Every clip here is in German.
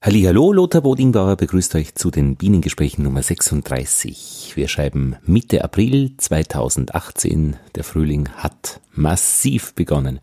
Hallo, Lothar Bodingbauer begrüßt euch zu den Bienengesprächen Nummer 36. Wir schreiben Mitte April 2018. Der Frühling hat massiv begonnen.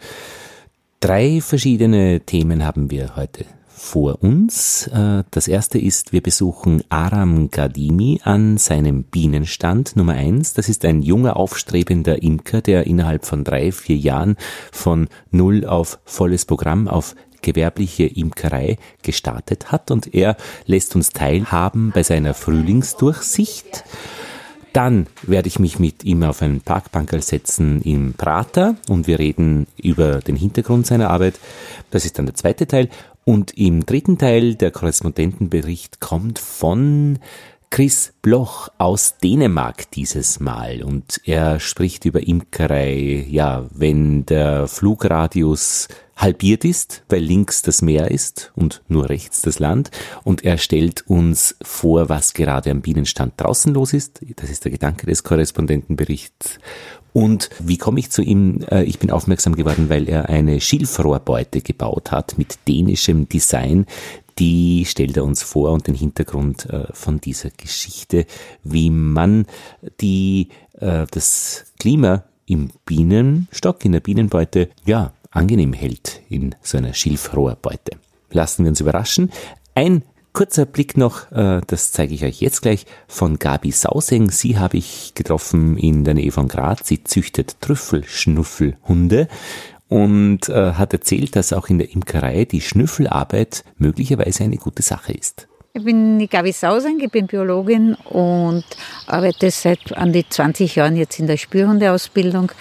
Drei verschiedene Themen haben wir heute vor uns. Äh, das erste ist, wir besuchen Aram Gadimi an seinem Bienenstand Nummer eins. Das ist ein junger, aufstrebender Imker, der innerhalb von drei, vier Jahren von null auf volles Programm auf gewerbliche Imkerei gestartet hat und er lässt uns teilhaben bei seiner Frühlingsdurchsicht. Dann werde ich mich mit ihm auf einen Parkbankerl setzen im Prater und wir reden über den Hintergrund seiner Arbeit. Das ist dann der zweite Teil. Und im dritten Teil der Korrespondentenbericht kommt von Chris Bloch aus Dänemark dieses Mal und er spricht über Imkerei, ja, wenn der Flugradius halbiert ist, weil links das Meer ist und nur rechts das Land. Und er stellt uns vor, was gerade am Bienenstand draußen los ist. Das ist der Gedanke des Korrespondentenberichts. Und wie komme ich zu ihm? Äh, ich bin aufmerksam geworden, weil er eine Schilfrohrbeute gebaut hat mit dänischem Design. Die stellt er uns vor und den Hintergrund äh, von dieser Geschichte, wie man die, äh, das Klima im Bienenstock, in der Bienenbeute, ja, angenehm hält in so einer Schilfrohrbeute. Lassen wir uns überraschen. Ein kurzer Blick noch, äh, das zeige ich euch jetzt gleich, von Gabi Sauseng. Sie habe ich getroffen in der Nähe von Graz. Sie züchtet Trüffelschnuffelhunde und äh, hat erzählt, dass auch in der Imkerei die Schnüffelarbeit möglicherweise eine gute Sache ist. Ich bin die Gabi Sauseng, ich bin Biologin und arbeite seit an die 20 Jahren jetzt in der Spürhundeausbildung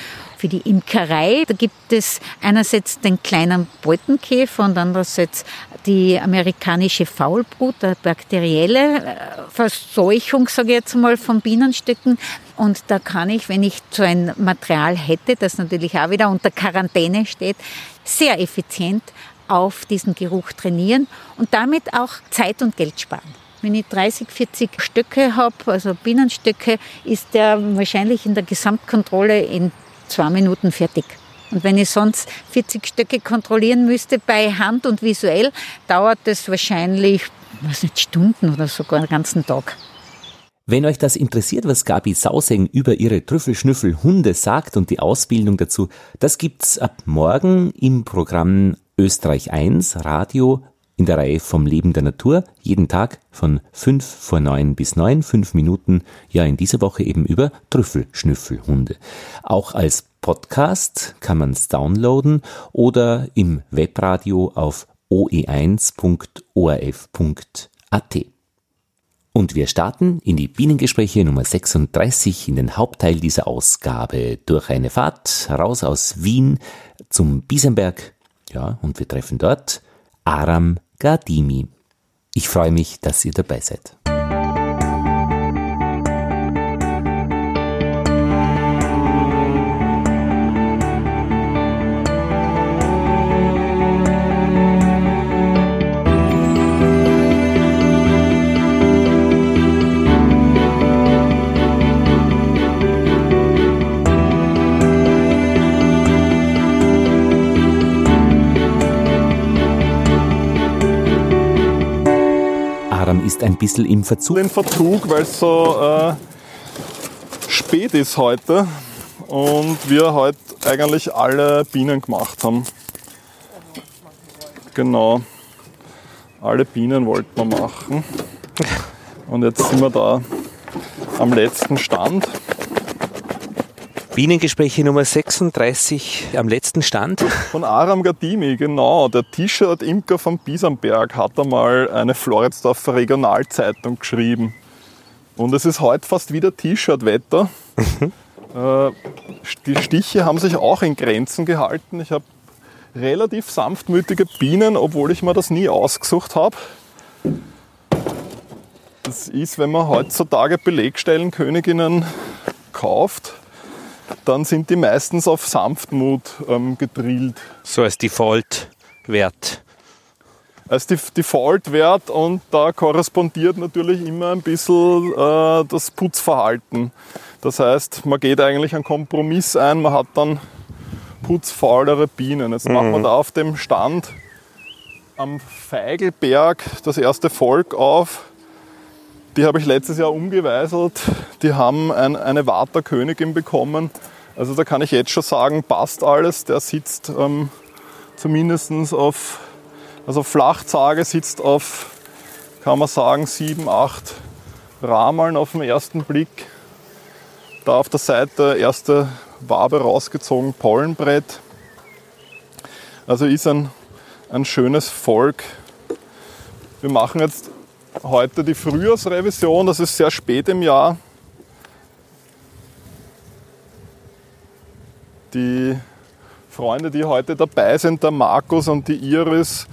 für die Imkerei. Da gibt es einerseits den kleinen Beutenkäfer und andererseits die amerikanische Faulbrut, eine bakterielle äh, Verseuchung, sage ich jetzt mal, von Bienenstöcken. Und da kann ich, wenn ich so ein Material hätte, das natürlich auch wieder unter Quarantäne steht, sehr effizient auf diesen Geruch trainieren und damit auch Zeit und Geld sparen. Wenn ich 30, 40 Stöcke habe, also Bienenstöcke, ist der wahrscheinlich in der Gesamtkontrolle in zwei Minuten fertig. Und wenn ich sonst 40 Stöcke kontrollieren müsste bei Hand und visuell, dauert das wahrscheinlich, was nicht, Stunden oder sogar einen ganzen Tag. Wenn euch das interessiert, was Gabi Sauseng über ihre Trüffelschnüffelhunde sagt und die Ausbildung dazu, das gibt's ab morgen im Programm Österreich 1 Radio in der Reihe vom Leben der Natur, jeden Tag von 5 vor 9 bis 9, 5 Minuten, ja in dieser Woche eben über Trüffelschnüffelhunde. Auch als Podcast kann man es downloaden oder im Webradio auf oe1.orf.at. Und wir starten in die Bienengespräche Nummer 36 in den Hauptteil dieser Ausgabe durch eine Fahrt raus aus Wien zum Biesenberg ja, und wir treffen dort Aram Gadimi. Ich freue mich, dass ihr dabei seid. Ist ein bisschen im Verzug. In Verzug, weil es so äh, spät ist heute und wir heute eigentlich alle Bienen gemacht haben. Genau. Alle Bienen wollten wir machen. Und jetzt sind wir da am letzten Stand. Bienengespräche Nummer 36 am letzten Stand. Von Aram Gadimi, genau. Der T-Shirt-Imker von Biesenberg hat einmal eine Floridsdorfer Regionalzeitung geschrieben. Und es ist heute fast wieder T-Shirt-Wetter. Mhm. Äh, die Stiche haben sich auch in Grenzen gehalten. Ich habe relativ sanftmütige Bienen, obwohl ich mir das nie ausgesucht habe. Das ist, wenn man heutzutage Belegstellenköniginnen kauft, dann sind die meistens auf Sanftmut ähm, gedrillt. So als Default-Wert. Als Default-Wert und da korrespondiert natürlich immer ein bisschen äh, das Putzverhalten. Das heißt, man geht eigentlich einen Kompromiss ein, man hat dann putzfaulere Bienen. Jetzt mhm. machen wir da auf dem Stand am Feigelberg das erste Volk auf. Die habe ich letztes Jahr umgeweiselt. Die haben ein, eine Waterkönigin bekommen. Also da kann ich jetzt schon sagen, passt alles. Der sitzt ähm, zumindest auf, also Flachzage sitzt auf, kann man sagen, sieben, acht Rameln auf den ersten Blick. Da auf der Seite erste Wabe rausgezogen, Pollenbrett. Also ist ein, ein schönes Volk. Wir machen jetzt heute die Frühjahrsrevision, das ist sehr spät im Jahr. Die Freunde, die heute dabei sind, der Markus und die Iris,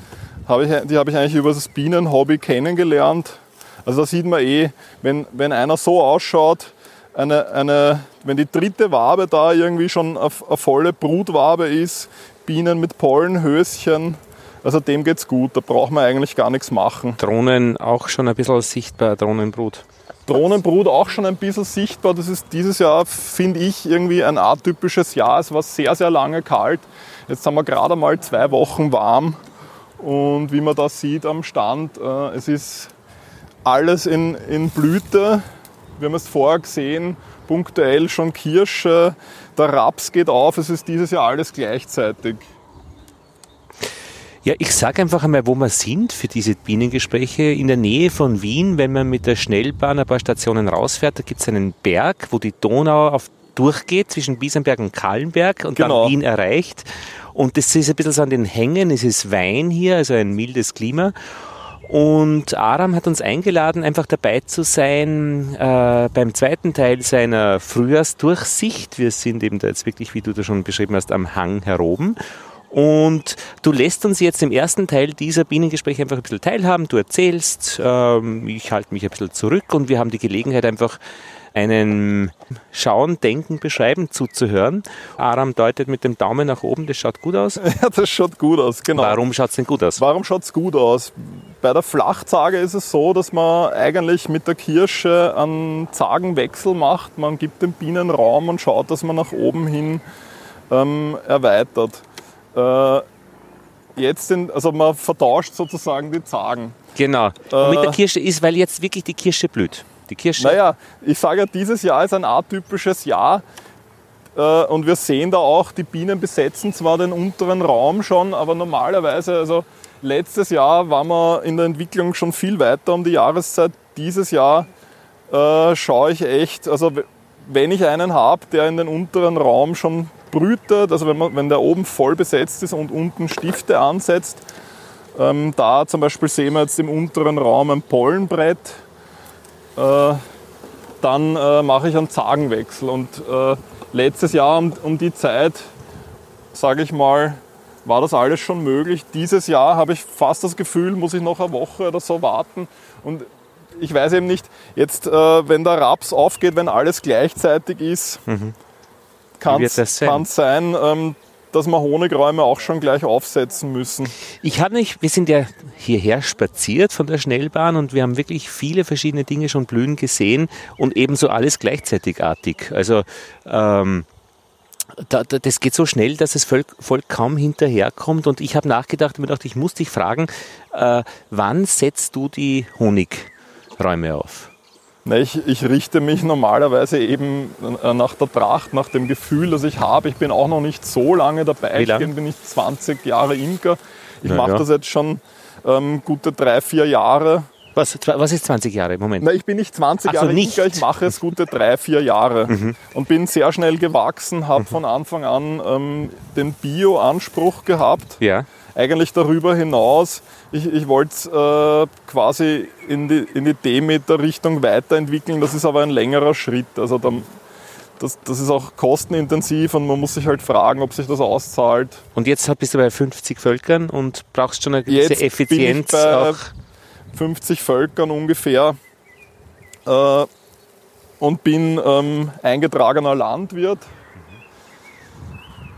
habe ich, die habe ich eigentlich über das Bienenhobby kennengelernt. Also da sieht man eh, wenn, wenn einer so ausschaut, eine, eine, wenn die dritte Wabe da irgendwie schon eine, eine volle Brutwabe ist, Bienen mit Pollenhöschen, also dem geht's gut, da braucht man eigentlich gar nichts machen. Drohnen auch schon ein bisschen sichtbar, Drohnenbrut. Drohnenbrut auch schon ein bisschen sichtbar. Das ist dieses Jahr, finde ich, irgendwie ein atypisches Jahr. Es war sehr, sehr lange kalt. Jetzt haben wir gerade mal zwei Wochen warm. Und wie man da sieht am Stand, äh, es ist alles in, in Blüte. Wir haben es vorher gesehen, punktuell schon Kirsche, der Raps geht auf, es ist dieses Jahr alles gleichzeitig. Ja, ich sage einfach einmal, wo wir sind für diese Bienengespräche. In der Nähe von Wien, wenn man mit der Schnellbahn ein paar Stationen rausfährt, da gibt es einen Berg, wo die Donau auf, durchgeht zwischen Biesenberg und Kahlenberg und genau. dann Wien erreicht. Und das ist ein bisschen so an den Hängen, es ist Wein hier, also ein mildes Klima. Und Aram hat uns eingeladen, einfach dabei zu sein äh, beim zweiten Teil seiner Frühjahrsdurchsicht. Wir sind eben da jetzt wirklich, wie du da schon beschrieben hast, am Hang heroben. Und du lässt uns jetzt im ersten Teil dieser Bienengespräche einfach ein bisschen teilhaben. Du erzählst, ähm, ich halte mich ein bisschen zurück und wir haben die Gelegenheit einfach einen Schauen, Denken, Beschreiben zuzuhören. Aram deutet mit dem Daumen nach oben, das schaut gut aus. Ja, das schaut gut aus, genau. Warum schaut es denn gut aus? Warum schaut es gut aus? Bei der Flachzage ist es so, dass man eigentlich mit der Kirsche einen Zagenwechsel macht. Man gibt den Bienen Raum und schaut, dass man nach oben hin ähm, erweitert. Äh, jetzt sind, also man vertauscht sozusagen die Zagen. Genau. Und mit der äh, Kirsche ist, weil jetzt wirklich die Kirsche blüht. Die Kirsche. Naja, ich sage ja, dieses Jahr ist ein atypisches Jahr. Äh, und wir sehen da auch, die Bienen besetzen zwar den unteren Raum schon, aber normalerweise, also letztes Jahr waren wir in der Entwicklung schon viel weiter um die Jahreszeit. Dieses Jahr äh, schaue ich echt, also wenn ich einen habe, der in den unteren Raum schon brütet, also wenn, man, wenn der oben voll besetzt ist und unten Stifte ansetzt, ähm, da zum Beispiel sehen wir jetzt im unteren Raum ein Pollenbrett, äh, dann äh, mache ich einen Zagenwechsel. Und äh, letztes Jahr um, um die Zeit, sage ich mal, war das alles schon möglich. Dieses Jahr habe ich fast das Gefühl, muss ich noch eine Woche oder so warten. Und ich weiß eben nicht, jetzt, äh, wenn der Raps aufgeht, wenn alles gleichzeitig ist, mhm kann es sein, sein ähm, dass wir Honigräume auch schon gleich aufsetzen müssen. Ich habe nicht, wir sind ja hierher spaziert von der Schnellbahn und wir haben wirklich viele verschiedene Dinge schon blühen gesehen und ebenso alles gleichzeitig-artig. Also ähm, da, da, das geht so schnell, dass das Volk, Volk kaum hinterherkommt. Und ich habe nachgedacht und mir gedacht, ich muss dich fragen, äh, wann setzt du die Honigräume auf? Ich, ich, richte mich normalerweise eben äh, nach der Tracht, nach dem Gefühl, das ich habe. Ich bin auch noch nicht so lange dabei. Wie lang? Ich bin nicht 20 Jahre Imker. Ich ja, mache ja. das jetzt schon ähm, gute drei, vier Jahre. Was, was ist 20 Jahre im Moment? Na, ich bin nicht 20 Ach Jahre so, nicht. Imker, ich mache es gute drei, vier Jahre mhm. und bin sehr schnell gewachsen, habe mhm. von Anfang an ähm, den Bio-Anspruch gehabt. Ja eigentlich darüber hinaus, ich, ich wollte es äh, quasi in die, in die Demeter-Richtung weiterentwickeln. Das ist aber ein längerer Schritt. Also da, das, das ist auch kostenintensiv und man muss sich halt fragen, ob sich das auszahlt. Und jetzt bist du bei 50 Völkern und brauchst schon eine gewisse jetzt Effizienz. Bin ich bei auch. 50 Völkern ungefähr äh, und bin ähm, eingetragener Landwirt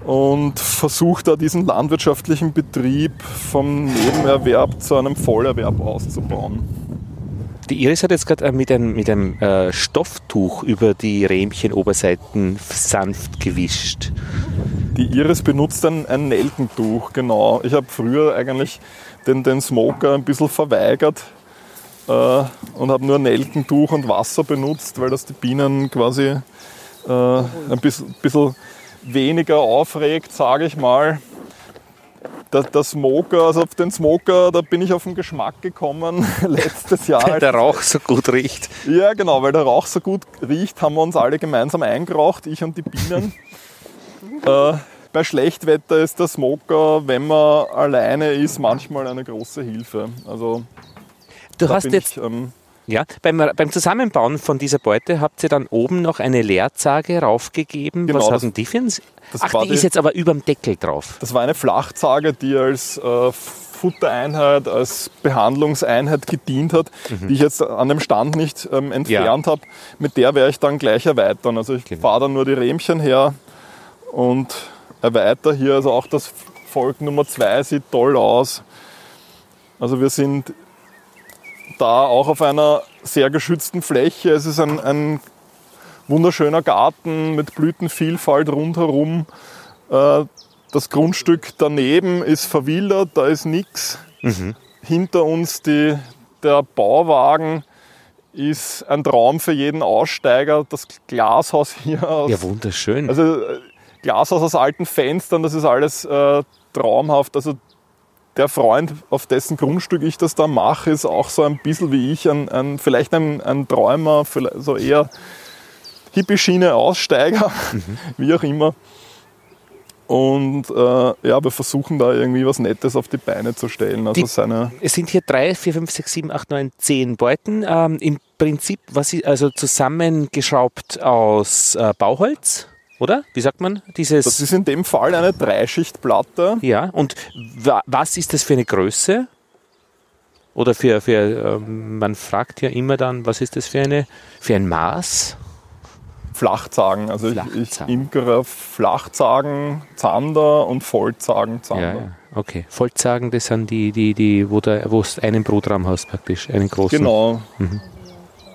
und versucht da diesen landwirtschaftlichen Betrieb vom Nebenerwerb zu einem Vollerwerb auszubauen. Die Iris hat jetzt gerade äh, mit einem, mit einem äh, Stofftuch über die Rähmchenoberseiten sanft gewischt. Die Iris benutzt ein, ein Nelkentuch, genau. Ich habe früher eigentlich den, den Smoker ein bisschen verweigert äh, und habe nur Nelkentuch und Wasser benutzt, weil das die Bienen quasi äh, ein bisschen, bisschen weniger aufregt, sage ich mal. Der, der, Smoker, also auf den Smoker, da bin ich auf den Geschmack gekommen letztes Jahr. Weil der Rauch so gut riecht. Ja, genau, weil der Rauch so gut riecht, haben wir uns alle gemeinsam eingeraucht, ich und die Bienen. äh, bei Schlechtwetter ist der Smoker, wenn man alleine ist, manchmal eine große Hilfe. Also, du hast jetzt. Ich, ähm, ja, beim, beim, Zusammenbauen von dieser Beute habt ihr dann oben noch eine Leerzage raufgegeben. Genau, Was hat denn die für. Ach, die, die ist jetzt aber über dem Deckel drauf. Das war eine Flachzage, die als äh, Futtereinheit, als Behandlungseinheit gedient hat, mhm. die ich jetzt an dem Stand nicht ähm, entfernt ja. habe. Mit der werde ich dann gleich erweitern. Also ich genau. fahre dann nur die Rähmchen her und erweitere hier. Also auch das Volk Nummer 2 sieht toll aus. Also wir sind da auch auf einer sehr geschützten Fläche. Es ist ein, ein wunderschöner Garten mit Blütenvielfalt rundherum. Äh, das Grundstück daneben ist verwildert, da ist nichts. Mhm. Hinter uns die, der Bauwagen ist ein Traum für jeden Aussteiger. Das Glashaus hier. Aus, ja, wunderschön. Also äh, Glashaus aus alten Fenstern, das ist alles äh, traumhaft. Also der Freund, auf dessen Grundstück ich das da mache, ist auch so ein bisschen wie ich, ein, ein vielleicht ein, ein Träumer, so eher Hippie-Schiene, Aussteiger, mhm. wie auch immer. Und äh, ja, wir versuchen da irgendwie was Nettes auf die Beine zu stellen. Also die, seine es sind hier drei, vier, fünf, sechs, sieben, acht, neun, zehn Beuten. Ähm, Im Prinzip, was ist also zusammengeschraubt aus äh, Bauholz oder? Wie sagt man? Dieses das ist in dem Fall eine Dreischichtplatte. Ja, und was ist das für eine Größe? Oder für, für ähm, man fragt ja immer dann, was ist das für, eine, für ein Maß? Flachzagen. Also Flachzagen. ich, ich imkere Flachzagen, Zander und Vollzagen, Zander. Ja, ja. Okay. Vollzagen, das sind die, die, die wo du einen Brotraum hast praktisch, einen großen. Genau. Mhm.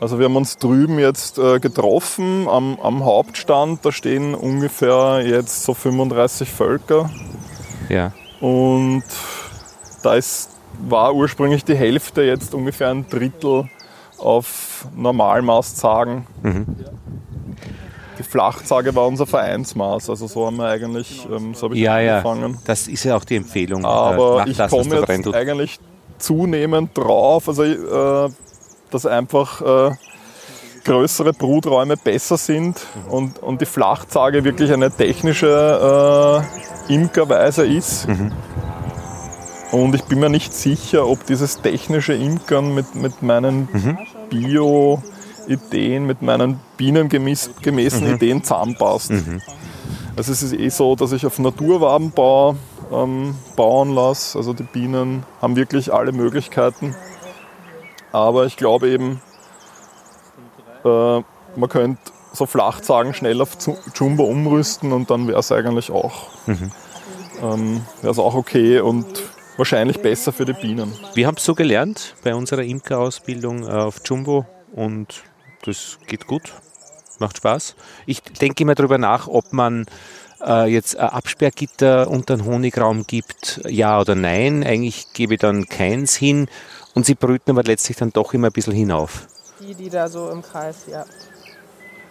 Also wir haben uns drüben jetzt äh, getroffen am, am, Hauptstand. Da stehen ungefähr jetzt so 35 Völker. Ja. Und da ist, war ursprünglich die Hälfte, jetzt ungefähr ein Drittel auf Normalmaßzagen. Mhm. Die Flachzage war unser Vereinsmaß, also so haben wir eigentlich, ähm, so habe ich ja, angefangen. Ja, das ist ja auch die Empfehlung. Aber ich komme jetzt eigentlich zunehmend drauf. Also äh, dass einfach äh, größere Bruträume besser sind und, und die Flachzage wirklich eine technische äh, Imkerweise ist. Mhm. Und ich bin mir nicht sicher, ob dieses technische Imkern mit, mit meinen mhm. Bio-Ideen, mit meinen bienengemäßen mhm. Ideen zusammenpasst. Mhm. Also es ist eh so, dass ich auf Naturwabenbau ähm, bauen lasse. Also die Bienen haben wirklich alle Möglichkeiten. Aber ich glaube eben, äh, man könnte so Flachzagen schnell auf Jumbo umrüsten und dann wäre es eigentlich auch, mhm. ähm, auch okay und wahrscheinlich besser für die Bienen. Wir haben es so gelernt bei unserer Imkerausbildung äh, auf Jumbo und das geht gut, macht Spaß. Ich denke immer darüber nach, ob man äh, jetzt ein Absperrgitter unter den Honigraum gibt, ja oder nein. Eigentlich gebe ich dann keins hin und sie brüten aber letztlich dann doch immer ein bisschen hinauf. Die, die da so im Kreis, ja.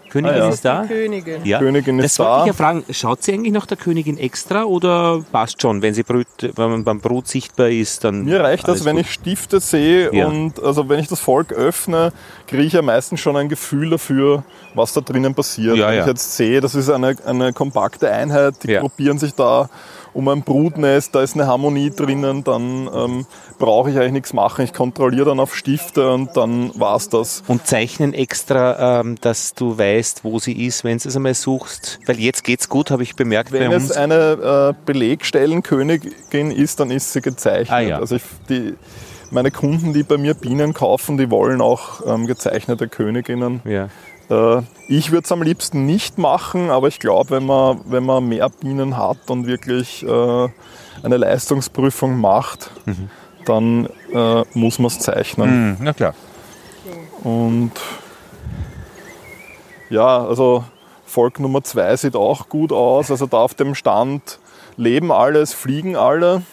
Königin ah, ja. ist da? Die Königin. Ja. Königin ist das da. Ich ja fragen, schaut sie eigentlich nach der Königin extra oder passt schon, wenn sie brüt, wenn man beim Brut sichtbar ist, dann. Mir reicht das, wenn gut. ich Stifte sehe ja. und also wenn ich das Volk öffne, kriege ich ja meistens schon ein Gefühl dafür, was da drinnen passiert. Ja, wenn ich jetzt sehe, das ist eine, eine kompakte Einheit, die gruppieren sich da um ein Brutnest, da ist eine Harmonie drinnen, dann ähm, brauche ich eigentlich nichts machen. Ich kontrolliere dann auf Stifte und dann war es das. Und zeichnen extra, ähm, dass du weißt, wo sie ist, wenn du es einmal suchst. Weil jetzt geht es gut, habe ich bemerkt. Wenn es eine äh, Belegstellenkönigin ist, dann ist sie gezeichnet. Ah, ja. Also ich, die, meine Kunden, die bei mir Bienen kaufen, die wollen auch ähm, gezeichnete Königinnen. Ja. Äh, ich würde es am liebsten nicht machen, aber ich glaube, wenn man, wenn man mehr Bienen hat und wirklich äh, eine Leistungsprüfung macht, mhm. dann äh, muss man es zeichnen. Mhm, na klar. Und ja, also Volk Nummer 2 sieht auch gut aus. Also da auf dem Stand leben alle, es fliegen alle.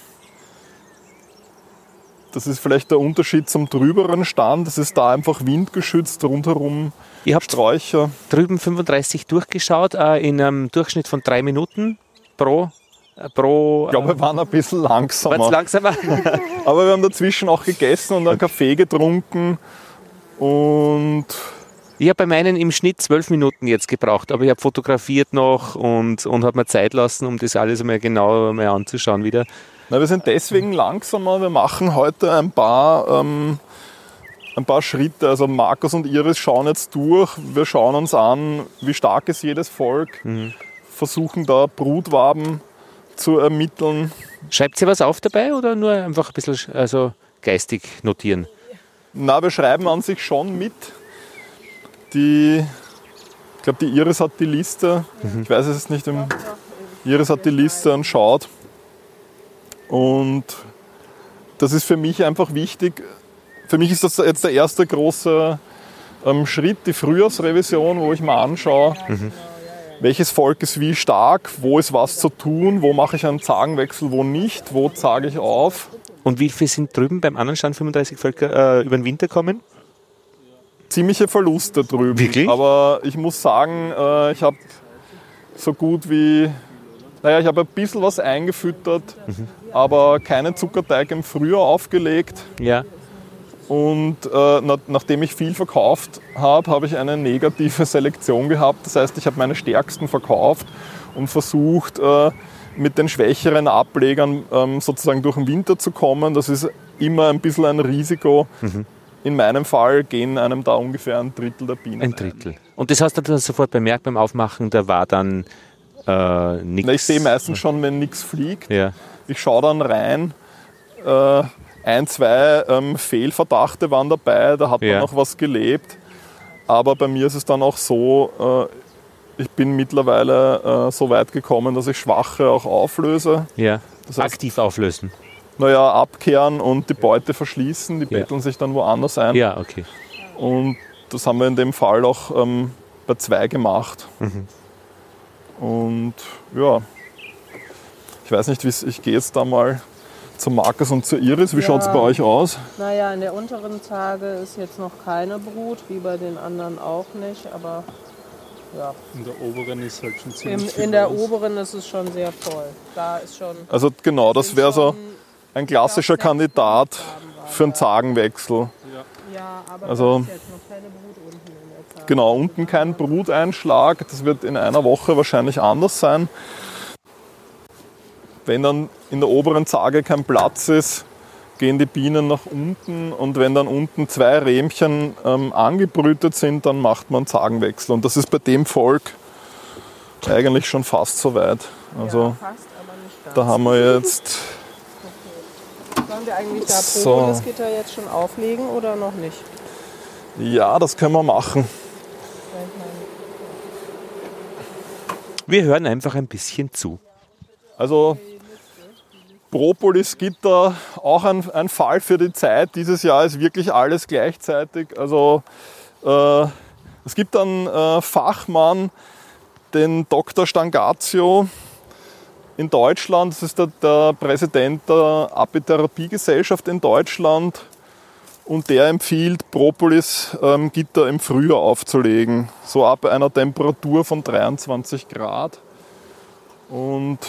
das ist vielleicht der Unterschied zum drüberen Stand. Es ist da einfach windgeschützt, rundherum Ihr habt Sträucher. drüben 35 durchgeschaut, äh, in einem Durchschnitt von drei Minuten pro. Äh, pro Ich glaube, wir waren ein bisschen langsamer. Langsamer? Aber wir haben dazwischen auch gegessen und einen Kaffee getrunken. Und Ich habe bei meinen im Schnitt zwölf Minuten jetzt gebraucht, aber ich habe fotografiert noch und, und habe mir Zeit lassen, um das alles einmal genau mal anzuschauen wieder. na, wir sind deswegen langsamer. Wir machen heute ein paar, ähm, ein paar Schritte. Also Markus und Iris schauen jetzt durch. Wir schauen uns an, wie stark ist jedes Volk. Versuchen da Brutwaben zu ermitteln. Schreibt ihr was auf dabei oder nur einfach ein bisschen also geistig notieren? Na, wir schreiben an sich schon mit. Die, ich glaube, die Iris hat die Liste. Ich weiß es nicht. Im, Iris hat die Liste und schaut. Und das ist für mich einfach wichtig. Für mich ist das jetzt der erste große ähm, Schritt, die Frühjahrsrevision, wo ich mal anschaue, welches Volk ist wie stark, wo ist was zu tun, wo mache ich einen Zagenwechsel, wo nicht, wo zage ich auf. Und wie viele sind drüben beim anderen Stand 35 Völker äh, über den Winter kommen? ziemliche Verluste drüben. Wirklich? Aber ich muss sagen, äh, ich habe so gut wie, naja, ich habe ein bisschen was eingefüttert, Mhm. aber keinen Zuckerteig im Frühjahr aufgelegt. Ja. Und äh, na, nachdem ich viel verkauft habe, habe ich eine negative Selektion gehabt. Das heißt, ich habe meine stärksten verkauft und versucht, äh, mit den schwächeren Ablegern ähm, sozusagen durch den Winter zu kommen. Das ist immer ein bisschen ein Risiko. Mhm. In meinem Fall gehen einem da ungefähr ein Drittel der Bienen. Ein Drittel. Und das hast du dann sofort bemerkt beim Aufmachen, da war dann äh, nichts. Ich sehe meistens schon, wenn nichts fliegt. Ja. Ich schaue dann rein. Äh, ein, zwei ähm, Fehlverdachte waren dabei, da hat Ja. man noch was gelebt. Aber bei mir ist es dann auch so, äh, ich bin mittlerweile äh, so weit gekommen, dass ich Schwache auch auflöse. ja. Das heißt- Aktiv auflösen. Naja, abkehren und die Beute verschließen, die Ja. betteln sich dann woanders ein. Ja, okay. Und das haben wir in dem Fall auch ähm, bei zwei gemacht. Mhm. Und ja, ich weiß nicht, wie's, ich gehe jetzt da mal zu Markus und zu Iris. Wie Ja. schaut es bei euch aus? Naja, in der unteren Tage ist jetzt noch keine Brut, wie bei den anderen auch nicht, aber ja. In der oberen ist halt schon Im, ziemlich viel in der oberen ist es schon sehr voll. Da ist schon. Also genau, das wäre so ein klassischer Kandidat für einen. Zagenwechsel. Ja, aber Also- da ist jetzt noch keine Brut unten in der Tage. Genau, unten kein Bruteinschlag. Das wird in einer Woche wahrscheinlich anders sein. Wenn dann in der oberen Zage kein Platz ist, gehen die Bienen nach unten und wenn dann unten zwei Rähmchen ähm, angebrütet sind, dann macht man einen Zagenwechsel. Und das ist bei dem Volk eigentlich schon fast so weit. Also ja, fast, aber nicht ganz. da haben wir jetzt, Sollen wir eigentlich da So. Propolisgitter jetzt schon auflegen oder noch nicht? ja, das können wir machen. Wir hören einfach ein bisschen zu. Also Propolis-Gitter, auch ein, ein Fall für die Zeit. Dieses Jahr ist wirklich alles gleichzeitig. Also äh, es gibt einen äh, Fachmann, den Dr. Stangazio in Deutschland. Das ist der, der Präsident der Apitherapiegesellschaft in Deutschland. Und der empfiehlt, Propolis-Gitter im Frühjahr aufzulegen. So ab einer Temperatur von 23 Grad. Und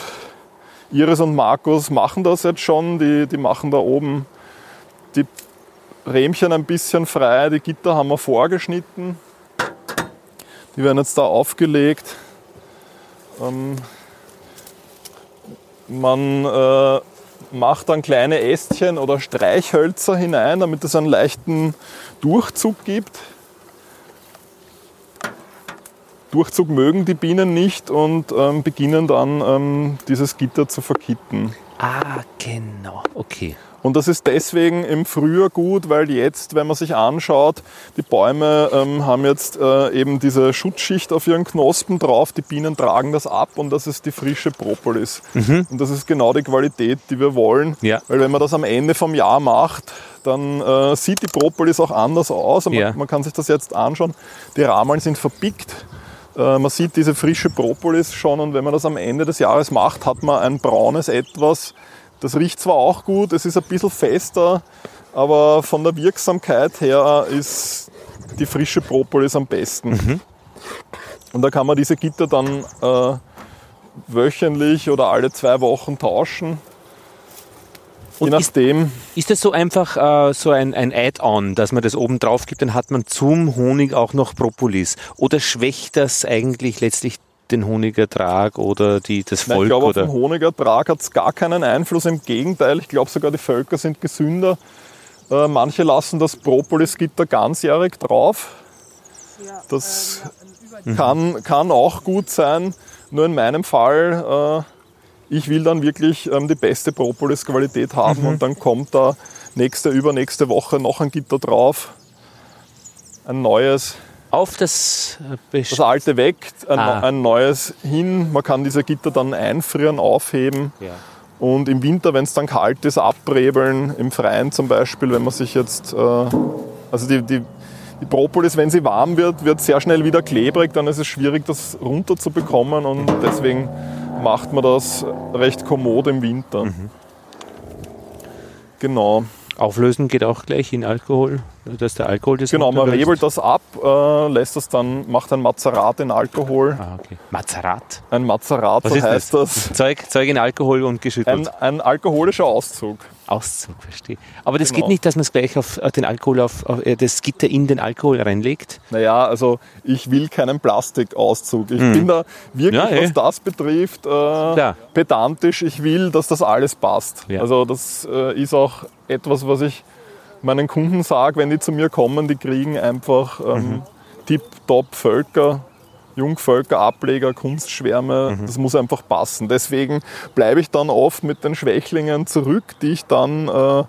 Iris und Markus machen das jetzt schon. Die, die machen da oben die Rähmchen ein bisschen frei. Die Gitter haben wir vorgeschnitten. Die werden jetzt da aufgelegt. Ähm, man äh, macht dann kleine Ästchen oder Streichhölzer hinein, damit es einen leichten Durchzug gibt. Durchzug mögen die Bienen nicht und ähm, beginnen dann ähm, dieses Gitter zu verkitten. Ah, genau. Okay. Und das ist deswegen im Frühjahr gut, weil jetzt, wenn man sich anschaut, die Bäume ähm, haben jetzt äh, eben diese Schutzschicht auf ihren Knospen drauf, die Bienen tragen das ab und das ist die frische Propolis. Und das ist genau die Qualität, die wir wollen. Ja. Weil wenn man das am Ende vom Jahr macht, dann äh, sieht die Propolis auch anders aus. Und Ja. Man, man kann sich das jetzt anschauen. Die Rameln sind verpickt. Äh, Man sieht diese frische Propolis schon und wenn man das am Ende des Jahres macht, hat man ein braunes Etwas. Das riecht zwar auch gut, es ist ein bisschen fester, aber von der Wirksamkeit her ist die frische Propolis am besten. Und da kann man diese Gitter dann äh, wöchentlich oder alle zwei Wochen tauschen. Je Und ist- nachdem. Ist das so einfach äh, so ein, ein Add-on, dass man das oben drauf gibt, dann hat man zum Honig auch noch Propolis? Oder schwächt das eigentlich letztlich den Honigertrag oder die, das Nein, Volk? ich glaube, auf oder? den Honigertrag hat es gar keinen Einfluss. Im Gegenteil, ich glaube sogar, die Völker sind gesünder. Äh, manche lassen das Propolisgitter ganzjährig drauf. Ja, Das ähm, kann, kann auch gut sein. Nur in meinem Fall, äh, ich will dann wirklich ähm, die beste Propolis-Qualität haben und dann kommt da nächste, übernächste Woche noch ein Gitter drauf. Ein neues. Auf das äh, Best Das alte weg, ein, Ah. ein neues hin. Man kann diese Gitter dann einfrieren, aufheben. ja. Und im Winter, wenn es dann kalt ist, abbrebeln, im Freien zum Beispiel, wenn man sich jetzt, äh, also die, die, die Propolis, wenn sie warm wird, wird sehr schnell wieder klebrig, dann ist es schwierig, das runterzubekommen und deswegen macht man das recht kommod im Winter. Genau. Auflösen geht auch gleich in Alkohol, dass der Alkohol das Genau, man rebelt das ab, äh, lässt das dann, macht ein Mazerat in Alkohol. Ah, okay. Mazerat. Ein Mazerat, Was so heißt das. Zeug, Zeug in Alkohol und geschüttelt. Ein, ein alkoholischer Auszug. Auszug, verstehe. Aber das Genau. geht nicht, dass man es gleich auf äh, den Alkohol, auf, auf äh, das Gitter in den Alkohol reinlegt. Naja, also ich will keinen Plastikauszug. Ich bin da wirklich, Hm. Ja, eh. was das betrifft, äh, pedantisch. Ich will, dass das alles passt. Ja. Also das äh, ist auch etwas, was ich meinen Kunden sage, wenn die zu mir kommen, die kriegen einfach ähm, Mhm. tip-top Völker, Jungvölker, Ableger, Kunstschwärme. Mhm. Das muss einfach passen. Deswegen bleibe ich dann oft mit den Schwächlingen zurück, die ich dann äh,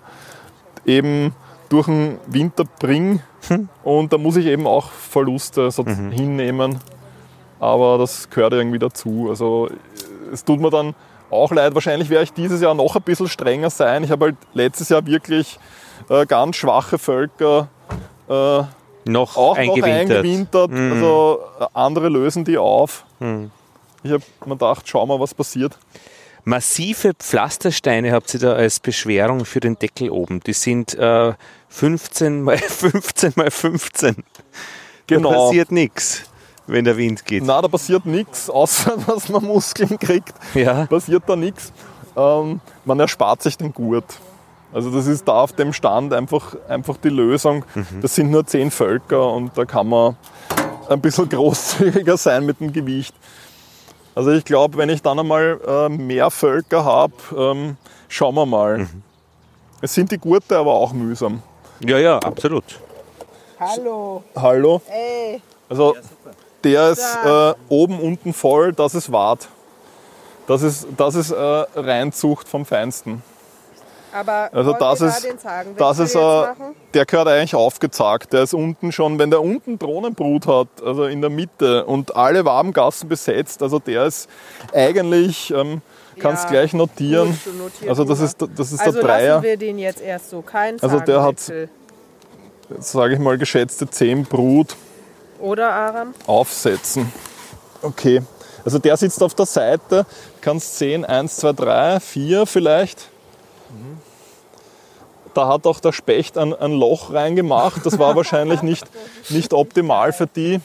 eben durch den Winter bringe. Hm. Und da muss ich eben auch Verluste so Mhm. hinnehmen. Aber das gehört irgendwie dazu. Also es tut mir dann auch leid. Wahrscheinlich werde ich dieses Jahr noch ein bisschen strenger sein. Ich habe halt letztes Jahr wirklich äh, ganz schwache Völker äh, Noch auch eingewintert. noch eingewintert. Mhm. Also äh, andere lösen die auf. Mhm. Ich habe mir gedacht, schau mal, was passiert. Massive Pflastersteine habt ihr da als Beschwerung für den Deckel oben. Die sind äh, 15 mal 15 mal 15. Da Genau. passiert nichts, wenn der Wind geht. Na, da passiert nichts, außer dass man Muskeln kriegt. Ja. passiert da nichts. Ähm, man erspart sich den Gurt. Also das ist da auf dem Stand einfach, einfach die Lösung. Das sind nur zehn Völker und da kann man ein bisschen großzügiger sein mit dem Gewicht. Also ich glaube, wenn ich dann einmal äh, mehr Völker habe, ähm, schauen wir mal. Es sind die Gurte aber auch mühsam. ja, ja, absolut. Hallo, Hallo? ey. Also der ist äh, oben, unten voll, das ist Wart. Das ist, das ist äh, Reinzucht vom Feinsten. Aber Also das ist, da den Zagenwechsel das ist machen? der gehört eigentlich aufgezagt. Der ist unten schon, wenn der unten Drohnenbrut hat, also in der Mitte und alle Wabengassen besetzt, also der ist eigentlich, ähm, kannst Ja, gleich notieren. notierst Also das ist, das ist Also der Dreier, lassen wir den jetzt erst so, kein Also der hat- sage ich mal, geschätzte 10 Brut Oder Aram? aufsetzen. Okay, also der sitzt auf der Seite, kannst sehen, 1, 2, 3, 4 vielleicht. Da hat auch der Specht ein, ein Loch reingemacht. Das war wahrscheinlich nicht, nicht optimal für die.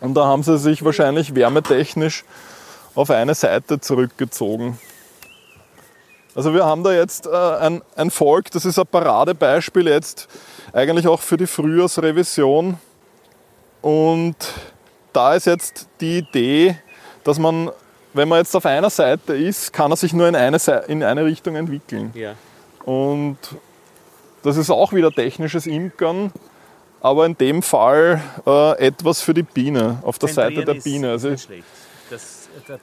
Und da haben sie sich wahrscheinlich wärmetechnisch auf eine Seite zurückgezogen. Also wir haben da jetzt äh, ein, ein Volk, das ist ein Paradebeispiel jetzt eigentlich auch für die Frühjahrsrevision. Und da ist jetzt die Idee, dass man, wenn man jetzt auf einer Seite ist, kann er sich nur in eine, in eine Richtung entwickeln. Ja. Und das ist auch wieder technisches Imkern, aber in dem Fall äh, etwas für die Biene, auf der Seite der Biene. Also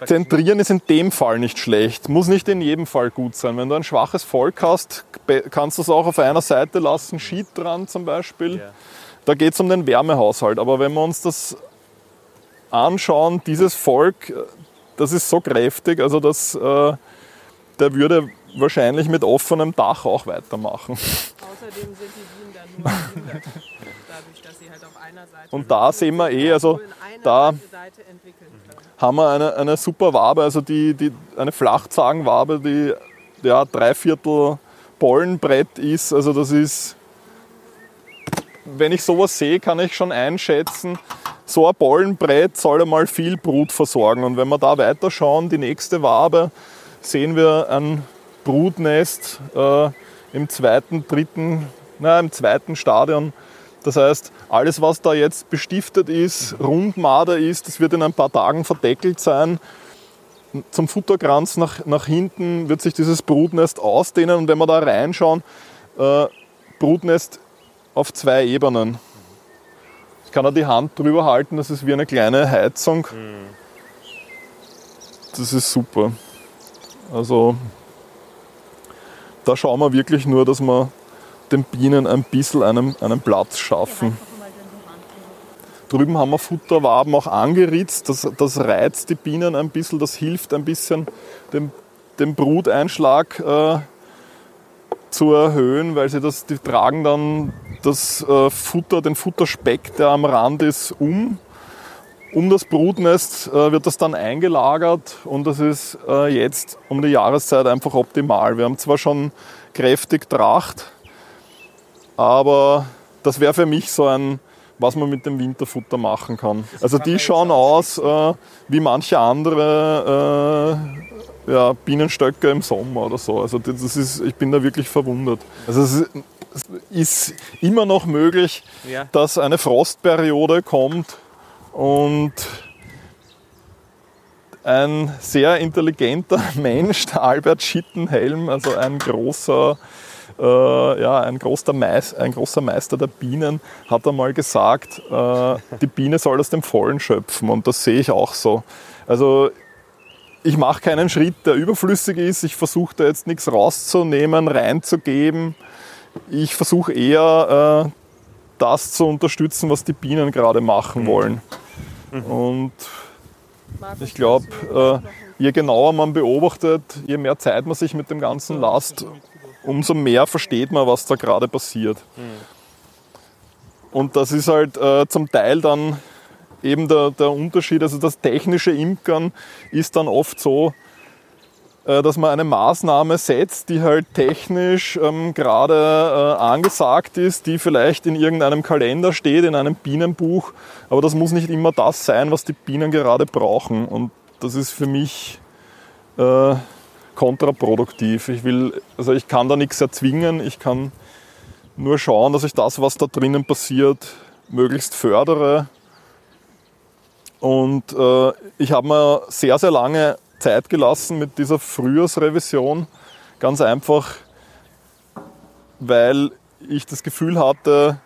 Zentrieren ist in dem Fall nicht schlecht, muss nicht in jedem Fall gut sein. Wenn du ein schwaches Volk hast, kannst du es auch auf einer Seite lassen, Sheet dran zum Beispiel. Ja. Da geht es um den Wärmehaushalt. Aber wenn wir uns das anschauen, dieses Volk, äh, das ist so kräftig, also das, äh, der würde wahrscheinlich mit offenem Dach auch weitermachen. Außerdem sind die Bienen dann nur behindert. Dadurch, dass sie halt auf einer Seite Und da sehen wir eh, also da haben wir eine, eine super Wabe, also die, die, eine Flachzagenwabe, die ja, drei Viertel Pollenbrett ist. Also das ist, wenn ich sowas sehe, kann ich schon einschätzen, so ein Pollenbrett soll einmal viel Brut versorgen. Und wenn wir da weiter schauen, die nächste Wabe, sehen wir ein Brutnest äh, im zweiten, dritten, na, im zweiten Stadion. Das heißt, alles, was da jetzt bestiftet ist, Rundmader ist, das wird in ein paar Tagen verdeckelt sein. Zum Futterkranz nach, nach hinten wird sich dieses Brutnest ausdehnen und wenn wir da reinschauen, äh, Brutnest auf zwei Ebenen. Ich kann da die Hand drüber halten, das ist wie eine kleine Heizung. Das ist super. Also da schauen wir wirklich nur, dass wir den Bienen ein bisschen einen, einen Platz schaffen. Drüben haben wir Futterwaben auch angeritzt. Das, das reizt die Bienen ein bisschen, das hilft ein bisschen, den, den Bruteinschlag äh, zu erhöhen, weil sie das, die tragen dann das äh, Futter, den Futterspeck, der am Rand ist, um. Um das Brutnest äh, wird das dann eingelagert und das ist äh, jetzt um die Jahreszeit einfach optimal. Wir haben zwar schon kräftig Tracht, aber das wäre für mich so ein, was man mit dem Winterfutter machen kann. Also die schauen aus äh, wie manche andere äh, ja, Bienenstöcke im Sommer oder so. Also das ist, ich bin da wirklich verwundert. Also es ist, ist immer noch möglich, ja. dass eine Frostperiode kommt und ein sehr intelligenter Mensch, der Albert Schittenhelm, also ein großer, äh, ja, ein, großer Meister, ein großer Meister der Bienen, hat einmal gesagt, äh, die Biene soll aus dem Vollen schöpfen und das sehe ich auch so. Also ich mache keinen Schritt, der überflüssig ist. Ich versuche da jetzt nichts rauszunehmen, reinzugeben. Ich versuche eher äh, das zu unterstützen, was die Bienen gerade machen wollen. Mhm. Und ich glaube, äh, je genauer man beobachtet, je mehr Zeit man sich mit dem Ganzen lasst, umso mehr versteht man, was da gerade passiert. Mhm. Und das ist halt äh, zum Teil dann eben der, der Unterschied. Also das technische Imkern ist dann oft so, dass man eine Maßnahme setzt, die halt technisch ähm, gerade äh, angesagt ist, die vielleicht in irgendeinem Kalender steht, in einem Bienenbuch, aber das muss nicht immer das sein, was die Bienen gerade brauchen. Und das ist für mich äh, kontraproduktiv. Ich will, also ich kann da nichts erzwingen, ich kann nur schauen, dass ich das, was da drinnen passiert, möglichst fördere. Und äh, ich habe mir sehr, sehr lange Zeit gelassen mit dieser Frühjahrsrevision. Ganz einfach, weil ich das Gefühl hatte,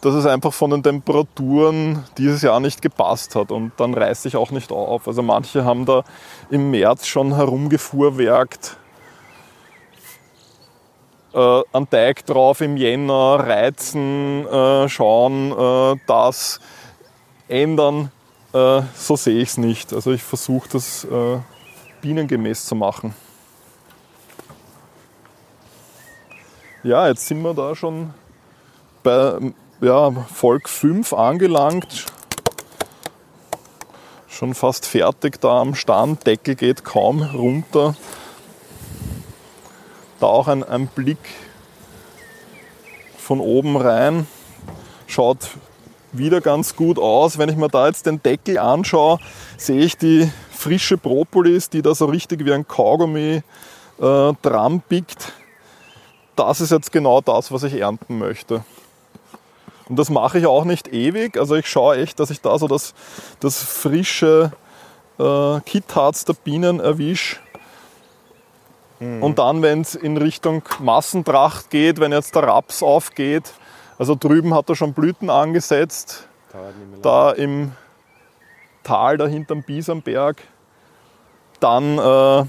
dass es einfach von den Temperaturen dieses Jahr nicht gepasst hat und dann reiße ich auch nicht auf. Also manche haben da im März schon herumgefuhrwerkt, äh, einen Teig drauf im Jänner, reizen, äh, schauen, äh, das ändern. Äh, so sehe ich es nicht. Also ich versuche das äh, bienengemäß zu machen. Ja, jetzt sind wir da schon bei ja, Volk 5 angelangt. Schon fast fertig da am Stand. Deckel geht kaum runter. Da auch ein, ein Blick von oben rein. Schaut wieder ganz gut aus. Wenn ich mir da jetzt den Deckel anschaue, sehe ich die frische Propolis, die da so richtig wie ein Kaugummi äh, dran biegt. Das ist jetzt genau das, was ich ernten möchte. Und das mache ich auch nicht ewig. Also ich schaue echt, dass ich da so das, das frische äh, Kitharz der Bienen erwische. Mhm. Und dann, wenn es in Richtung Massentracht geht, wenn jetzt der Raps aufgeht, also drüben hat er schon Blüten angesetzt, da im Tal da hinterm Biesamberg, dann äh,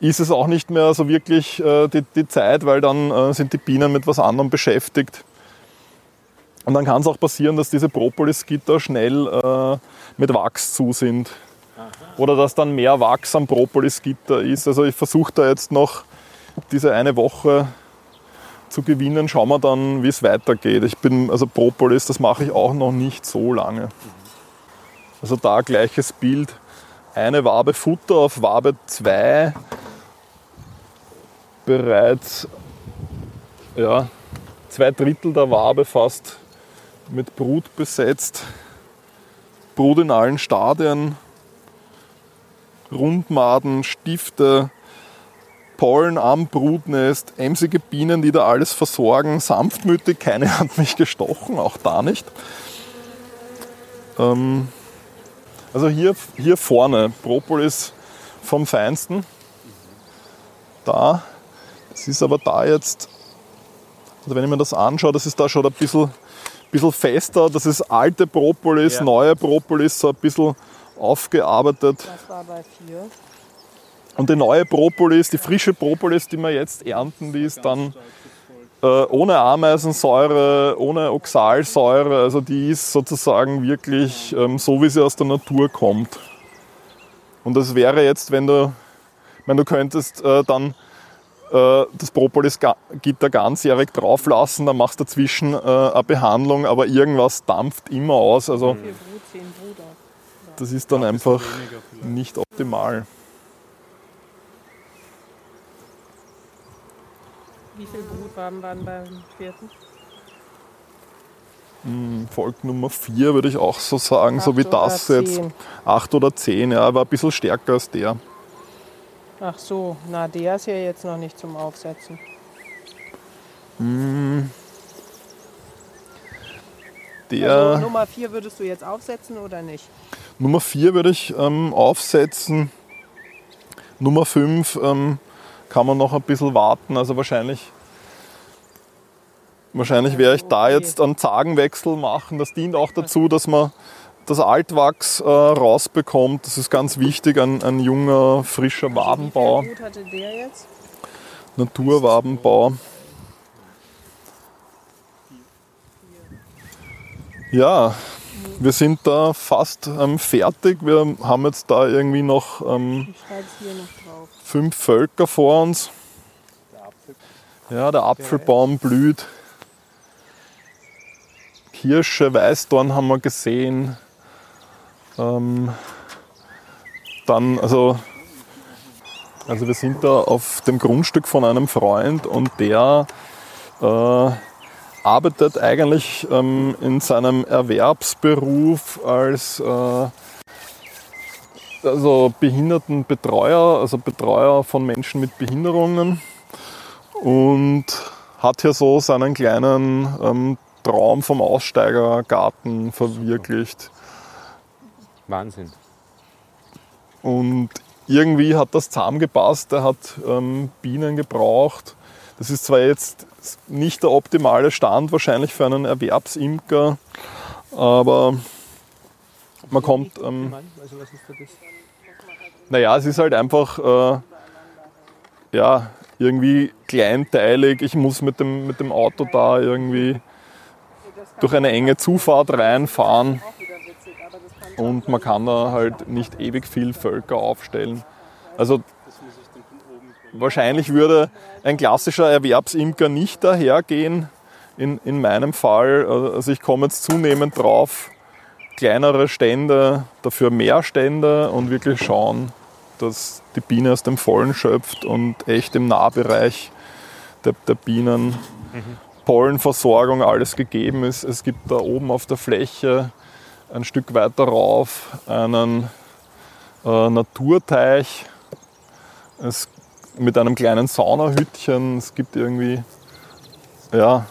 ist es auch nicht mehr so wirklich äh, die, die, Zeit, weil dann äh, sind die Bienen mit was anderem beschäftigt. Und dann kann es auch passieren, dass diese Propolis-Gitter schnell äh, mit Wachs zu sind. Oder dass dann mehr Wachs am Propolis-Gitter ist. Also ich versuche da jetzt noch diese eine Woche zu gewinnen, schauen wir dann, wie es weitergeht. Ich bin, also Propolis, das mache ich auch noch nicht so lange. Also da gleiches Bild. Eine Wabe Futter auf Wabe 2 bereits ja, zwei Drittel der Wabe fast mit Brut besetzt. Brut in allen Stadien, Rundmaden, Stifte, Pollen am Brutnest, emsige Bienen, die da alles versorgen, sanftmütig, keine hat mich gestochen, auch da nicht. Ähm, also hier, hier vorne, Propolis vom Feinsten. Da, es ist aber da jetzt, also wenn ich mir das anschaue, das ist da schon ein bisschen, bisschen fester, das ist alte Propolis, Ja. neue Propolis, so ein bisschen aufgearbeitet. Das war bei vier. Und die neue Propolis, die frische Propolis, die wir jetzt ernten, die ist dann ohne Ameisensäure, ohne Oxalsäure. Also die ist sozusagen wirklich ähm, so, wie sie aus der Natur kommt. Und das wäre jetzt, wenn du, wenn du könntest äh, dann äh, das Propolis-Gitter ganzjährig drauflassen, dann machst du dazwischen äh, eine Behandlung, aber irgendwas dampft immer aus. Also das ist dann einfach nicht optimal. Wie viel Brutwaben waren beim vierten? Volk Nummer 4 würde ich auch so sagen, so Acht wie oder das jetzt. zehn? 8 oder 10, ja, war ein bisschen stärker als der. Ach so, na der ist ja jetzt noch nicht zum Aufsetzen. Der Also Nummer vier würdest du jetzt aufsetzen oder nicht? Nummer 4 würde ich ähm, aufsetzen. Nummer 5 ähm, kann man noch ein bisschen warten, also wahrscheinlich. Wahrscheinlich werde ich da jetzt einen Zagenwechsel machen. Das dient auch dazu, dass man das Altwachs äh, rausbekommt. Das ist ganz wichtig, ein, ein junger, frischer Wabenbau. Wie hatte der jetzt? Naturwabenbau. Ja, wir sind da fast ähm, fertig. Wir haben jetzt da irgendwie noch ähm, Ich schreibe es hier noch. Fünf Völker vor uns. Ja, der Apfelbaum blüht. Kirsche, Weißdorn haben wir gesehen. Ähm, dann, also, also wir sind da auf dem Grundstück von einem Freund und der äh, arbeitet eigentlich ähm, in seinem Erwerbsberuf als äh, also Behindertenbetreuer, also Betreuer von Menschen mit Behinderungen und hat hier so seinen kleinen ähm, Traum vom Aussteigergarten verwirklicht. Wahnsinn. Und irgendwie hat das zusammengepasst. Er hat ähm, Bienen gebraucht. Das ist zwar jetzt nicht der optimale Stand wahrscheinlich für einen Erwerbsimker, aber man kommt. Ähm, Also was ist da das? naja, es ist halt einfach äh, ja, irgendwie kleinteilig. Ich muss mit dem, mit dem Auto da irgendwie durch eine enge Zufahrt reinfahren und man kann da halt nicht ewig viel Völker aufstellen. Also wahrscheinlich würde ein klassischer Erwerbsimker nicht dahergehen. In, in meinem Fall, also ich komme jetzt zunehmend drauf, kleinere Stände, dafür mehr Stände und wirklich schauen, dass die Biene aus dem Vollen schöpft und echt im Nahbereich der, der Bienen Pollenversorgung alles gegeben ist. Es gibt da oben auf der Fläche ein Stück weiter rauf einen äh, Naturteich es, mit einem kleinen Saunahütchen. Es gibt irgendwie ja,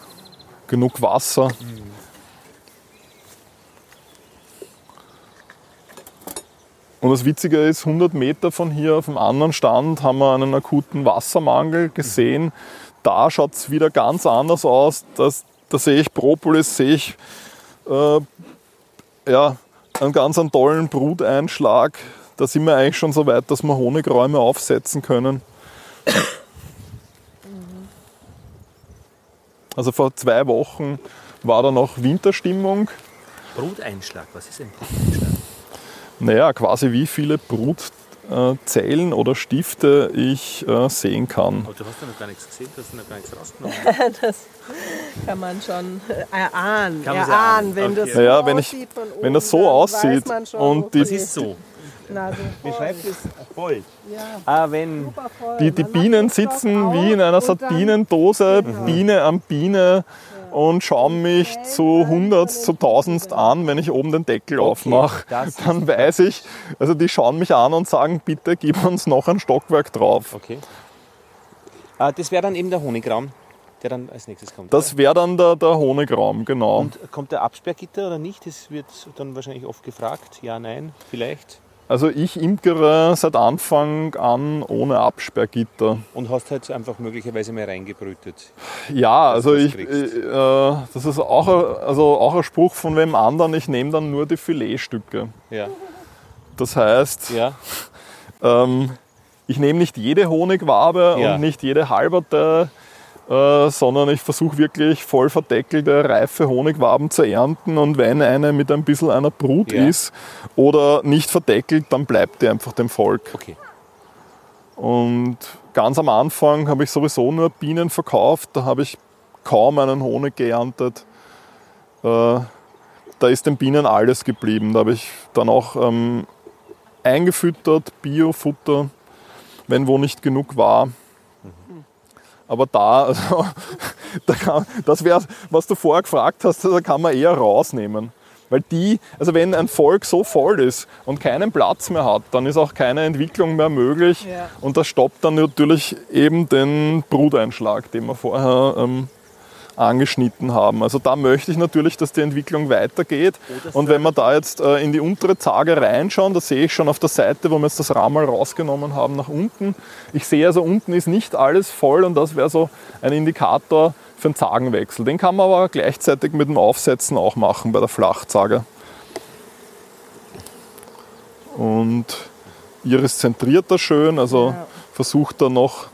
genug Wasser. Und das Witzige ist, 100 Meter von hier auf dem anderen Stand haben wir einen akuten Wassermangel gesehen. Da schaut es wieder ganz anders aus. Das, da sehe ich Propolis, sehe ich äh, ja, einen ganz einen tollen Bruteinschlag. Da sind wir eigentlich schon so weit, dass wir Honigräume aufsetzen können. Also vor zwei Wochen war da noch Winterstimmung. Bruteinschlag, was ist ein Bruteinschlag? Naja, quasi wie viele Brutzellen oder Stifte ich äh, sehen kann. Aber du hast ja noch gar nichts gesehen, du hast ja noch gar nichts rausgenommen. Das kann man schon erahnen. Kann erahnen, erahnen? wenn Okay. das Naja, so wenn ich- wenn das so aussieht weiß man schon, und die- okay. ist so? Na, so Wie voll. schreibt es? Voll. Ja, Ah, wenn. super voll. Die, die Bienen sitzen wie in einer Sardinendose, Biene an Biene und schauen mich zu hundertst, zu tausendst an, wenn ich oben den Deckel aufmache. das ist Dann weiß ich, also die schauen mich an und sagen, bitte gib uns noch ein Stockwerk drauf. Okay. Ah, das wäre dann eben der Honigraum, der dann als nächstes kommt. Das wäre dann der, der Honigraum, genau. Und kommt der Absperrgitter oder nicht? Das wird dann wahrscheinlich oft gefragt. Ja, nein, vielleicht. Also ich imkere seit Anfang an ohne Absperrgitter. Und hast halt einfach möglicherweise mal reingebrütet. Ja, also ich, äh, das ist auch, ein- also auch ein Spruch von wem anderen, ich nehme dann nur die Filetstücke. Ja. Das heißt, Ja. ähm, ich nehme nicht jede Honigwabe Ja. und nicht jede halberte, äh, sondern ich versuche wirklich voll verdeckelte, reife Honigwaben zu ernten und wenn eine mit ein bisschen einer Brut Ja. ist oder nicht verdeckelt, dann bleibt die einfach dem Volk. Okay. Und ganz am Anfang habe ich sowieso nur Bienen verkauft. Da habe ich kaum einen Honig geerntet. Äh, da ist den Bienen alles geblieben. Da habe ich dann auch ähm, eingefüttert, Biofutter, wenn wo nicht genug war. Aber da, also, da kann, das wäre, was du vorher gefragt hast, da kann man eher rausnehmen. Weil die, also wenn ein Volk so voll ist und keinen Platz mehr hat, dann ist auch keine Entwicklung mehr möglich. Ja. Und das stoppt dann natürlich eben den Bruteinschlag, den wir vorher ähm, angeschnitten haben. Also da möchte ich natürlich, dass die Entwicklung weitergeht. Und wenn wir da jetzt äh, in die untere Zage reinschauen, da sehe ich schon auf der Seite, wo wir jetzt das Ramal rausgenommen haben, nach unten. Ich sehe also, unten ist nicht alles voll und das wäre so ein Indikator für einen Zagenwechsel. Den kann man aber gleichzeitig mit dem Aufsetzen auch machen bei der Flachzage. Und Iris zentriert da schön, also Ja. versucht da noch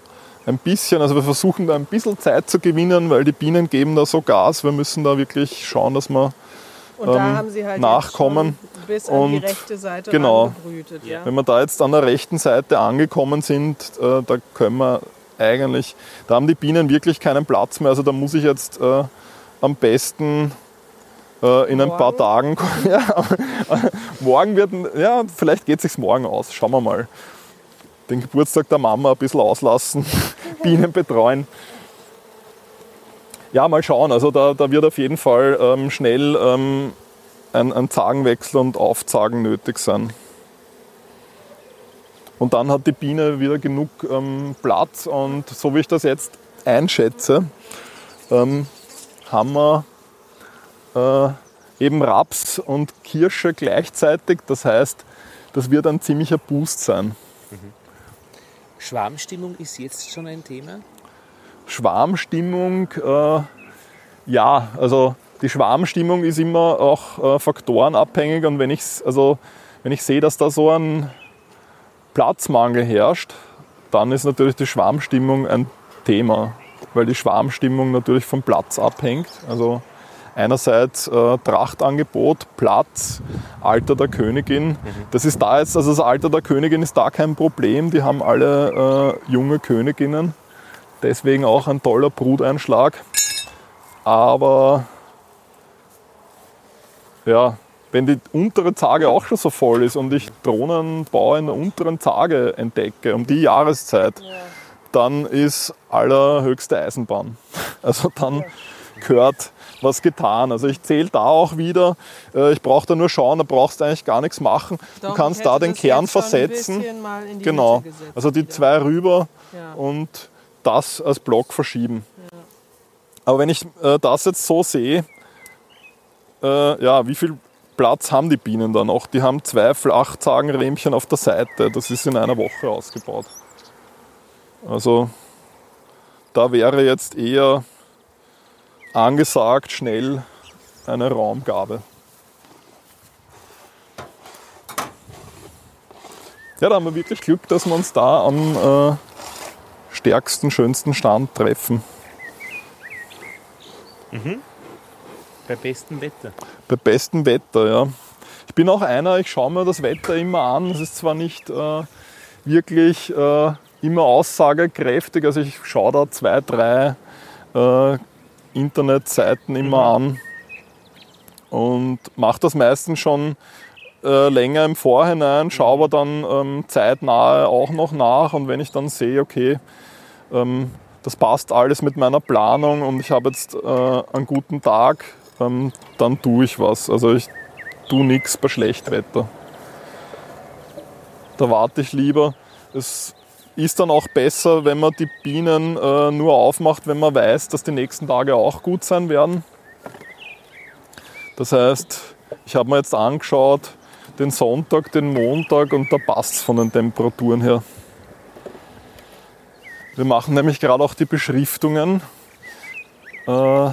ein bisschen, also wir versuchen da ein bisschen Zeit zu gewinnen, weil die Bienen geben da so Gas. Wir müssen da wirklich schauen, dass wir, Und da ähm, haben sie halt nachkommen bis an die und rechte Seite genau. Ja. wenn wir da jetzt an der rechten Seite angekommen sind, äh, da können wir eigentlich, da haben die Bienen wirklich keinen Platz mehr. Also da muss ich jetzt äh, am besten äh, in ein paar Morgen? Tagen, ja, morgen wird, ja, vielleicht geht es sich morgen aus, schauen wir mal. Den Geburtstag der Mama ein bisschen auslassen, Bienen betreuen. Ja, mal schauen. Also da, da wird auf jeden Fall ähm, schnell ähm, ein, ein Zagenwechsel und Aufzagen nötig sein. Und dann hat die Biene wieder genug ähm, Platz und so wie ich das jetzt einschätze, ähm, haben wir äh, eben Raps und Kirsche gleichzeitig. Das heißt, das wird ein ziemlicher Boost sein. Schwarmstimmung ist jetzt schon ein Thema. Schwarmstimmung, äh, ja, also die Schwarmstimmung ist immer auch äh, faktorenabhängig und wenn ich, also, wenn ich sehe, dass da so ein Platzmangel herrscht, dann ist natürlich die Schwarmstimmung ein Thema, weil die Schwarmstimmung natürlich vom Platz abhängt. Also einerseits äh, Trachtangebot, Platz, Alter der Königin. Das ist da jetzt, also das Alter der Königin ist da kein Problem. Die haben alle äh, junge Königinnen. Deswegen auch ein toller Bruteinschlag. Aber ja, wenn die untere Zage auch schon so voll ist und ich Drohnenbau in der unteren Zage entdecke, um die Jahreszeit, dann ist allerhöchste Eisenbahn. Also dann gehört was getan. Also ich zähle da auch wieder, äh, ich brauche da nur schauen, da brauchst du eigentlich gar nichts machen. Doch, du kannst da den Kern versetzen. Genau, gesetzt also die wieder. zwei rüber Ja. und das als Block verschieben. Aber wenn ich äh, das jetzt so sehe, äh, ja, wie viel Platz haben die Bienen da noch? Die haben zwei Flachzagenrähmchen auf der Seite. Das ist in einer Woche ausgebaut. Also da wäre jetzt eher angesagt, schnell eine Raumgabe. Ja, da haben wir wirklich Glück, dass wir uns da am äh, stärksten, schönsten Stand treffen. Bei bestem Wetter. Bei bestem Wetter, ja. Ich bin auch einer, ich schaue mir das Wetter immer an. Es ist zwar nicht äh, wirklich äh, immer aussagekräftig, also ich schaue da zwei, drei äh, Internetseiten immer an und mache das meistens schon äh, länger im Vorhinein, schaue aber dann ähm, zeitnahe auch noch nach und wenn ich dann sehe, okay, ähm, das passt alles mit meiner Planung und ich habe jetzt äh, einen guten Tag, ähm, dann tue ich was. Also ich tue nichts bei Schlechtwetter. Da warte ich lieber. Es ist dann auch besser, wenn man die Bienen äh, nur aufmacht, wenn man weiß, dass die nächsten Tage auch gut sein werden. Das heißt, ich habe mir jetzt angeschaut, den Sonntag, den Montag und da passt es von den Temperaturen her. Wir machen nämlich gerade auch die Beschriftungen. Äh,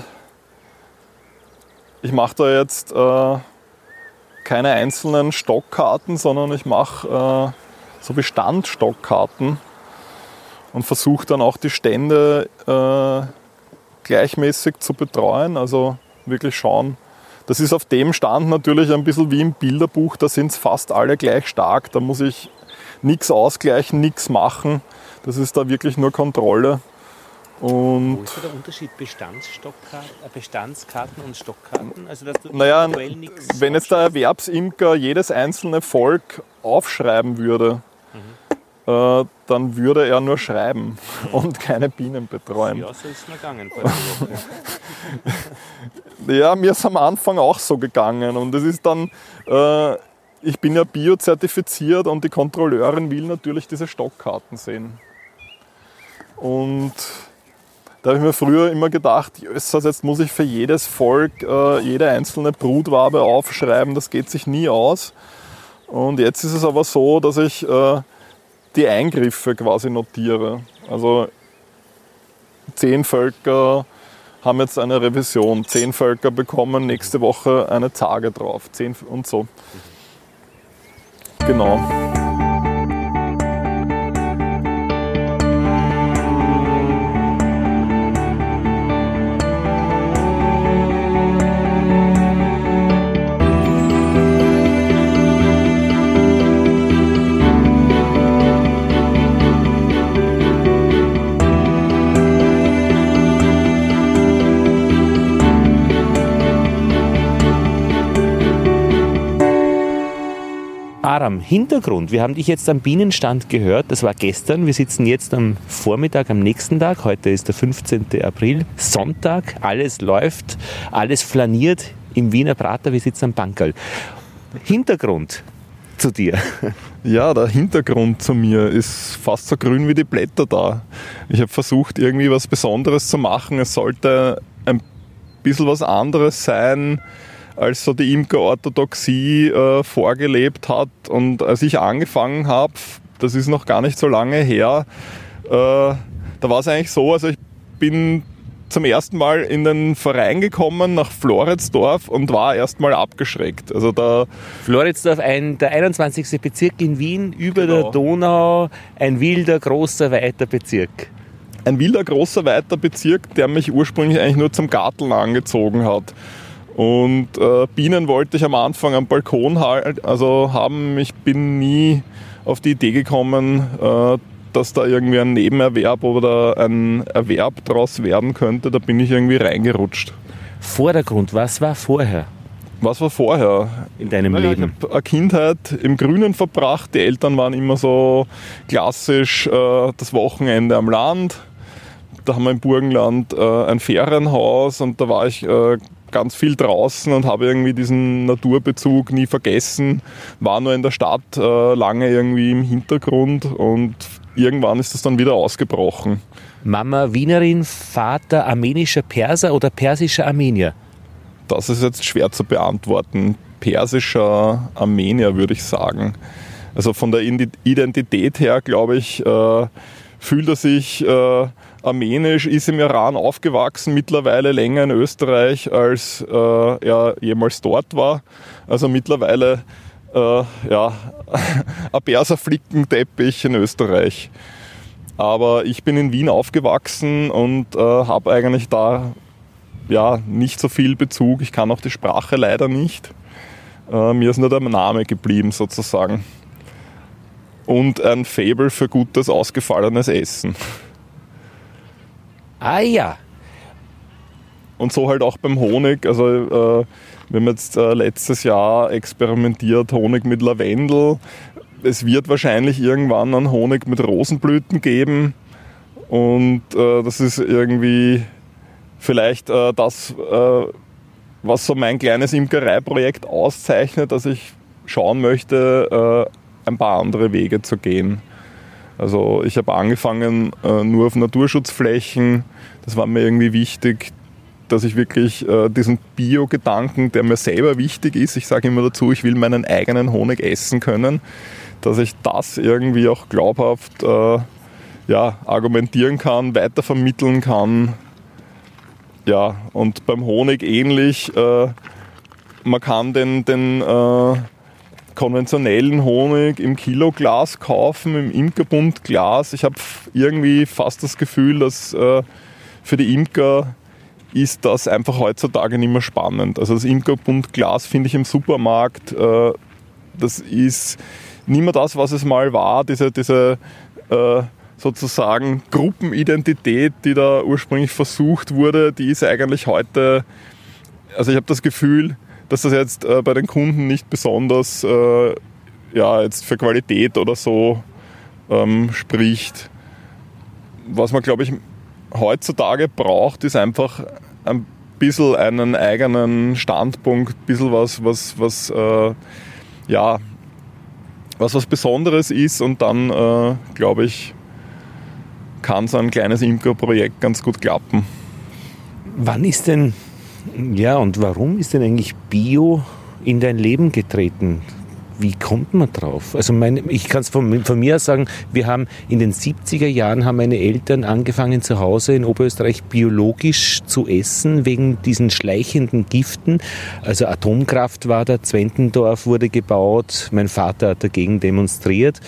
ich mache da jetzt äh, keine einzelnen Stockkarten, sondern ich mache äh, so Bestandsstockkarten und versuche dann auch die Stände gleichmäßig zu betreuen. Also wirklich schauen, das ist auf dem Stand natürlich ein bisschen wie im Bilderbuch, da sind es fast alle gleich stark. Da muss ich nichts ausgleichen, nichts machen. Das ist da wirklich nur Kontrolle. Und Wo ist der Unterschied äh, Bestandskarten und Stockkarten? Also dass du naja, wenn jetzt der Erwerbsimker jedes einzelne Volk aufschreiben würde, äh, dann würde er nur schreiben und keine Bienen betreuen. Ja, so ist es mir gegangen. Ja, ist am Anfang auch so gegangen und es ist dann, äh, ich bin ja biozertifiziert und die Kontrolleurin will natürlich diese Stockkarten sehen. Und da habe ich mir früher immer gedacht, jössers, jetzt muss ich für jedes Volk äh, jede einzelne Brutwabe aufschreiben, das geht sich nie aus. Und jetzt ist es aber so, dass ich äh, die Eingriffe quasi notiere. Also zehn Völker haben jetzt eine Revision. Zehn Völker bekommen nächste Woche eine Tage drauf. Zehn und so. Genau. Aram, Hintergrund. Wir haben dich jetzt am Bienenstand gehört. Das war gestern. Wir sitzen jetzt am Vormittag, am nächsten Tag. Heute ist der 15. April, Sonntag. Alles läuft, alles flaniert im Wiener Prater. Wir sitzen am Bankerl. Hintergrund zu dir. Ja, der Hintergrund zu mir ist fast so grün wie die Blätter da. Ich habe versucht, irgendwie was Besonderes zu machen. Es sollte ein bisschen was anderes sein, als so die Imkerorthodoxie äh, vorgelebt hat. Und als ich angefangen habe, das ist noch gar nicht so lange her, äh, da war es eigentlich so, also ich bin zum ersten Mal in den Verein gekommen nach Floridsdorf und war erstmal abgeschreckt. Also da Floridsdorf, ein, der 21. Bezirk in Wien, über Genau. der Donau, ein wilder, großer, weiter Bezirk. ein wilder, großer, weiter Bezirk, der mich ursprünglich eigentlich nur zum Garteln angezogen hat. Und äh, Bienen wollte ich am Anfang am Balkon halt, also haben. Ich bin nie auf die Idee gekommen, äh, dass da irgendwie ein Nebenerwerb oder ein Erwerb daraus werden könnte. Da bin ich irgendwie reingerutscht. Vordergrund, was war vorher Was war vorher? in deinem Naja, Leben? Ich habe eine Kindheit im Grünen verbracht. Die Eltern waren immer so klassisch äh, das Wochenende am Land. Da haben wir im Burgenland äh, ein Ferienhaus und da war ich äh, ganz viel draußen und habe irgendwie diesen Naturbezug nie vergessen. War nur in der Stadt äh, lange irgendwie im Hintergrund und irgendwann ist das dann wieder ausgebrochen. Mama Wienerin, Vater armenischer Perser oder persischer Armenier? Das ist jetzt schwer zu beantworten. Persischer Armenier würde ich sagen. Also von der Identität her, glaube ich, äh, fühlt er sich äh, armenisch, ist im Iran aufgewachsen, mittlerweile länger in Österreich, als äh, er jemals dort war. Also mittlerweile äh, ja, ein Perserflickenteppich in Österreich. Aber ich bin in Wien aufgewachsen und äh, habe eigentlich da ja, nicht so viel Bezug. Ich kann auch die Sprache leider nicht. Äh, mir ist nur der Name geblieben sozusagen. Und ein Fable für gutes, ausgefallenes Essen. Ah ja, Und so halt auch beim Honig. Also äh, Wir haben jetzt äh, letztes Jahr experimentiert Honig mit Lavendel. Es wird wahrscheinlich irgendwann einen Honig mit Rosenblüten geben. Und äh, das ist irgendwie vielleicht äh, das, äh, was so mein kleines Imkereiprojekt auszeichnet, dass ich schauen möchte, äh, ein paar andere Wege zu gehen. Also ich habe angefangen äh, nur auf Naturschutzflächen. Das war mir irgendwie wichtig, dass ich wirklich äh, diesen Bio-Gedanken, der mir selber wichtig ist, ich sage immer dazu, ich will meinen eigenen Honig essen können, dass ich das irgendwie auch glaubhaft äh, ja, argumentieren kann, weitervermitteln kann. Ja, und beim Honig ähnlich. Äh, man kann den, den äh, konventionellen Honig im Kiloglas kaufen, im Imkerbundglas. Ich habe irgendwie fast das Gefühl, dass äh, für die Imker ist das einfach heutzutage nicht mehr spannend. Also das Imkerbundglas finde ich im Supermarkt, äh, das ist nicht mehr das, was es mal war, diese, diese äh, sozusagen Gruppenidentität, die da ursprünglich versucht wurde, die ist eigentlich heute, also ich habe das Gefühl, dass das jetzt äh, bei den Kunden nicht besonders äh, ja, jetzt für Qualität oder so ähm, spricht. Was man, glaube ich, heutzutage braucht, ist einfach ein bisschen einen eigenen Standpunkt, ein bisschen was, was, was, äh, ja, was was Besonderes ist und dann, äh, glaube ich, kann so ein kleines Imker-Projekt ganz gut klappen. Wann ist denn ja, und warum ist denn eigentlich Bio in dein Leben getreten? Wie kommt man drauf? Also meine, ich kann es von, von, mir aus sagen, wir haben in den 70er Jahren haben meine Eltern angefangen zu Hause in Oberösterreich biologisch zu essen wegen diesen schleichenden Giften. Also Atomkraft war da, Zwentendorf wurde gebaut, mein Vater hat dagegen demonstriert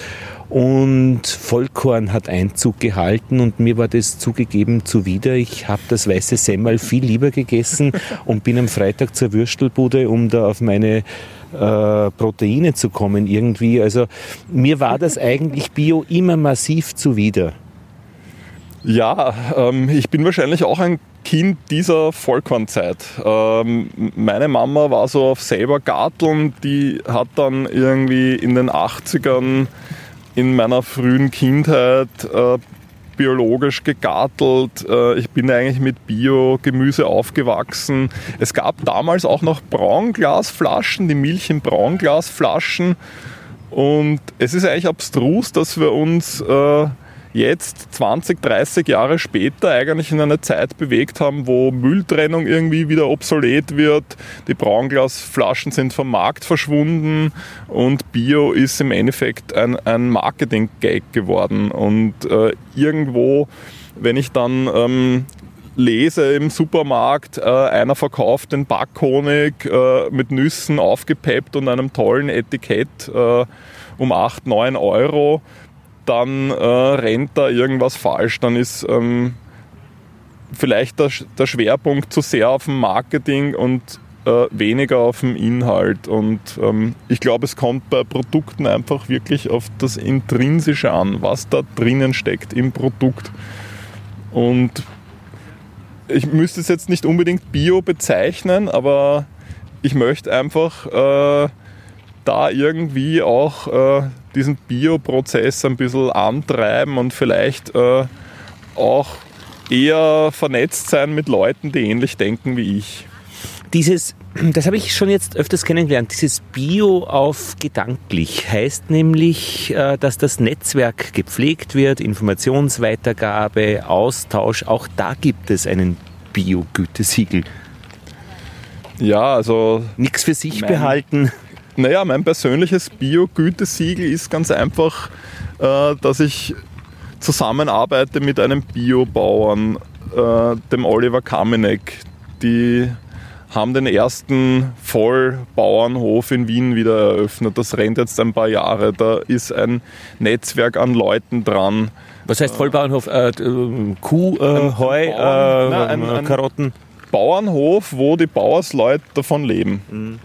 und Vollkorn hat Einzug gehalten und mir war das zugegeben zuwider. Ich habe das weiße Semmel viel lieber gegessen und bin am Freitag zur Würstelbude, um da auf meine äh, Proteine zu kommen irgendwie. Also mir war das eigentlich Bio immer massiv zuwider. Ja, ähm, ich bin wahrscheinlich auch ein Kind dieser Vollkornzeit. Ähm, meine Mama war so auf selber Garteln, die hat dann irgendwie in den 80ern in meiner frühen Kindheit äh, biologisch gegartelt. Äh, ich bin eigentlich mit Bio-Gemüse aufgewachsen. Es gab damals auch noch Braunglasflaschen, die Milch in Braunglasflaschen. Und es ist eigentlich abstrus, dass wir uns äh, jetzt 20, 30 Jahre später eigentlich in eine Zeit bewegt haben, wo Mülltrennung irgendwie wieder obsolet wird, die Braunglasflaschen sind vom Markt verschwunden und Bio ist im Endeffekt ein, ein Marketing-Gag geworden. Und äh, irgendwo, wenn ich dann ähm, lese im Supermarkt, äh, einer verkauft den Backhonig äh, mit Nüssen aufgepeppt und einem tollen Etikett äh, um 8, 9 Euro, dann äh, rennt da irgendwas falsch, dann ist ähm, vielleicht der, der, Schwerpunkt zu sehr auf dem Marketing und äh, weniger auf dem Inhalt. Und ähm, ich glaube, es kommt bei Produkten einfach wirklich auf das Intrinsische an, was da drinnen steckt im Produkt. Und ich müsste es jetzt nicht unbedingt Bio bezeichnen, aber ich möchte einfach äh, da irgendwie auch äh, diesen Bioprozess ein bisschen antreiben und vielleicht äh, auch eher vernetzt sein mit Leuten, die ähnlich denken wie ich. Dieses, das habe ich schon jetzt öfters kennengelernt, dieses Bio auf gedanklich heißt nämlich, äh, dass das Netzwerk gepflegt wird, Informationsweitergabe, Austausch, auch da gibt es einen Bio-Gütesiegel. Ja, also. Nichts für sich behalten. Naja, mein persönliches Bio-Gütesiegel ist ganz einfach, äh, dass ich zusammenarbeite mit einem Biobauern, äh, dem Oliver Kamenek. Die haben den ersten Vollbauernhof in Wien wieder eröffnet. Das rennt jetzt ein paar Jahre. Da ist ein Netzwerk an Leuten dran. Was heißt Vollbauernhof? Äh, Kuh, äh, Heu, Bauern, äh, nein, ein, Karotten? Bauernhof, wo die Bauersleute davon leben. Mhm.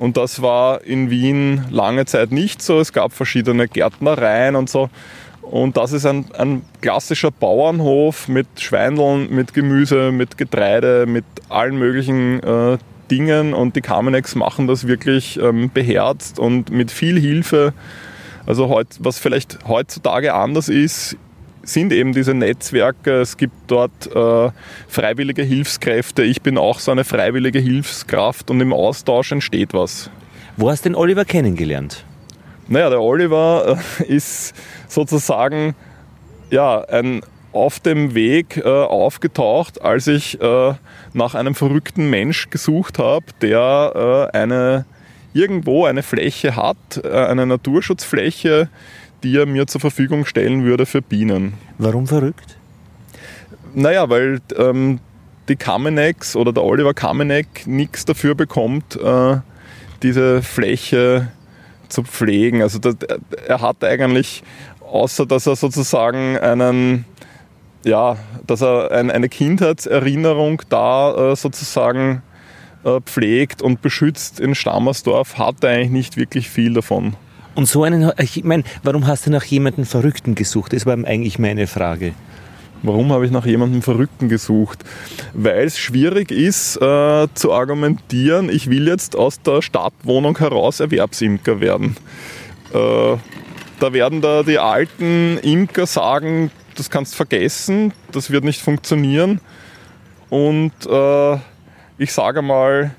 Und das war in Wien lange Zeit nicht so. Es gab verschiedene Gärtnereien und so. Und das ist ein, ein klassischer Bauernhof mit Schweindeln, mit Gemüse, mit Getreide, mit allen möglichen äh, Dingen und die Carmenex machen das wirklich ähm, beherzt und mit viel Hilfe. Also heut, was vielleicht heutzutage anders ist, sind eben diese Netzwerke. Es gibt dort äh, freiwillige Hilfskräfte. Ich bin auch so eine freiwillige Hilfskraft und im Austausch entsteht was. Wo hast du den Oliver kennengelernt? Naja, der Oliver äh, ist sozusagen ja, ein auf dem Weg äh, aufgetaucht, als ich äh, nach einem verrückten Mensch gesucht habe, der äh, eine irgendwo eine Fläche hat, eine Naturschutzfläche, die er mir zur Verfügung stellen würde für Bienen. Warum verrückt? Naja, weil ähm, die Kamenex oder der Oliver Kamenek nichts dafür bekommt, äh, diese Fläche zu pflegen. Also das, er hat eigentlich, außer dass er sozusagen einen, ja, dass er ein, eine Kindheitserinnerung da äh, sozusagen äh, pflegt und beschützt in Stammersdorf, hat er eigentlich nicht wirklich viel davon. Und so einen, ich meine, warum hast du nach jemandem Verrückten gesucht? Das war eigentlich meine Frage. Warum habe ich nach jemandem Verrückten gesucht? Weil es schwierig ist äh, zu argumentieren, ich will jetzt aus der Stadtwohnung heraus Erwerbsimker werden. Äh, da werden da die alten Imker sagen, das kannst vergessen, das wird nicht funktionieren. Und äh, ich sage mal,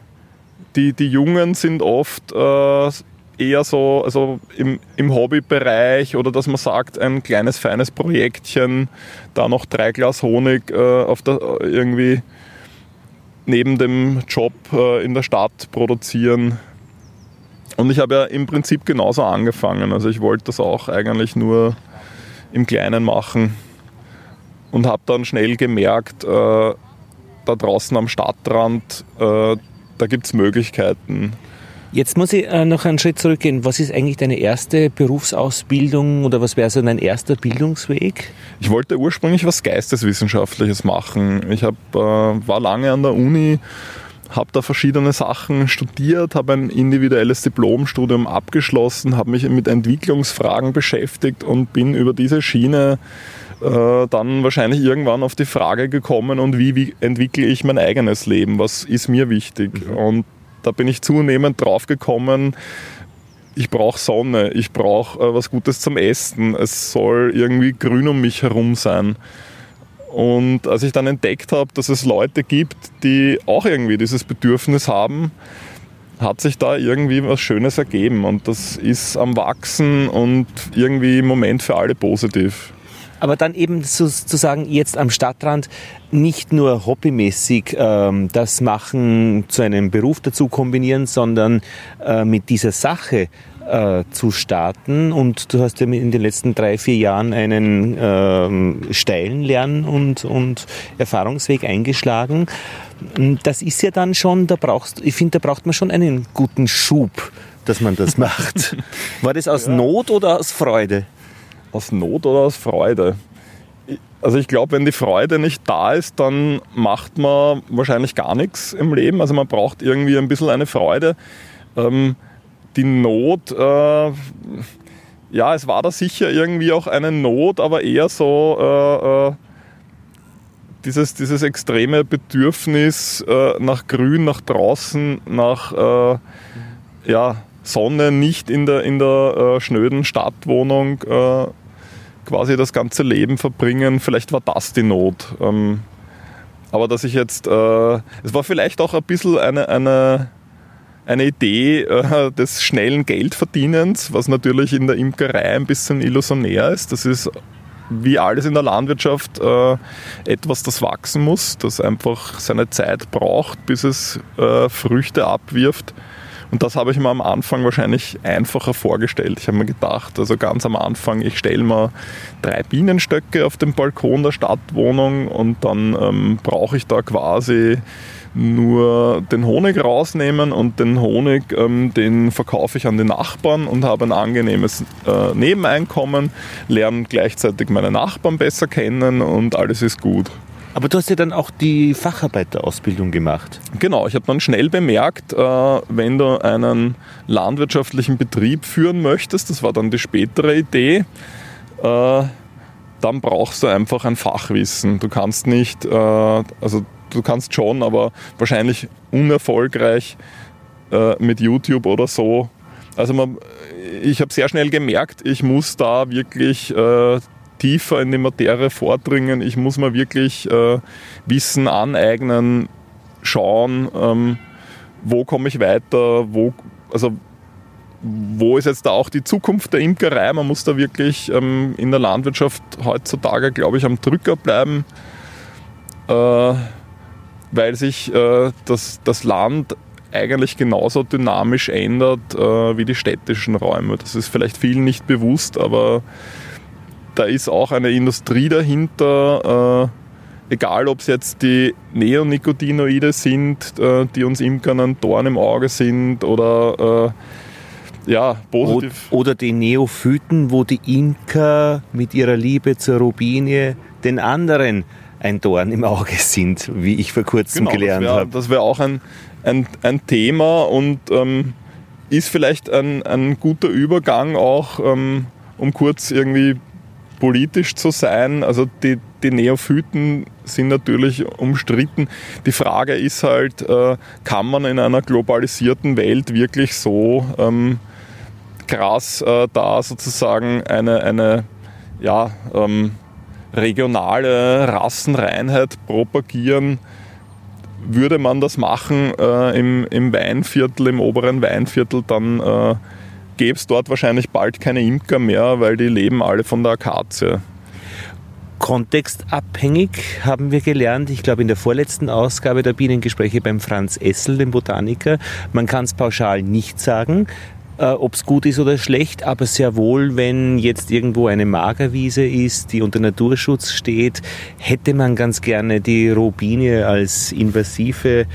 die, die Jungen sind oft äh, eher so also im, im Hobbybereich oder dass man sagt, ein kleines, feines Projektchen, da noch drei Glas Honig äh, auf der, irgendwie neben dem Job äh, in der Stadt produzieren. Und ich habe ja im Prinzip genauso angefangen. Also ich wollte das auch eigentlich nur im Kleinen machen und habe dann schnell gemerkt, äh, da draußen am Stadtrand, äh, da gibt es Möglichkeiten. Jetzt muss ich äh, noch einen Schritt zurückgehen. Was ist eigentlich deine erste Berufsausbildung oder was wäre so dein erster Bildungsweg? Ich wollte ursprünglich was Geisteswissenschaftliches machen. Ich hab, äh, war lange an der Uni, habe da verschiedene Sachen studiert, habe ein individuelles Diplomstudium abgeschlossen, habe mich mit Entwicklungsfragen beschäftigt und bin über diese Schiene äh, dann wahrscheinlich irgendwann auf die Frage gekommen, und wie, wie entwickle ich mein eigenes Leben? Was ist mir wichtig? Mhm. Und da bin ich zunehmend drauf gekommen, ich brauche Sonne, ich brauche äh, was Gutes zum Essen, es soll irgendwie grün um mich herum sein. Und als ich dann entdeckt habe, dass es Leute gibt, die auch irgendwie dieses Bedürfnis haben, hat sich da irgendwie was Schönes ergeben. Und das ist am Wachsen und irgendwie im Moment für alle positiv aber dann eben sozusagen jetzt am Stadtrand nicht nur hobbymäßig ähm, das Machen zu einem Beruf dazu kombinieren, sondern äh, mit dieser Sache äh, zu starten. Und du hast ja in den letzten drei, vier Jahren einen ähm, steilen Lern- und, und Erfahrungsweg eingeschlagen. Das ist ja dann schon, da brauchst, ich finde, da braucht man schon einen guten Schub, dass man das macht. War das aus ja. Not oder aus Freude? Aus Not oder aus Freude? Also ich glaube, wenn die Freude nicht da ist, dann macht man wahrscheinlich gar nichts im Leben. Also man braucht irgendwie ein bisschen eine Freude. Ähm, die Not, äh, ja, es war da sicher irgendwie auch eine Not, aber eher so äh, äh, dieses, dieses extreme Bedürfnis äh, nach Grün, nach draußen, nach äh, ja, Sonne, nicht in der, in der äh, schnöden Stadtwohnung quasi das ganze Leben verbringen. Vielleicht war das die Not. Ähm, aber dass ich jetzt, äh, es war vielleicht auch ein bisschen eine, eine, eine Idee äh, des schnellen Geldverdienens, was natürlich in der Imkerei ein bisschen illusionär ist. Das ist wie alles in der Landwirtschaft äh, etwas, das wachsen muss, das einfach seine Zeit braucht, bis es äh, Früchte abwirft. Und das habe ich mir am Anfang wahrscheinlich einfacher vorgestellt. Ich habe mir gedacht, also ganz am Anfang, ich stelle mir drei Bienenstöcke auf dem Balkon der Stadtwohnung und dann ähm, brauche ich da quasi nur den Honig rausnehmen und den Honig, ähm, den verkaufe ich an die Nachbarn und habe ein angenehmes äh, Nebeneinkommen, lerne gleichzeitig meine Nachbarn besser kennen und alles ist gut. Aber du hast ja dann auch die Facharbeiterausbildung gemacht. Genau, ich habe dann schnell bemerkt, äh, wenn du einen landwirtschaftlichen Betrieb führen möchtest, das war dann die spätere Idee, äh, dann brauchst du einfach ein Fachwissen. Du kannst nicht, äh, also du kannst schon, aber wahrscheinlich unerfolgreich mit YouTube oder so. Also man, ich habe sehr schnell gemerkt, ich muss da wirklich tiefer in die Materie vordringen. Ich muss mir wirklich äh, Wissen aneignen, schauen, ähm, wo komme ich weiter, wo, also wo ist jetzt da auch die Zukunft der Imkerei? Man muss da wirklich ähm, in der Landwirtschaft heutzutage, glaube ich, am Drücker bleiben, äh, weil sich äh, das, das Land eigentlich genauso dynamisch ändert äh, wie die städtischen Räume. Das ist vielleicht vielen nicht bewusst, aber da ist auch eine Industrie dahinter, äh, egal ob es jetzt die Neonicotinoide sind, äh, die uns Imkern ein Dorn im Auge sind oder äh, ja, positiv. Oder die Neophyten, wo die Imker mit ihrer Liebe zur Robinie den anderen ein Dorn im Auge sind, wie ich vor kurzem genau, gelernt habe. Das wäre auch ein, ein, ein Thema und ähm, ist vielleicht ein, ein guter Übergang auch, ähm, um kurz irgendwie politisch zu sein. Also die, die Neophyten sind natürlich umstritten. Die Frage ist halt, äh, kann man in einer globalisierten Welt wirklich so ähm, krass äh, da sozusagen eine, eine ja, ähm, regionale Rassenreinheit propagieren? würde man das machen äh, im, im Weinviertel, im oberen Weinviertel, dann äh, gäbe es dort wahrscheinlich bald keine Imker mehr, weil die leben alle von der Akazie. Kontextabhängig haben wir gelernt, ich glaube in der vorletzten Ausgabe der Bienengespräche beim Franz Essel, dem Botaniker. Man kann es pauschal nicht sagen äh, ob es gut ist oder schlecht, aber sehr wohl, wenn jetzt irgendwo eine Magerwiese ist, die unter Naturschutz steht, hätte man ganz gerne die Robinie als invasive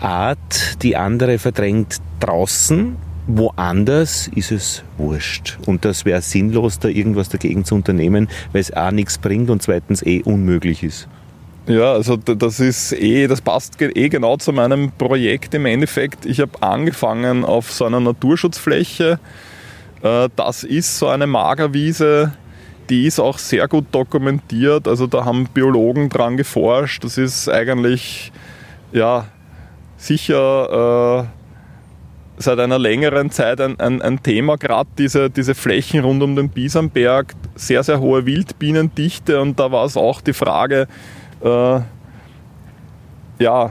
Art, die andere verdrängt draußen. Woanders ist es wurscht. Und das wäre sinnlos, da irgendwas dagegen zu unternehmen, weil es A nichts bringt und zweitens eh unmöglich ist. Ja, also das ist eh, das passt eh genau zu meinem Projekt im Endeffekt. Ich habe angefangen auf so einer Naturschutzfläche. Äh, das ist so eine Magerwiese, die ist auch sehr gut dokumentiert. Also da haben Biologen dran geforscht. Das ist eigentlich ja sicher äh, seit einer längeren Zeit ein, ein, ein Thema, gerade diese, diese Flächen rund um den Biesamberg, sehr, sehr hohe Wildbienendichte und da war es auch die Frage, äh, ja,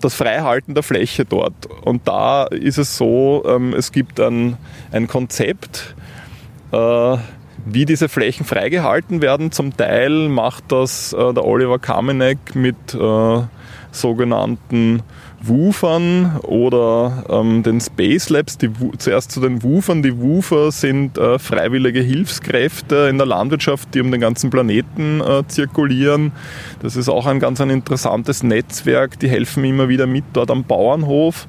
das Freihalten der Fläche dort. Und da ist es so, ähm, es gibt ein, ein Konzept, äh, wie diese Flächen freigehalten werden. Zum Teil macht das äh, der Oliver Kamenek mit äh, sogenannten Woofern oder ähm, den Space Labs. Die, zuerst zu den Woofern. Die Woofer sind äh, freiwillige Hilfskräfte in der Landwirtschaft, die um den ganzen Planeten äh, zirkulieren. Das ist auch ein ganz ein interessantes Netzwerk. Die helfen immer wieder mit dort am Bauernhof.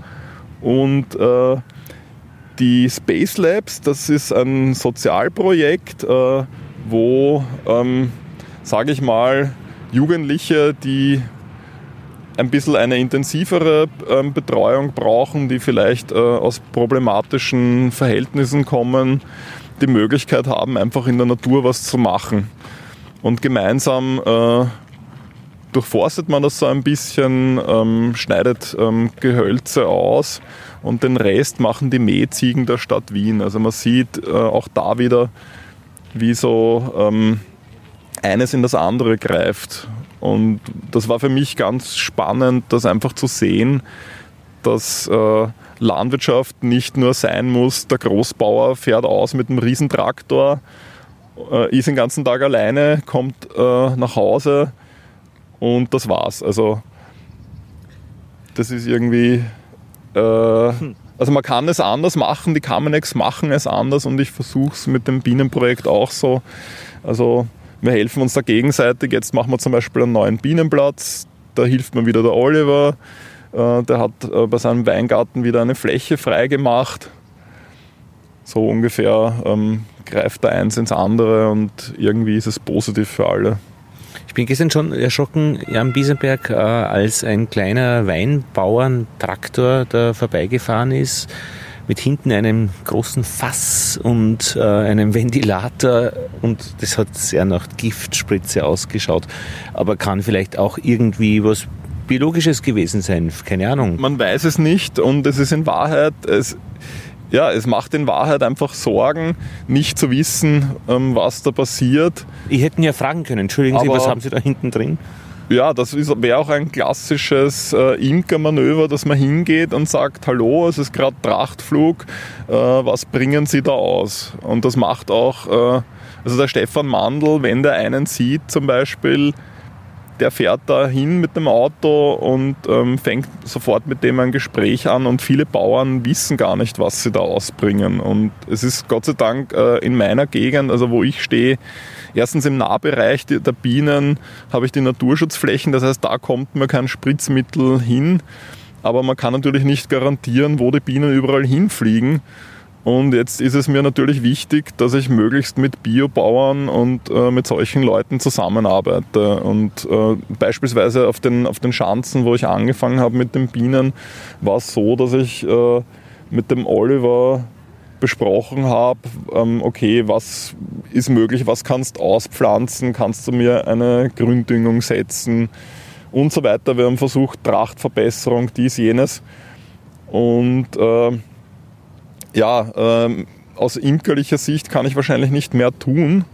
Und äh, die Space Labs, das ist ein Sozialprojekt, äh, wo, ähm, sage ich mal, Jugendliche, die ein bisschen eine intensivere ähm, Betreuung brauchen, die vielleicht äh, aus problematischen Verhältnissen kommen, die Möglichkeit haben, einfach in der Natur was zu machen. Und gemeinsam äh, durchforstet man das so ein bisschen, ähm, schneidet ähm, Gehölze aus und den Rest machen die Mähziegen der Stadt Wien. Also man sieht äh, auch da wieder, wie so ähm, eines in das andere greift. Und das war für mich ganz spannend, das einfach zu sehen, dass äh, Landwirtschaft nicht nur sein muss, der Großbauer fährt aus mit einem Riesentraktor, äh, ist den ganzen Tag alleine, kommt äh, nach Hause und das war's. Also das ist irgendwie... Äh, also man kann es anders machen, die Kamenex machen es anders und ich versuche es mit dem Bienenprojekt auch so. Also wir helfen uns da gegenseitig. Jetzt machen wir zum Beispiel einen neuen Bienenplatz. Da hilft mir wieder der Oliver. Äh, der hat äh, bei seinem Weingarten wieder eine Fläche freigemacht. So ungefähr ähm, greift da eins ins andere und irgendwie ist es positiv für alle. Ich bin gestern schon erschrocken, Jan Biesenberg, äh, als ein kleiner Weinbauern-Traktor da vorbeigefahren ist mit hinten einem großen Fass und äh, einem Ventilator und das hat sehr nach Giftspritze ausgeschaut, aber kann vielleicht auch irgendwie was biologisches gewesen sein, keine Ahnung. Man weiß es nicht und es ist in Wahrheit, es, ja, es macht in Wahrheit einfach Sorgen, nicht zu wissen, ähm, was da passiert. Ich hätte ihn ja fragen können, entschuldigen Sie, Aber- was haben Sie da hinten drin? Ja, das wäre auch ein klassisches äh, Imkermanöver, dass man hingeht und sagt, hallo, es ist gerade Prachtflug, äh, was bringen Sie da aus? Und das macht auch, äh, also der Stefan Mandl, wenn der einen sieht zum Beispiel, der fährt da hin mit dem Auto und ähm, fängt sofort mit dem ein Gespräch an und viele Bauern wissen gar nicht, was sie da ausbringen. Und es ist Gott sei Dank äh, in meiner Gegend, also wo ich stehe, erstens im Nahbereich der Bienen habe ich die Naturschutzflächen, das heißt, da kommt man kein Spritzmittel hin. Aber man kann natürlich nicht garantieren, wo die Bienen überall hinfliegen. Und jetzt ist es mir natürlich wichtig, dass ich möglichst mit Biobauern und äh, mit solchen Leuten zusammenarbeite. Und äh, beispielsweise auf den, auf den Schanzen, wo ich angefangen habe mit den Bienen, war es so, dass ich äh, mit dem Oliver besprochen habe, ähm, okay, was ist möglich, was kannst du auspflanzen, kannst du mir eine Gründüngung setzen und so weiter. Wir haben versucht, Trachtverbesserung, dies, jenes. Und äh, ja, ähm, aus imkerlicher Sicht kann ich wahrscheinlich nicht mehr tun,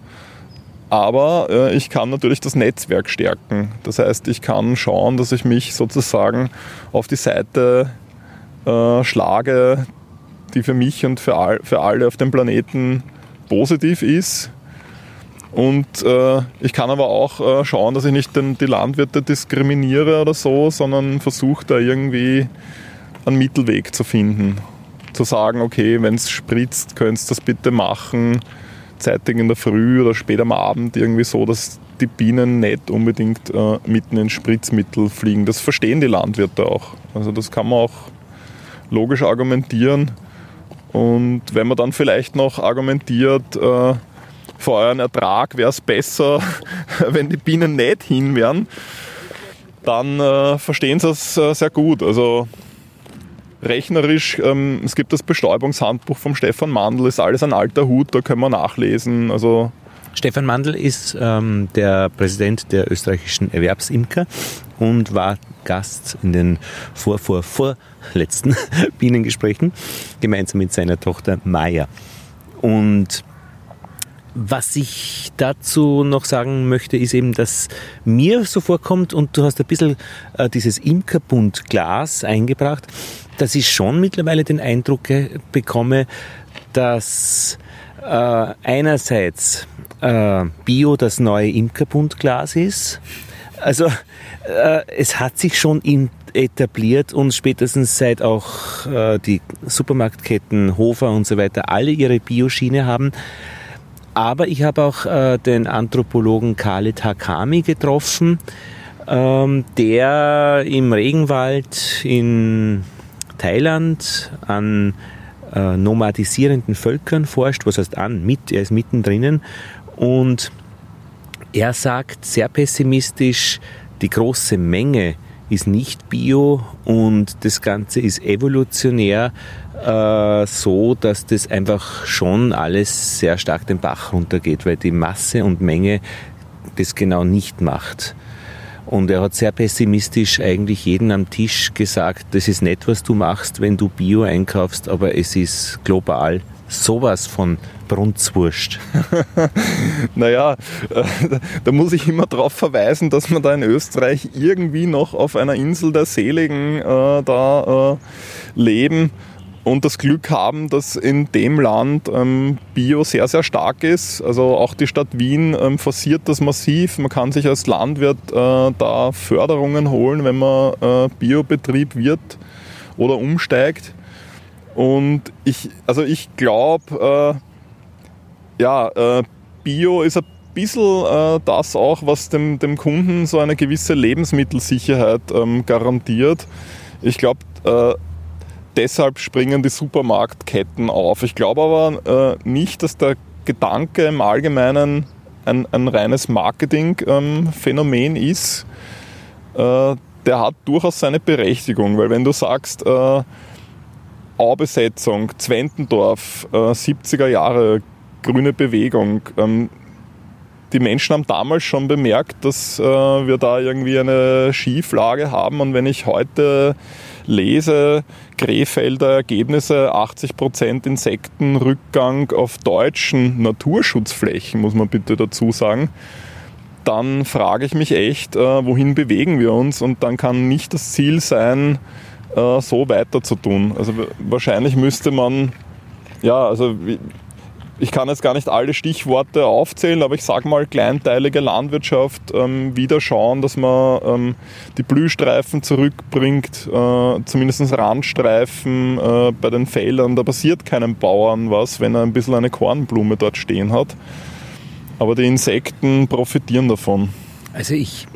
aber äh, ich kann natürlich das Netzwerk stärken. Das heißt, ich kann schauen, dass ich mich sozusagen auf die Seite äh, schlage, die für mich und für, all, für alle auf dem Planeten positiv ist. Und äh, ich kann aber auch äh, schauen, dass ich nicht den, die Landwirte diskriminiere oder so, sondern versuche da irgendwie einen Mittelweg zu finden. Zu sagen, okay, wenn es spritzt, könnt ihr das bitte machen, zeitig in der Früh oder spät am Abend, irgendwie so, dass die Bienen nicht unbedingt äh, mitten ins Spritzmittel fliegen. Das verstehen die Landwirte auch. Also das kann man auch logisch argumentieren. Und wenn man dann vielleicht noch argumentiert, äh, für euren Ertrag wäre es besser, wenn die Bienen nicht hin wären, dann äh, verstehen sie es äh, sehr gut. Also rechnerisch, ähm, es gibt das Bestäubungshandbuch vom Stefan Mandl, ist alles ein alter Hut, da können wir nachlesen. Also Stefan Mandl ist ähm, der Präsident der österreichischen Erwerbsimker und war Gast in den vor, vor, vorletzten Bienengesprächen, gemeinsam mit seiner Tochter Maya. Und was ich dazu noch sagen möchte, ist eben, dass mir so vorkommt, und du hast ein bisschen äh, dieses Imkerbund Glas eingebracht, dass ich schon mittlerweile den Eindruck bekomme, dass äh, einerseits äh, Bio das neue Imkerbundglas ist. Also äh, es hat sich schon in etabliert und spätestens seit auch äh, die Supermarktketten Hofer und so weiter alle ihre Bioschiene haben. Aber ich habe auch äh, den Anthropologen Khaled Hakami getroffen, ähm, der im Regenwald in Thailand an äh, nomadisierenden Völkern forscht. Was heißt an? Mit, er ist mittendrin. Und er sagt sehr pessimistisch, die große Menge ist nicht bio und das Ganze ist evolutionär äh, so, dass das einfach schon alles sehr stark den Bach runtergeht, weil die Masse und Menge das genau nicht macht. Und er hat sehr pessimistisch eigentlich jeden am Tisch gesagt, das ist nett, was du machst, wenn du Bio einkaufst, aber es ist global sowas von Brunzwurst. Naja, äh, da muss ich immer darauf verweisen, dass man da in Österreich irgendwie noch auf einer Insel der Seligen äh, da äh, leben und das Glück haben, dass in dem Land ähm, Bio sehr, sehr stark ist. Also auch die Stadt Wien ähm, forciert das massiv. Man kann sich als Landwirt äh, da Förderungen holen, wenn man äh, Biobetrieb wird oder umsteigt. Und ich, also ich glaube, äh, ja, äh, Bio ist ein bisschen äh, das auch, was dem, dem Kunden so eine gewisse Lebensmittelsicherheit ähm, garantiert. Ich glaube, äh, deshalb springen die Supermarktketten auf. Ich glaube aber äh, nicht, dass der Gedanke im Allgemeinen ein, ein reines Marketing-Phänomen ist. Äh, der hat durchaus seine Berechtigung, weil wenn du sagst, äh, Aubesetzung, Zwentendorf, äh, 70er Jahre, grüne Bewegung, ähm, die Menschen haben damals schon bemerkt, dass äh, wir da irgendwie eine Schieflage haben. Und wenn ich heute lese, Krefelder Ergebnisse, 80% Insektenrückgang auf deutschen Naturschutzflächen, muss man bitte dazu sagen, dann frage ich mich echt, äh, wohin bewegen wir uns? Und dann kann nicht das Ziel sein, äh, so weiter zu tun. Also wahrscheinlich müsste man, ja, also ich kann jetzt gar nicht alle Stichworte aufzählen, aber ich sage mal kleinteilige Landwirtschaft, ähm, wieder schauen, dass man ähm, die Blühstreifen zurückbringt, äh, zumindest Randstreifen äh, bei den Feldern. Da passiert keinem Bauern was, wenn er ein bisschen eine Kornblume dort stehen hat. Aber die Insekten profitieren davon. Also ich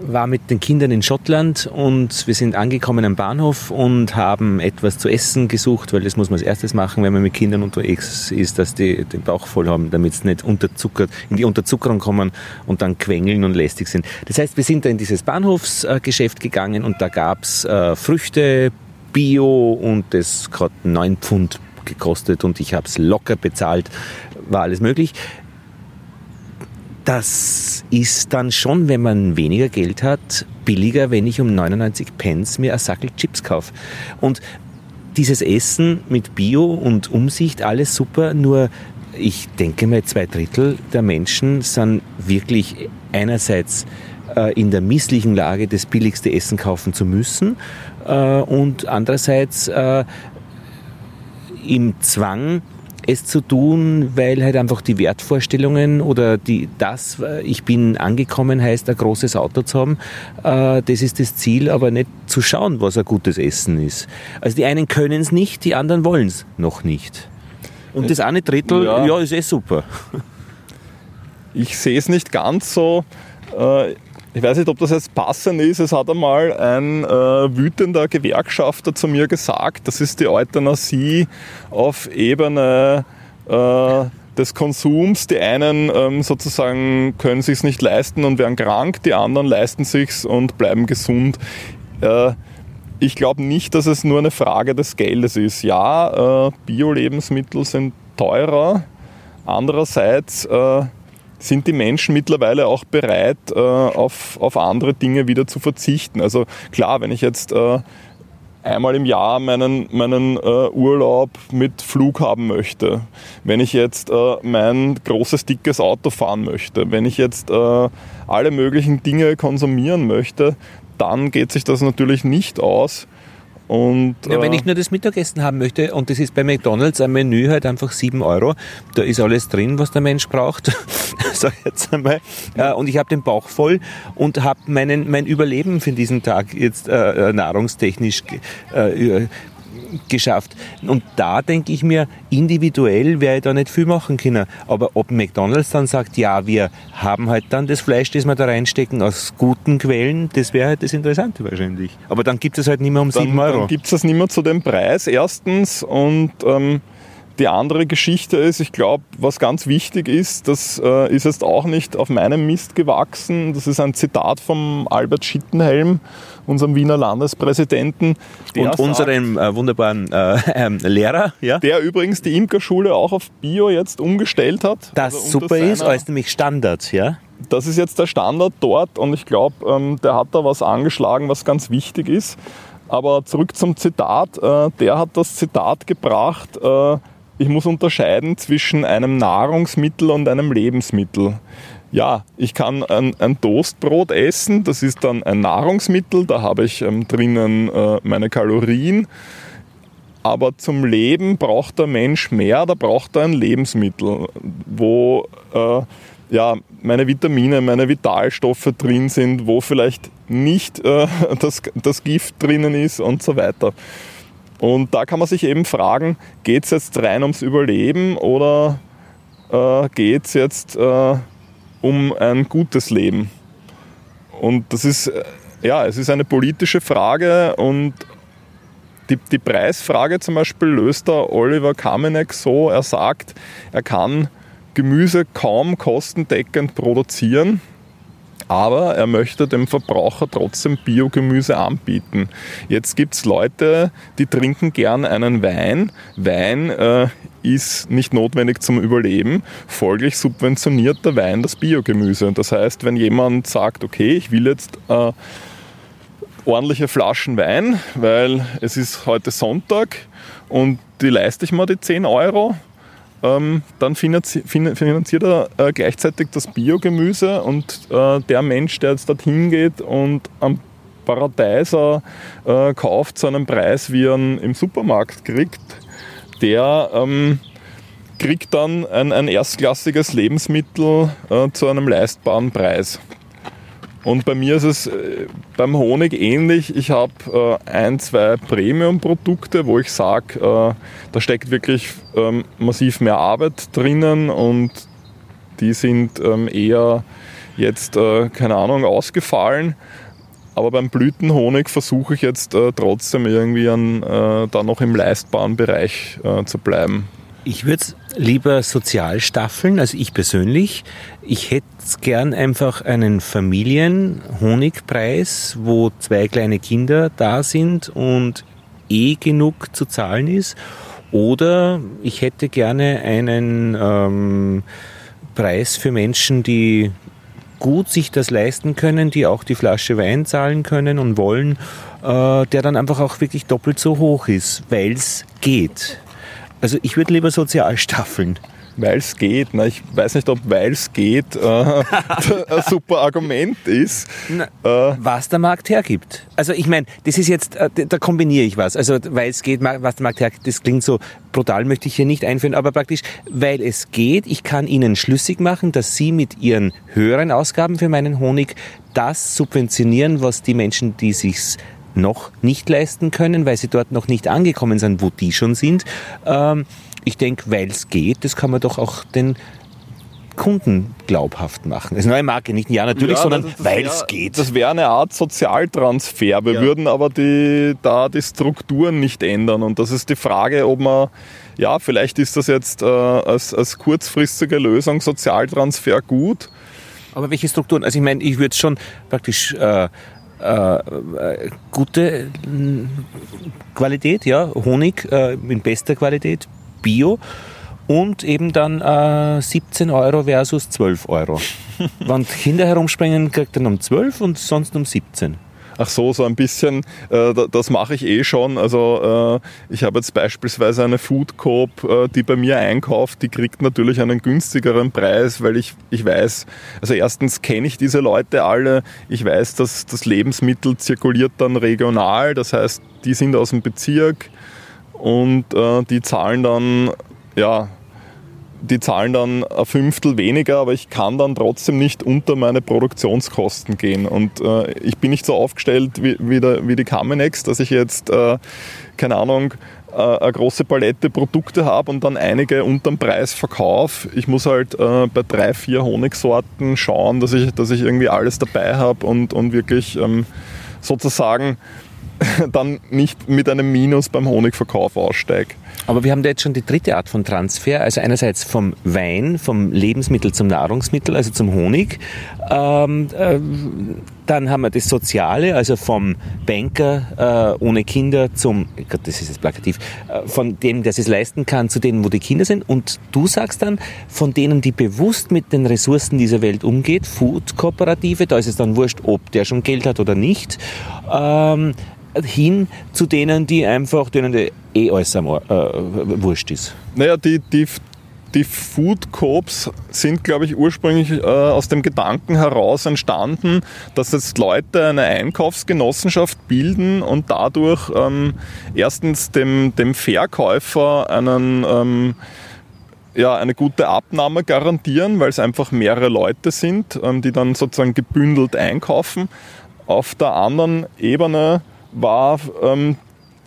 war mit den Kindern in Schottland und wir sind angekommen am Bahnhof und haben etwas zu essen gesucht, weil das muss man als erstes machen, wenn man mit Kindern unterwegs ist, dass die den Bauch voll haben, damit sie nicht unterzuckert, in die Unterzuckerung kommen und dann quengeln und lästig sind. Das heißt, wir sind da in dieses Bahnhofsgeschäft gegangen und da gab's äh, Früchte, Bio und das hat 9 Pfund gekostet und ich habe es locker bezahlt, war alles möglich das ist dann schon, wenn man weniger Geld hat, billiger, wenn ich um 99 Pence mir ein Sackel Chips kaufe. Und dieses Essen mit Bio und Umsicht, alles super, nur ich denke mal, zwei Drittel der Menschen sind wirklich einerseits äh, in der misslichen Lage, das billigste Essen kaufen zu müssen äh, und andererseits äh, im Zwang, es zu tun, weil halt einfach die Wertvorstellungen oder die, das, äh, ich bin angekommen, heißt ein großes Auto zu haben, äh, das ist das Ziel, aber nicht zu schauen, was ein gutes Essen ist. Also die einen können es nicht, die anderen wollen es noch nicht. Und das eine Drittel, ja, ja ist eh super. Ich sehe es nicht ganz so. Äh, ich weiß nicht, ob das jetzt passend ist. Es hat einmal ein äh, wütender Gewerkschafter zu mir gesagt, das ist die Euthanasie auf Ebene äh, des Konsums. Die einen ähm, sozusagen können sich nicht leisten und werden krank, die anderen leisten sich's und bleiben gesund. Äh, ich glaube nicht, dass es nur eine Frage des Geldes ist. Ja, äh, Bio-Lebensmittel sind teurer. Andererseits äh, sind die Menschen mittlerweile auch bereit, äh, auf, auf andere Dinge wieder zu verzichten. Also klar, wenn ich jetzt äh, einmal im Jahr meinen, meinen äh, Urlaub mit Flug haben möchte, wenn ich jetzt äh, mein großes, dickes Auto fahren möchte, wenn ich jetzt äh, alle möglichen Dinge konsumieren möchte, dann geht sich das natürlich nicht aus, und, ja, wenn ich nur das Mittagessen haben möchte und das ist bei McDonalds ein Menü halt einfach 7 Euro, da ist alles drin, was der Mensch braucht, sag ich jetzt einmal. Ja. Und ich habe den Bauch voll und habe mein Überleben für diesen Tag jetzt äh, äh nahrungstechnisch äh, geschafft. Und da denke ich mir, individuell wäre ich da nicht viel machen können. Aber ob McDonalds dann sagt, ja, wir haben halt dann das Fleisch, das wir da reinstecken, aus guten Quellen, das wäre halt das Interessante wahrscheinlich. Aber dann gibt es halt nicht mehr um dann, 7 Euro. Dann gibt es das nicht mehr zu dem Preis, erstens. Und ähm, die andere Geschichte ist, ich glaube, was ganz wichtig ist, das äh, ist jetzt auch nicht auf meinem Mist gewachsen. Das ist ein Zitat vom Albert Schittenhelm, unserem Wiener Landespräsidenten. Und unserem äh, wunderbaren äh, ähm, Lehrer. Ja? Der übrigens die Imkerschule auch auf Bio jetzt umgestellt hat. Das also super ist, als nämlich Standard, ja? Das ist jetzt der Standard dort und ich glaube, ähm, der hat da was angeschlagen, was ganz wichtig ist. Aber zurück zum Zitat. Äh, der hat das Zitat gebracht, äh, ich muss unterscheiden zwischen einem Nahrungsmittel und einem Lebensmittel. Ja, ich kann ein, ein Toastbrot essen, das ist dann ein Nahrungsmittel, da habe ich ähm, drinnen äh, meine Kalorien. Aber zum Leben braucht der Mensch mehr, da braucht er ein Lebensmittel, wo äh, ja, meine Vitamine, meine Vitalstoffe drin sind, wo vielleicht nicht äh, das, das Gift drinnen ist und so weiter. Und da kann man sich eben fragen, geht es jetzt rein ums Überleben oder äh, geht es jetzt äh, um ein gutes Leben? Und das ist, äh, ja, es ist eine politische Frage und die, die Preisfrage zum Beispiel löst der Oliver Kamenek so, er sagt, er kann Gemüse kaum kostendeckend produzieren aber er möchte dem Verbraucher trotzdem Biogemüse anbieten. Jetzt gibt es Leute, die trinken gern einen Wein. Wein äh, ist nicht notwendig zum Überleben. Folglich subventioniert der Wein das Biogemüse. Das heißt, wenn jemand sagt, okay, ich will jetzt äh, ordentliche Flaschen Wein, weil es ist heute Sonntag und die leiste ich mal die 10 Euro, ähm, dann finanziert er äh, gleichzeitig das Biogemüse und äh, der Mensch, der jetzt dorthin geht und am Paradeiser äh, kauft zu einem Preis, wie er ihn im Supermarkt kriegt, der ähm, kriegt dann ein, ein erstklassiges Lebensmittel äh, zu einem leistbaren Preis. Und bei mir ist es äh, beim Honig ähnlich. Ich habe äh, ein, zwei Premium-Produkte, wo ich sage, äh, da steckt wirklich ähm, massiv mehr Arbeit drinnen und die sind ähm, eher jetzt, äh, keine Ahnung, ausgefallen. Aber beim Blütenhonig versuche ich jetzt äh, trotzdem irgendwie an, da noch im leistbaren Bereich zu bleiben. Ich würde es lieber sozial staffeln, also ich persönlich. Ich hätte gern einfach einen Familienhonigpreis, wo zwei kleine Kinder da sind und eh genug zu zahlen ist. Oder ich hätte gerne einen ähm, Preis für Menschen, die gut sich das leisten können, die auch die Flasche Wein zahlen können und wollen, äh, der dann einfach auch wirklich doppelt so hoch ist, weil es geht. Also ich würde lieber sozial staffeln. Weil es geht. Na, ich weiß nicht, ob weil es geht äh, ein super Argument ist. Na, äh, was der Markt hergibt. Also ich meine, das ist jetzt, äh, da kombiniere ich was. Also weil es geht, was der Markt hergibt, das klingt so brutal, möchte ich hier nicht einführen, aber praktisch, weil es geht, ich kann Ihnen schlüssig machen, dass Sie mit Ihren höheren Ausgaben für meinen Honig das subventionieren, was die Menschen, die sich's noch nicht leisten können, weil sie dort noch nicht angekommen sind, wo die schon sind. Ähm, ich denke, weil es geht, das kann man doch auch den Kunden glaubhaft machen. Das ist eine neue Marke, nicht ja natürlich, ja, sondern weil es geht. Das wäre eine Art Sozialtransfer. Wir ja. würden aber die, da die Strukturen nicht ändern. Und das ist die Frage, ob man, ja, vielleicht ist das jetzt äh, als, als kurzfristige Lösung Sozialtransfer gut. Aber welche Strukturen? Also ich meine, ich würde schon praktisch äh, äh, gute Qualität, ja, Honig äh, in bester Qualität, Bio und eben dann äh, 17 Euro versus 12 Euro. Wenn Kinder herumspringen, kriegt er um 12 und sonst um 17 ach so, so ein bisschen, äh, das mache ich eh schon. Also äh, ich habe jetzt beispielsweise eine Food Coop, äh, die bei mir einkauft, die kriegt natürlich einen günstigeren Preis, weil ich, ich weiß, also erstens kenne ich diese Leute alle, ich weiß, dass das Lebensmittel zirkuliert dann regional, das heißt, die sind aus dem Bezirk und äh, die zahlen dann ja die zahlen dann ein Fünftel weniger, aber ich kann dann trotzdem nicht unter meine Produktionskosten gehen. Und äh, ich bin nicht so aufgestellt wie, wie, der, wie die Camenex, dass ich jetzt, äh, keine Ahnung, äh, eine große Palette Produkte habe und dann einige unterm Preis verkaufe. Ich muss halt äh, bei drei, vier Honigsorten schauen, dass ich, dass ich irgendwie alles dabei habe und, und wirklich ähm, sozusagen dann nicht mit einem Minus beim Honigverkauf aussteige. Aber wir haben da jetzt schon die dritte Art von Transfer, also einerseits vom Wein, vom Lebensmittel zum Nahrungsmittel, also zum Honig. Ähm, äh, dann haben wir das Soziale, also vom Banker äh, ohne Kinder zum, Gott, das ist jetzt plakativ, äh, von dem, der es leisten kann, zu denen, wo die Kinder sind. Und du sagst dann, von denen, die bewusst mit den Ressourcen dieser Welt umgeht, Food-Kooperative, da ist es dann wurscht, ob der schon Geld hat oder nicht. Ähm, hin zu denen, die einfach, denen die eh alles am, äh, wurscht ist? Naja, die, die, die Food Coops sind, glaube ich, ursprünglich äh, aus dem Gedanken heraus entstanden, dass jetzt Leute eine Einkaufsgenossenschaft bilden und dadurch ähm, erstens dem, dem Verkäufer einen ähm, ja, eine gute Abnahme garantieren, weil es einfach mehrere Leute sind, ähm, die dann sozusagen gebündelt einkaufen. Auf der anderen Ebene war ähm,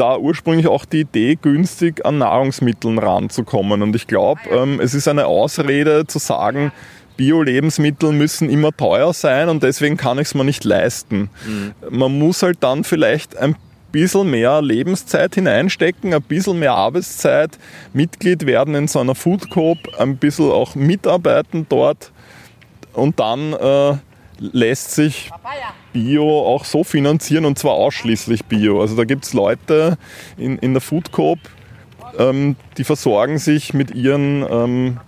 da ursprünglich auch die Idee, günstig an Nahrungsmitteln ranzukommen. Und ich glaube, ähm, es ist eine Ausrede zu sagen, Bio-Lebensmittel müssen immer teuer sein und deswegen kann ich es mir nicht leisten. Mhm. Man muss halt dann vielleicht ein bisschen mehr Lebenszeit hineinstecken, ein bisschen mehr Arbeitszeit, Mitglied werden in so einer Food Coop, ein bisschen auch mitarbeiten dort und dann äh, lässt sich Bio auch so finanzieren und zwar ausschließlich Bio. Also da gibt es Leute in, in der Food Coop, ähm, die versorgen sich mit ihren ähm,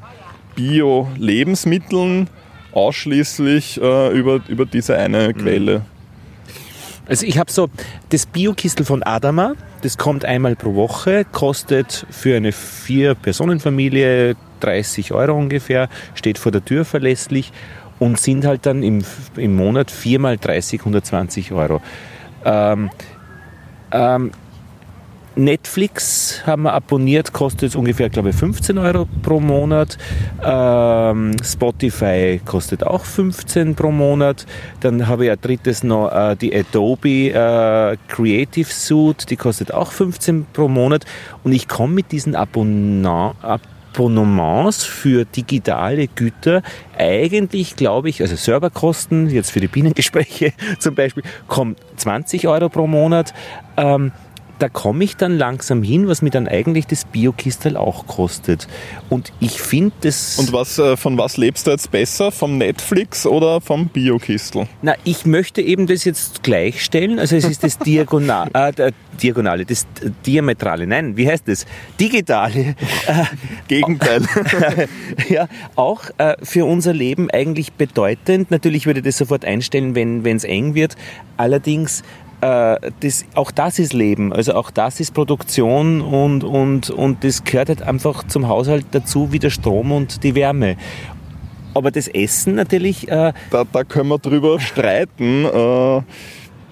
Bio-Lebensmitteln ausschließlich äh, über, über diese eine Mhm. Quelle. Also ich habe so das Biokistel von Adama, das kommt einmal pro Woche, kostet für eine Vier-Personen-Familie 30 Euro ungefähr, steht vor der Tür verlässlich und sind halt dann im, im Monat viermal 30, 120 Euro. Ähm, ähm, Netflix haben wir abonniert, kostet ungefähr, glaube ich, 15 Euro pro Monat. Ähm, Spotify kostet auch 15 pro Monat. Dann habe ich ein drittes noch äh, die Adobe äh, Creative Suite, die kostet auch 15 pro Monat. Und ich komme mit diesen Abonna Abonnements für digitale Güter eigentlich, glaube ich, also Serverkosten, jetzt für die Bienengespräche zum Beispiel, kommen 20 Euro pro Monat. Ähm, da komme ich dann langsam hin, was mir dann eigentlich das Biokistel auch kostet. Und ich finde das. Und was, äh, von was lebst du jetzt besser? Vom Netflix oder vom Biokistel? Na, ich möchte eben das jetzt gleichstellen. Also es ist das Diagonal, äh, Diagonale, das Diametrale. Nein, wie heißt das? Digitale. Äh, Gegenteil. ja, auch äh, für unser Leben eigentlich bedeutend. Natürlich würde ich das sofort einstellen, wenn es eng wird. Allerdings äh, das, auch das ist Leben, also auch das ist Produktion und, und, und das gehört halt einfach zum Haushalt dazu wie der Strom und die Wärme. Aber das Essen natürlich, äh, da, da können wir drüber streiten. Äh,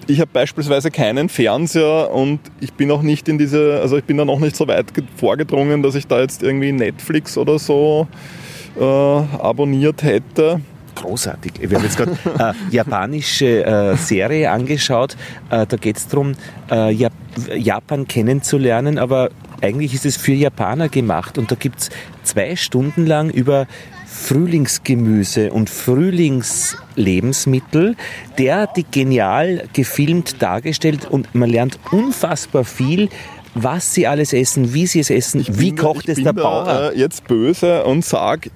ich habe beispielsweise keinen Fernseher und ich bin auch nicht in diese, also ich bin da noch nicht so weit ge- vorgedrungen, dass ich da jetzt irgendwie Netflix oder so äh, abonniert hätte. Großartig. Wir haben jetzt gerade eine japanische äh, Serie angeschaut. Äh, da geht es darum, äh, Jap Japan kennenzulernen, aber eigentlich ist es für Japaner gemacht und da gibt es zwei Stunden lang über Frühlingsgemüse und Frühlingslebensmittel, derartig genial gefilmt dargestellt und man lernt unfassbar viel, was sie alles essen, wie sie es essen, wie bin kocht ich es der da, Bauer. Äh, jetzt böse und sag,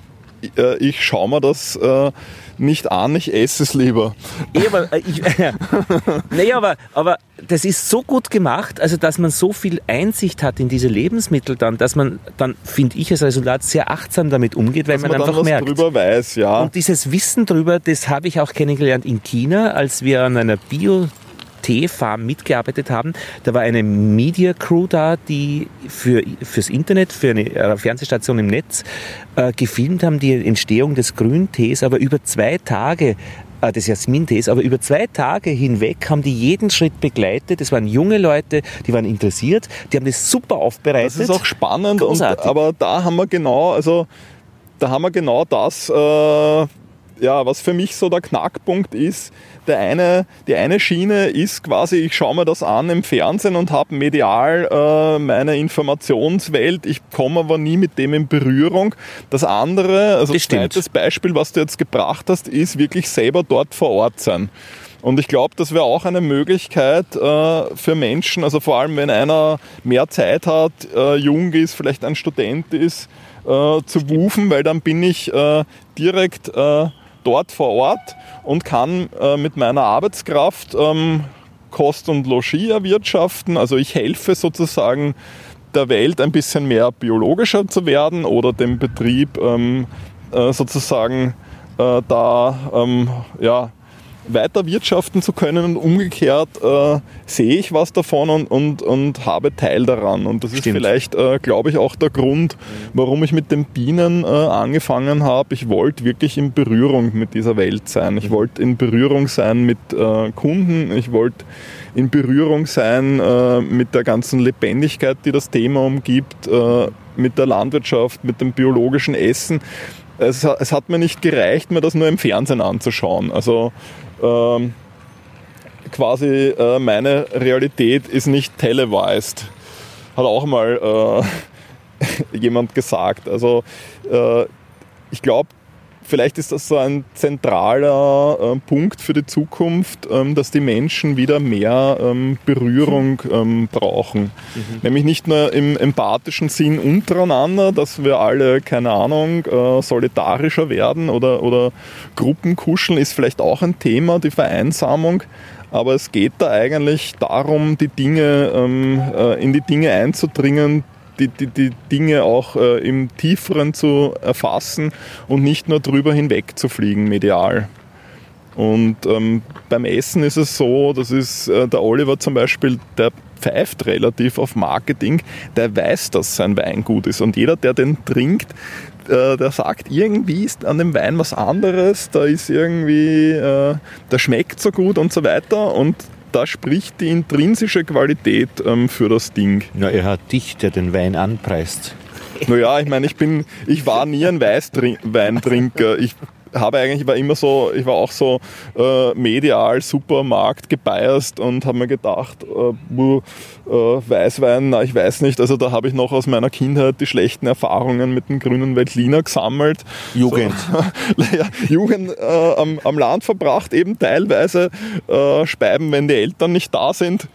äh, ich schaue mir das äh, nicht an, ich esse es lieber. Ja, aber, äh, ich, naja, aber, aber das ist so gut gemacht, also dass man so viel Einsicht hat in diese Lebensmittel dann, dass man dann, finde ich, als Resultat sehr achtsam damit umgeht, weil man, man dann einfach merkt. drüber weiß, ja. Und dieses Wissen drüber, das habe ich auch kennengelernt in China, als wir an einer Bio Teefarm mitgearbeitet haben. Da war eine Media Crew da, die für, fürs Internet, für eine äh, Fernsehstation im Netz äh, gefilmt haben, die Entstehung des Grüntees, aber über zwei Tage äh, des Jasmintees, aber über zwei Tage hinweg haben die jeden Schritt begleitet. Das waren junge Leute, die waren interessiert, die haben das super aufbereitet. Das ist auch spannend, und, aber da haben wir genau, also da haben wir genau das, äh, ja, was für mich so der Knackpunkt ist. Der eine, die eine Schiene ist quasi, ich schaue mir das an im Fernsehen und habe medial äh, meine Informationswelt, ich komme aber nie mit dem in Berührung. Das andere, also Das zweites Beispiel, was du jetzt gebracht hast, ist wirklich selber dort vor Ort sein. Und ich glaube, das wäre auch eine Möglichkeit äh, für Menschen, also vor allem wenn einer mehr Zeit hat, äh, jung ist, vielleicht ein Student ist, äh, zu wufen, weil dann bin ich äh, direkt äh, dort vor Ort und kann äh, mit meiner Arbeitskraft ähm, Kost und Logis erwirtschaften. Also ich helfe sozusagen der Welt ein bisschen mehr biologischer zu werden oder dem Betrieb ähm, äh, sozusagen äh, da ähm, ja, weiter wirtschaften zu können und umgekehrt äh, sehe ich was davon und, und, und habe Teil daran. Und das ist Stimmt. vielleicht, äh, glaube ich, auch der Grund, warum ich mit den Bienen äh, angefangen habe. Ich wollte wirklich in Berührung mit dieser Welt sein. Ich wollte in Berührung sein mit äh, Kunden. Ich wollte in Berührung sein äh, mit der ganzen Lebendigkeit, die das Thema umgibt, äh, mit der Landwirtschaft, mit dem biologischen Essen. Es hat mir nicht gereicht, mir das nur im Fernsehen anzuschauen. Also ähm, quasi äh, meine Realität ist nicht televised. Hat auch mal äh, jemand gesagt. Also äh, ich glaube, vielleicht ist das so ein zentraler äh, Punkt für die Zukunft, ähm, dass die Menschen wieder mehr ähm, Berührung ähm, brauchen. Nämlich nicht nur im empathischen Sinn untereinander, dass wir alle, keine Ahnung, äh, solidarischer werden oder, oder Gruppenkuscheln ist vielleicht auch ein Thema, die Vereinsamung. Aber es geht da eigentlich darum, die Dinge, ähm, äh, in die Dinge einzudringen, die, die, die Dinge auch äh, im Tieferen zu erfassen und nicht nur drüber hinweg zu fliegen medial. Und ähm, beim Essen ist es so, das ist äh, der Oliver zum Beispiel, der pfeift relativ auf Marketing, der weiß, dass sein Wein gut ist. Und jeder, der den trinkt, äh, der sagt, irgendwie ist an dem Wein was anderes, da ist irgendwie, äh, der schmeckt so gut und so weiter. Und da spricht die intrinsische Qualität ähm, für das Ding. Ja, er hat dich, der den Wein anpreist. Naja, ich meine, ich bin, ich war nie ein Weißweintrinker. Ich habe eigentlich, war immer so, ich war auch so äh, medial Supermarkt gebiased und habe mir gedacht, äh, äh, Weißwein, na ich weiß nicht, also da habe ich noch aus meiner Kindheit die schlechten Erfahrungen mit dem grünen Veltliner gesammelt. Jugend. So, ja, Jugend äh, am, am Land verbracht, eben teilweise äh, Speiben, wenn die Eltern nicht da sind.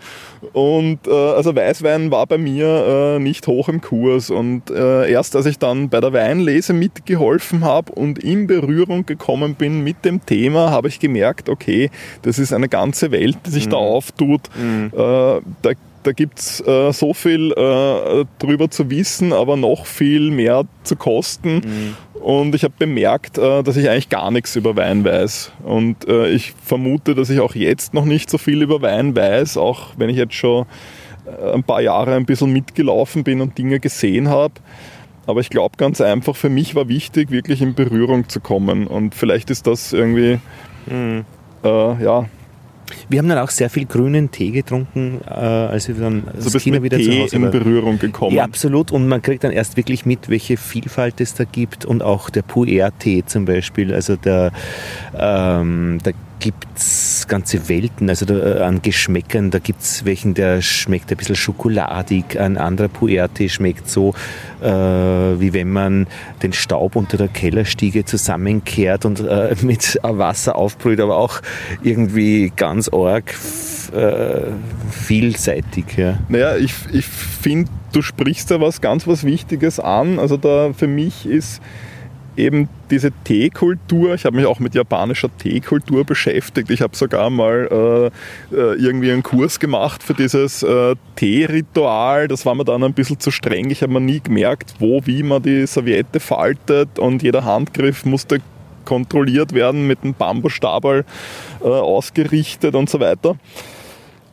Und äh, also Weißwein war bei mir äh, nicht hoch im Kurs. Und äh, erst als ich dann bei der Weinlese mitgeholfen habe und in Berührung gekommen bin mit dem Thema, habe ich gemerkt, okay, das ist eine ganze Welt, die sich mhm. da auftut. Mhm. Äh, da da gibt es äh, so viel äh, drüber zu wissen, aber noch viel mehr zu kosten. Mhm. Und ich habe bemerkt, äh, dass ich eigentlich gar nichts über Wein weiß. Und äh, ich vermute, dass ich auch jetzt noch nicht so viel über Wein weiß, auch wenn ich jetzt schon äh, ein paar Jahre ein bisschen mitgelaufen bin und Dinge gesehen habe. Aber ich glaube ganz einfach, für mich war wichtig, wirklich in Berührung zu kommen. Und vielleicht ist das irgendwie, mhm. ja, wir haben dann auch sehr viel grünen Tee getrunken, äh, als wir dann also das China wieder Tee zu Hause in war. Berührung gekommen. Ja, absolut. Und man kriegt dann erst wirklich mit, welche Vielfalt es da gibt und auch der Puer-Tee zum Beispiel. Also der, ähm, der gibt es ganze Welten also da, äh, an Geschmäckern. Da gibt es welchen, der schmeckt ein bisschen schokoladig, ein anderer Puerte schmeckt so, äh, wie wenn man den Staub unter der Kellerstiege zusammenkehrt und äh, mit Wasser aufbrüht, aber auch irgendwie ganz arg äh, vielseitig. Ja. Naja, ich, ich finde, du sprichst da was ganz was Wichtiges an. Also da für mich ist eben diese Teekultur, ich habe mich auch mit japanischer Teekultur beschäftigt. Ich habe sogar mal äh, äh, irgendwie einen Kurs gemacht für dieses äh, Teeritual. Das war mir dann ein bisschen zu streng. Ich habe mir nie gemerkt, wo, wie man die Serviette faltet und jeder Handgriff musste kontrolliert werden mit einem Bambusstabal äh, ausgerichtet und so weiter.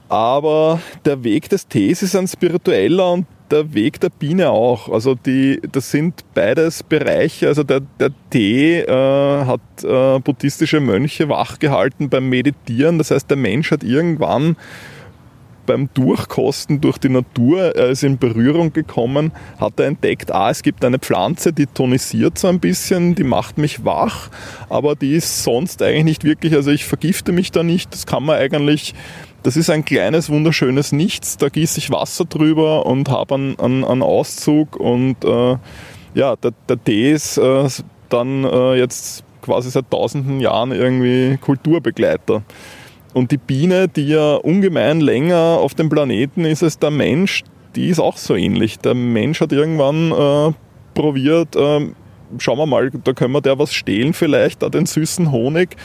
Aber der Weg des Tees ist ein spiritueller und der Weg der Biene auch. Also die, das sind beides Bereiche. Also der, der Tee äh, hat äh, buddhistische Mönche wachgehalten beim Meditieren. Das heißt, der Mensch hat irgendwann beim Durchkosten durch die Natur, er ist in Berührung gekommen, hat er entdeckt, ah, es gibt eine Pflanze, die tonisiert so ein bisschen, die macht mich wach, aber die ist sonst eigentlich nicht wirklich, also ich vergifte mich da nicht, das kann man eigentlich das ist ein kleines, wunderschönes Nichts. Da gieße ich Wasser drüber und habe einen, einen, einen, Auszug. Und äh, ja, der, der Tee ist äh, dann äh, jetzt quasi seit tausenden Jahren irgendwie Kulturbegleiter. Und die Biene, die ja ungemein länger auf dem Planeten ist als der Mensch, die ist auch so ähnlich. Der Mensch hat irgendwann äh, probiert, äh, schauen wir mal, da können wir der was stehlen vielleicht, da den süßen Honig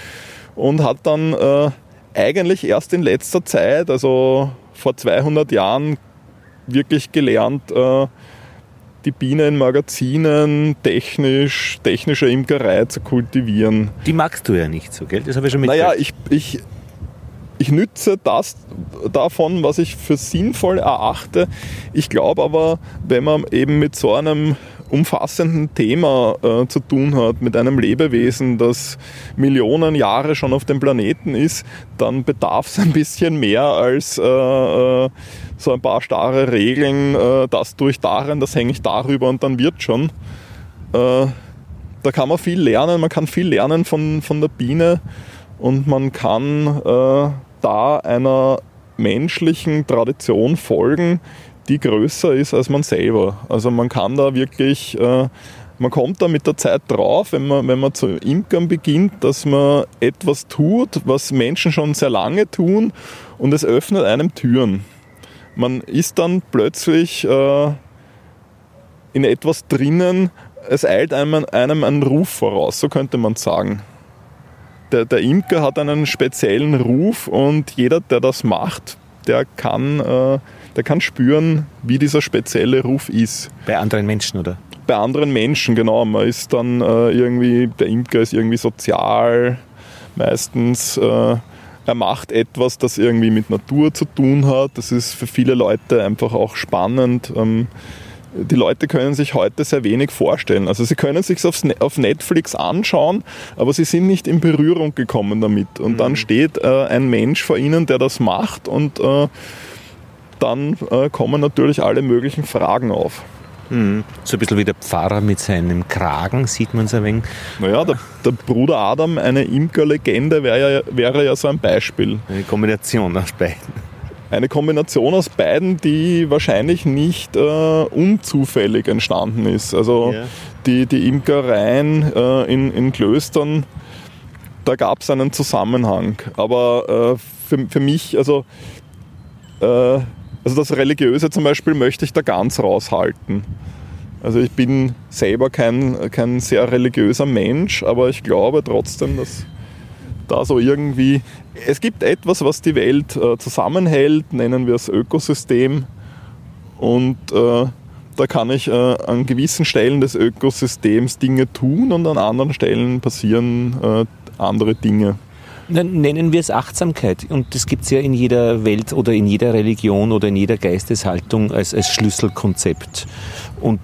und hat dann äh, eigentlich erst in letzter Zeit, also vor 200 Jahren, wirklich gelernt, äh, die Biene in Magazinen technisch, technische Imkerei zu kultivieren. Die magst du ja nicht so, gell? Das habe ich schon mitgekriegt. Naja, ich, ich, ich nütze das davon, was ich für sinnvoll erachte. Ich glaube aber, wenn man eben mit so einem umfassenden Thema äh, zu tun hat, mit einem Lebewesen, das Millionen Jahre schon auf dem Planeten ist, dann bedarf es ein bisschen mehr als äh, äh, so ein paar starre Regeln, äh, das tue ich darin, das hänge ich darüber und dann wird schon. Äh, da kann man viel lernen, man kann viel lernen von, von der Biene und man kann da einer menschlichen Tradition folgen, die größer ist als man selber. Also man kann da wirklich, äh, man kommt da mit der Zeit drauf, wenn man, wenn man zu Imkern beginnt, dass man etwas tut, was Menschen schon sehr lange tun und es öffnet einem Türen. Man ist dann plötzlich äh, in etwas drinnen, es eilt einem, einem einen Ruf voraus, so könnte man sagen. Der, der Imker hat einen speziellen Ruf und jeder, der das macht, der kann äh, der kann spüren, wie dieser spezielle Ruf ist. Bei anderen Menschen, oder? Bei anderen Menschen, genau. Man ist dann äh, irgendwie, der Imker ist irgendwie sozial, meistens. Äh, er macht etwas, das irgendwie mit Natur zu tun hat. Das ist für viele Leute einfach auch spannend. Ähm, die Leute können sich heute sehr wenig vorstellen. Also sie können sich ne-, auf Netflix anschauen, aber sie sind nicht in Berührung gekommen damit. Und mhm. dann steht äh, ein Mensch vor ihnen, der das macht und äh, dann äh, kommen natürlich alle möglichen Fragen auf. Mhm. So ein bisschen wie der Pfarrer mit seinem Kragen, sieht man es ein wenig. Naja, der, der Bruder Adam, eine Imkerlegende, wäre ja, wäre ja so ein Beispiel. Eine Kombination aus beiden. Eine Kombination aus beiden, die wahrscheinlich nicht äh, unzufällig entstanden ist. Also ja. die, die Imkereien äh, in, in Klöstern, da gab es einen Zusammenhang. Aber äh, für, für mich, also äh, also das Religiöse zum Beispiel möchte ich da ganz raushalten. Also ich bin selber kein, kein sehr religiöser Mensch, aber ich glaube trotzdem, dass da so irgendwie, es gibt etwas, was die Welt äh, zusammenhält, nennen wir es Ökosystem. Und äh, da kann ich äh, an gewissen Stellen des Ökosystems Dinge tun und an anderen Stellen passieren äh, andere Dinge. Nennen wir es Achtsamkeit. Und das gibt es ja in jeder Welt oder in jeder Religion oder in jeder Geisteshaltung als, als Schlüsselkonzept. Und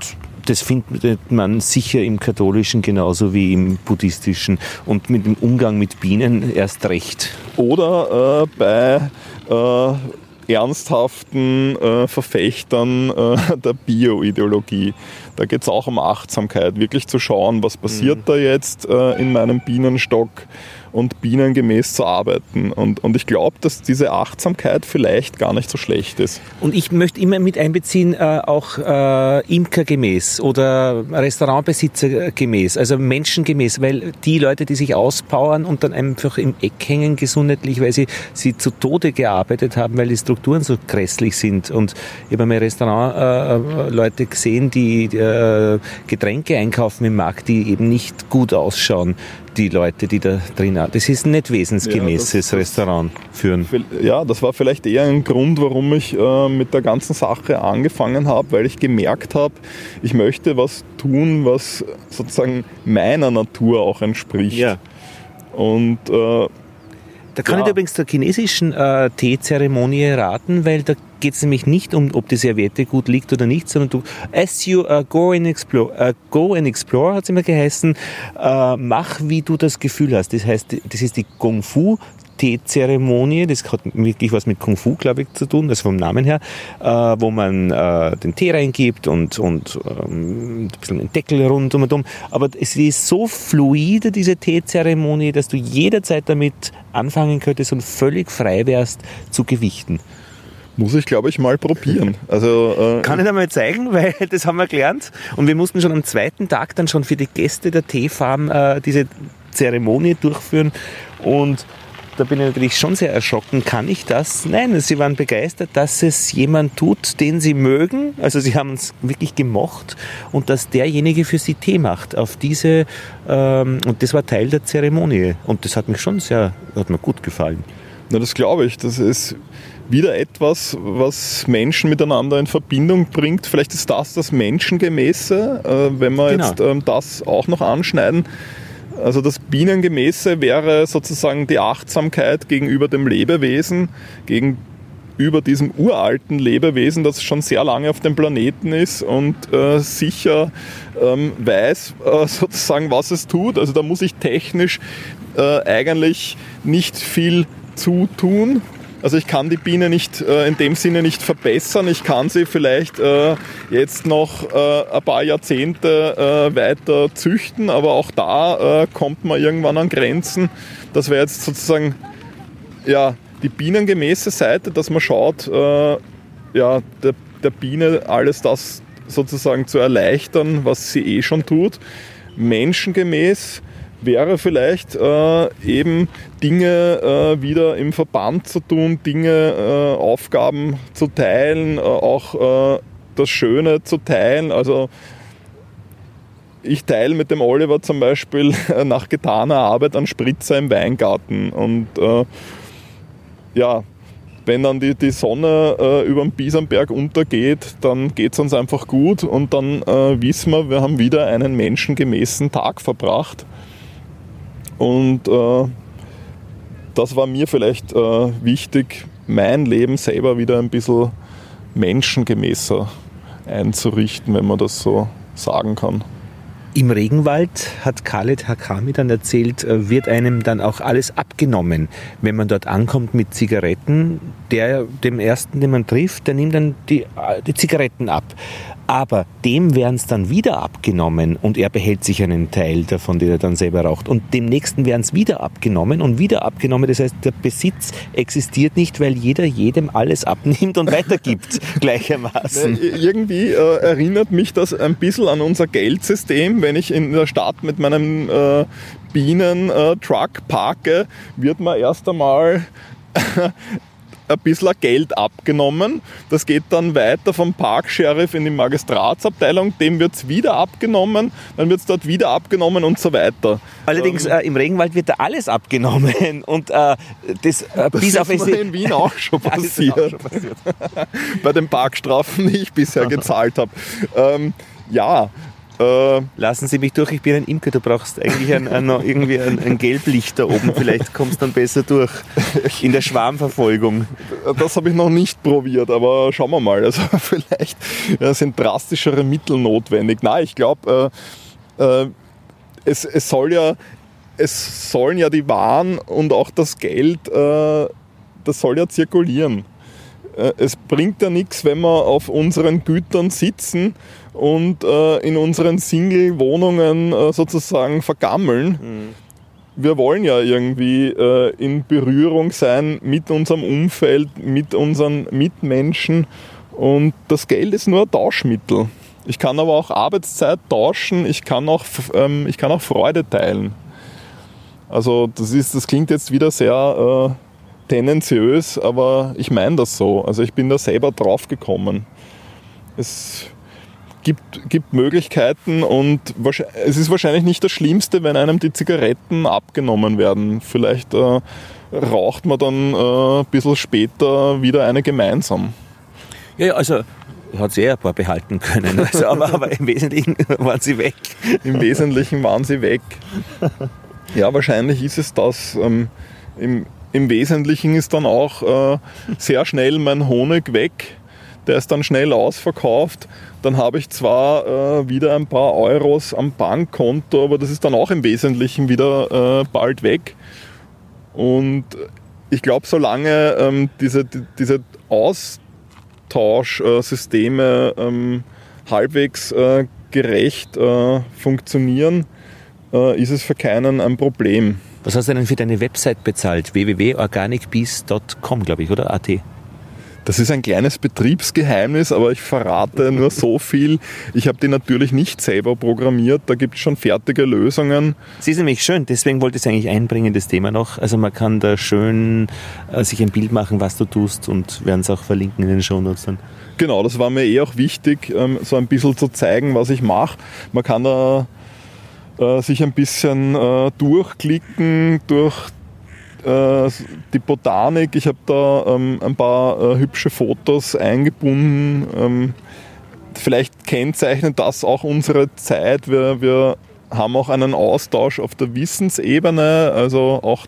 das findet man sicher im katholischen genauso wie im buddhistischen und mit dem Umgang mit Bienen erst recht. Oder äh, bei äh, ernsthaften äh, Verfechtern äh, der Bioideologie. Da geht es auch um Achtsamkeit, wirklich zu schauen, was passiert mhm. da jetzt äh, in meinem Bienenstock und bienengemäß zu arbeiten. Und, und ich glaube, dass diese Achtsamkeit vielleicht gar nicht so schlecht ist. Und ich möchte immer mit einbeziehen, äh, auch äh, Imkergemäß oder Restaurantbesitzergemäß, also menschengemäß, weil die Leute, die sich auspowern und dann einfach im Eck hängen gesundheitlich, weil sie, sie zu Tode gearbeitet haben, weil die Strukturen so grässlich sind. Und ich habe mir Restaurantleute äh, gesehen, die äh, Getränke einkaufen im Markt, die eben nicht gut ausschauen die Leute, die da drin sind. Das ist nicht wesensgemäßes ja, Restaurant führen. Ja, das war vielleicht eher ein Grund, warum ich äh, mit der ganzen Sache angefangen habe, weil ich gemerkt habe, ich möchte was tun, was sozusagen meiner Natur auch entspricht. Ja. Und äh, da kann ja. ich übrigens der chinesischen äh, Teezeremonie raten, weil da geht es nämlich nicht um, ob die Serviette gut liegt oder nicht, sondern du, as you uh, go and explore, uh, go and explore, hat es immer geheißen, uh, mach, wie du das Gefühl hast. Das heißt, das ist die Kung Fu Teezeremonie, das hat wirklich was mit Kung Fu, glaube ich, zu tun, also vom Namen her, äh, wo man äh, den Tee reingibt und, und ähm, ein bisschen den Deckel rund um und um. Aber es ist so fluide, diese Teezeremonie, dass du jederzeit damit anfangen könntest und völlig frei wärst zu gewichten. Muss ich, glaube ich, mal probieren. Also, äh, Kann ich dir mal zeigen, weil das haben wir gelernt. Und wir mussten schon am zweiten Tag dann schon für die Gäste der Teefarm äh, diese Zeremonie durchführen. Und da bin ich natürlich schon sehr erschrocken. Kann ich das? Nein, sie waren begeistert, dass es jemand tut, den sie mögen. Also sie haben es wirklich gemocht und dass derjenige für sie Tee macht. Auf diese, ähm, und das war Teil der Zeremonie. Und das hat mich schon sehr, hat mir gut gefallen. Na, das glaube ich. Das ist wieder etwas, was Menschen miteinander in Verbindung bringt. Vielleicht ist das das Menschengemäße, äh, wenn wir genau. jetzt ähm, das auch noch anschneiden. Also das Bienengemäße wäre sozusagen die Achtsamkeit gegenüber dem Lebewesen, gegenüber diesem uralten Lebewesen, das schon sehr lange auf dem Planeten ist und äh, sicher ähm, weiß äh, sozusagen, was es tut. Also da muss ich technisch äh, eigentlich nicht viel zutun. Also ich kann die Biene nicht äh, in dem Sinne nicht verbessern. Ich kann sie vielleicht äh, jetzt noch äh, ein paar Jahrzehnte äh, weiter züchten, aber auch da äh, kommt man irgendwann an Grenzen. Das wäre jetzt sozusagen ja, die bienengemäße Seite, dass man schaut, äh, ja, der, der Biene alles das sozusagen zu erleichtern, was sie eh schon tut. Menschengemäß wäre vielleicht äh, eben Dinge äh, wieder im Verband zu tun, Dinge, äh, Aufgaben zu teilen, äh, auch äh, das Schöne zu teilen. Also ich teile mit dem Oliver zum Beispiel nach getaner Arbeit einen Spritzer im Weingarten und äh, ja, wenn dann die, die Sonne äh, über dem Biesenberg untergeht, dann geht es uns einfach gut und dann äh, wissen wir, wir haben wieder einen menschengemäßen Tag verbracht. Und äh, das war mir vielleicht äh, wichtig, mein Leben selber wieder ein bisschen menschengemäßer einzurichten, wenn man das so sagen kann. Im Regenwald, hat Khaled Hakami dann erzählt, äh, wird einem dann auch alles abgenommen. Wenn man dort ankommt mit Zigaretten, der, dem ersten, den man trifft, der nimmt dann die, äh, die Zigaretten ab. Aber dem werden es dann wieder abgenommen und er behält sich einen Teil davon, den er dann selber raucht. Und dem nächsten werden es wieder abgenommen und wieder abgenommen. Das heißt, der Besitz existiert nicht, weil jeder jedem alles abnimmt und weitergibt gleichermaßen. Irgendwie äh, erinnert mich das ein bisschen an unser Geldsystem. Wenn ich in der Stadt mit meinem äh, Bienentruck äh, parke, wird man erst einmal ein bisschen Geld abgenommen. Das geht dann weiter vom Parksheriff in die Magistratsabteilung, dem wird es wieder abgenommen, dann wird es dort wieder abgenommen und so weiter. Allerdings ähm, äh, im Regenwald wird da alles abgenommen und äh, das, äh, das bis auf ist in Wien auch schon passiert. Auch schon passiert. Bei den Parkstrafen, die ich bisher gezahlt habe. Ähm, ja, äh, Lassen Sie mich durch, ich bin ein Imker, du brauchst eigentlich ein, ein, irgendwie ein, ein Gelblicht da oben, vielleicht kommst du dann besser durch in der Schwarmverfolgung. Das habe ich noch nicht probiert, aber schauen wir mal. Also vielleicht ja, sind drastischere Mittel notwendig. Nein, ich glaube, äh, äh, es, es soll ja, es sollen ja die Waren und auch das Geld, äh, das soll ja zirkulieren. Äh, es bringt ja nichts, wenn wir auf unseren Gütern sitzen und äh, in unseren Single-Wohnungen äh, sozusagen vergammeln. Mhm. Wir wollen ja irgendwie äh, in Berührung sein mit unserem Umfeld, mit unseren Mitmenschen und das Geld ist nur ein Tauschmittel. Ich kann aber auch Arbeitszeit tauschen, ich kann auch, ähm, ich kann auch Freude teilen. Also das, ist, das klingt jetzt wieder sehr äh, tendenziös, aber ich meine das so. Also ich bin da selber drauf gekommen. Es gibt, gibt Möglichkeiten und es ist wahrscheinlich nicht das Schlimmste, wenn einem die Zigaretten abgenommen werden. Vielleicht äh, raucht man dann äh, ein bisschen später wieder eine gemeinsam. Ja, also hat sie eh ein paar behalten können, also, aber, aber im Wesentlichen waren sie weg. Im Wesentlichen waren sie weg. Ja, wahrscheinlich ist es das. Ähm, im, Im Wesentlichen ist dann auch äh, sehr schnell mein Honig weg. Der ist dann schnell ausverkauft dann habe ich zwar äh, wieder ein paar Euros am Bankkonto, aber das ist dann auch im Wesentlichen wieder äh, bald weg. Und ich glaube, solange ähm, diese, die, diese Austauschsysteme ähm, halbwegs äh, gerecht äh, funktionieren, äh, ist es für keinen ein Problem. Was hast du denn für deine Website bezahlt? www.organicbees.com, glaube ich, oder? AT? Das ist ein kleines Betriebsgeheimnis, aber ich verrate nur so viel. Ich habe die natürlich nicht selber programmiert, da gibt es schon fertige Lösungen. Sie ist nämlich schön, deswegen wollte ich es eigentlich einbringen, das Thema noch. Also man kann da schön äh, sich ein Bild machen, was du tust und werden es auch verlinken in den Shownotes dann. Genau, das war mir eh auch wichtig, ähm, so ein bisschen zu zeigen, was ich mache. Man kann da äh, sich ein bisschen äh, durchklicken durch die Botanik. Ich habe da ähm, ein paar äh, hübsche Fotos eingebunden. Ähm, vielleicht kennzeichnet das auch unsere Zeit. Wir, wir haben auch einen Austausch auf der Wissensebene. Also auch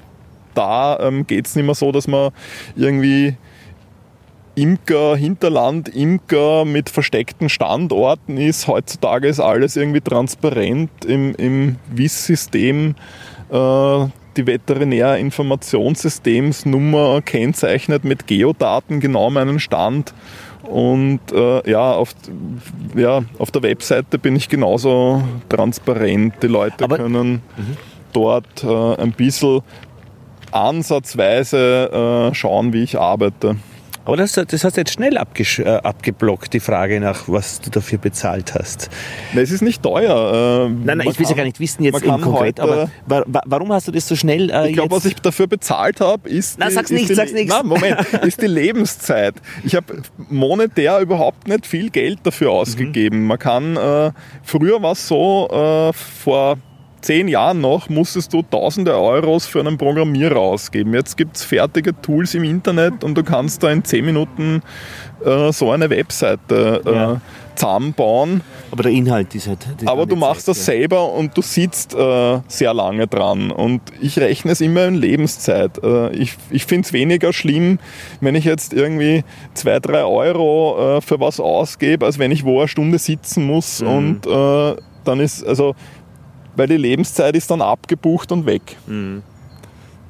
da ähm, geht es nicht mehr so, dass man irgendwie Imker, Hinterland, Imker mit versteckten Standorten ist. Heutzutage ist alles irgendwie transparent im, im WIS-System. Äh, die Veterinärinformationssystemsnummer kennzeichnet mit Geodaten genau meinen Stand. Und äh, ja, auf, ja, auf der Webseite bin ich genauso transparent. Die Leute Aber, können mhm. dort äh, ein bisschen ansatzweise äh, schauen, wie ich arbeite. Aber das, das hast du jetzt schnell äh, abgeblockt, die Frage nach, was du dafür bezahlt hast. Nein, es ist nicht teuer. Äh, nein, nein, ich will es ja gar nicht wissen jetzt im Konkret, aber wa warum hast du das so schnell äh, Ich glaube, was ich dafür bezahlt habe, ist... Nein, die, sag's nicht, sag's nichts. Nein, Moment, ist die Lebenszeit. Ich habe monetär überhaupt nicht viel Geld dafür ausgegeben. Mhm. Man kann... Äh, früher war es so, äh, vor zehn Jahren noch musstest du tausende Euros für einen Programmierer ausgeben. Jetzt gibt es fertige Tools im Internet und du kannst da in zehn Minuten äh, so eine Webseite äh, ja. zusammenbauen. Aber der Inhalt ist halt. Aber du machst Zeit, das ja. selber und du sitzt äh, sehr lange dran. Und ich rechne es immer in Lebenszeit. Äh, ich ich finde es weniger schlimm, wenn ich jetzt irgendwie zwei, drei Euro äh, für was ausgebe, als wenn ich wo eine Stunde sitzen muss mhm. und äh, dann ist, also, weil die Lebenszeit ist dann abgebucht und weg. Mhm.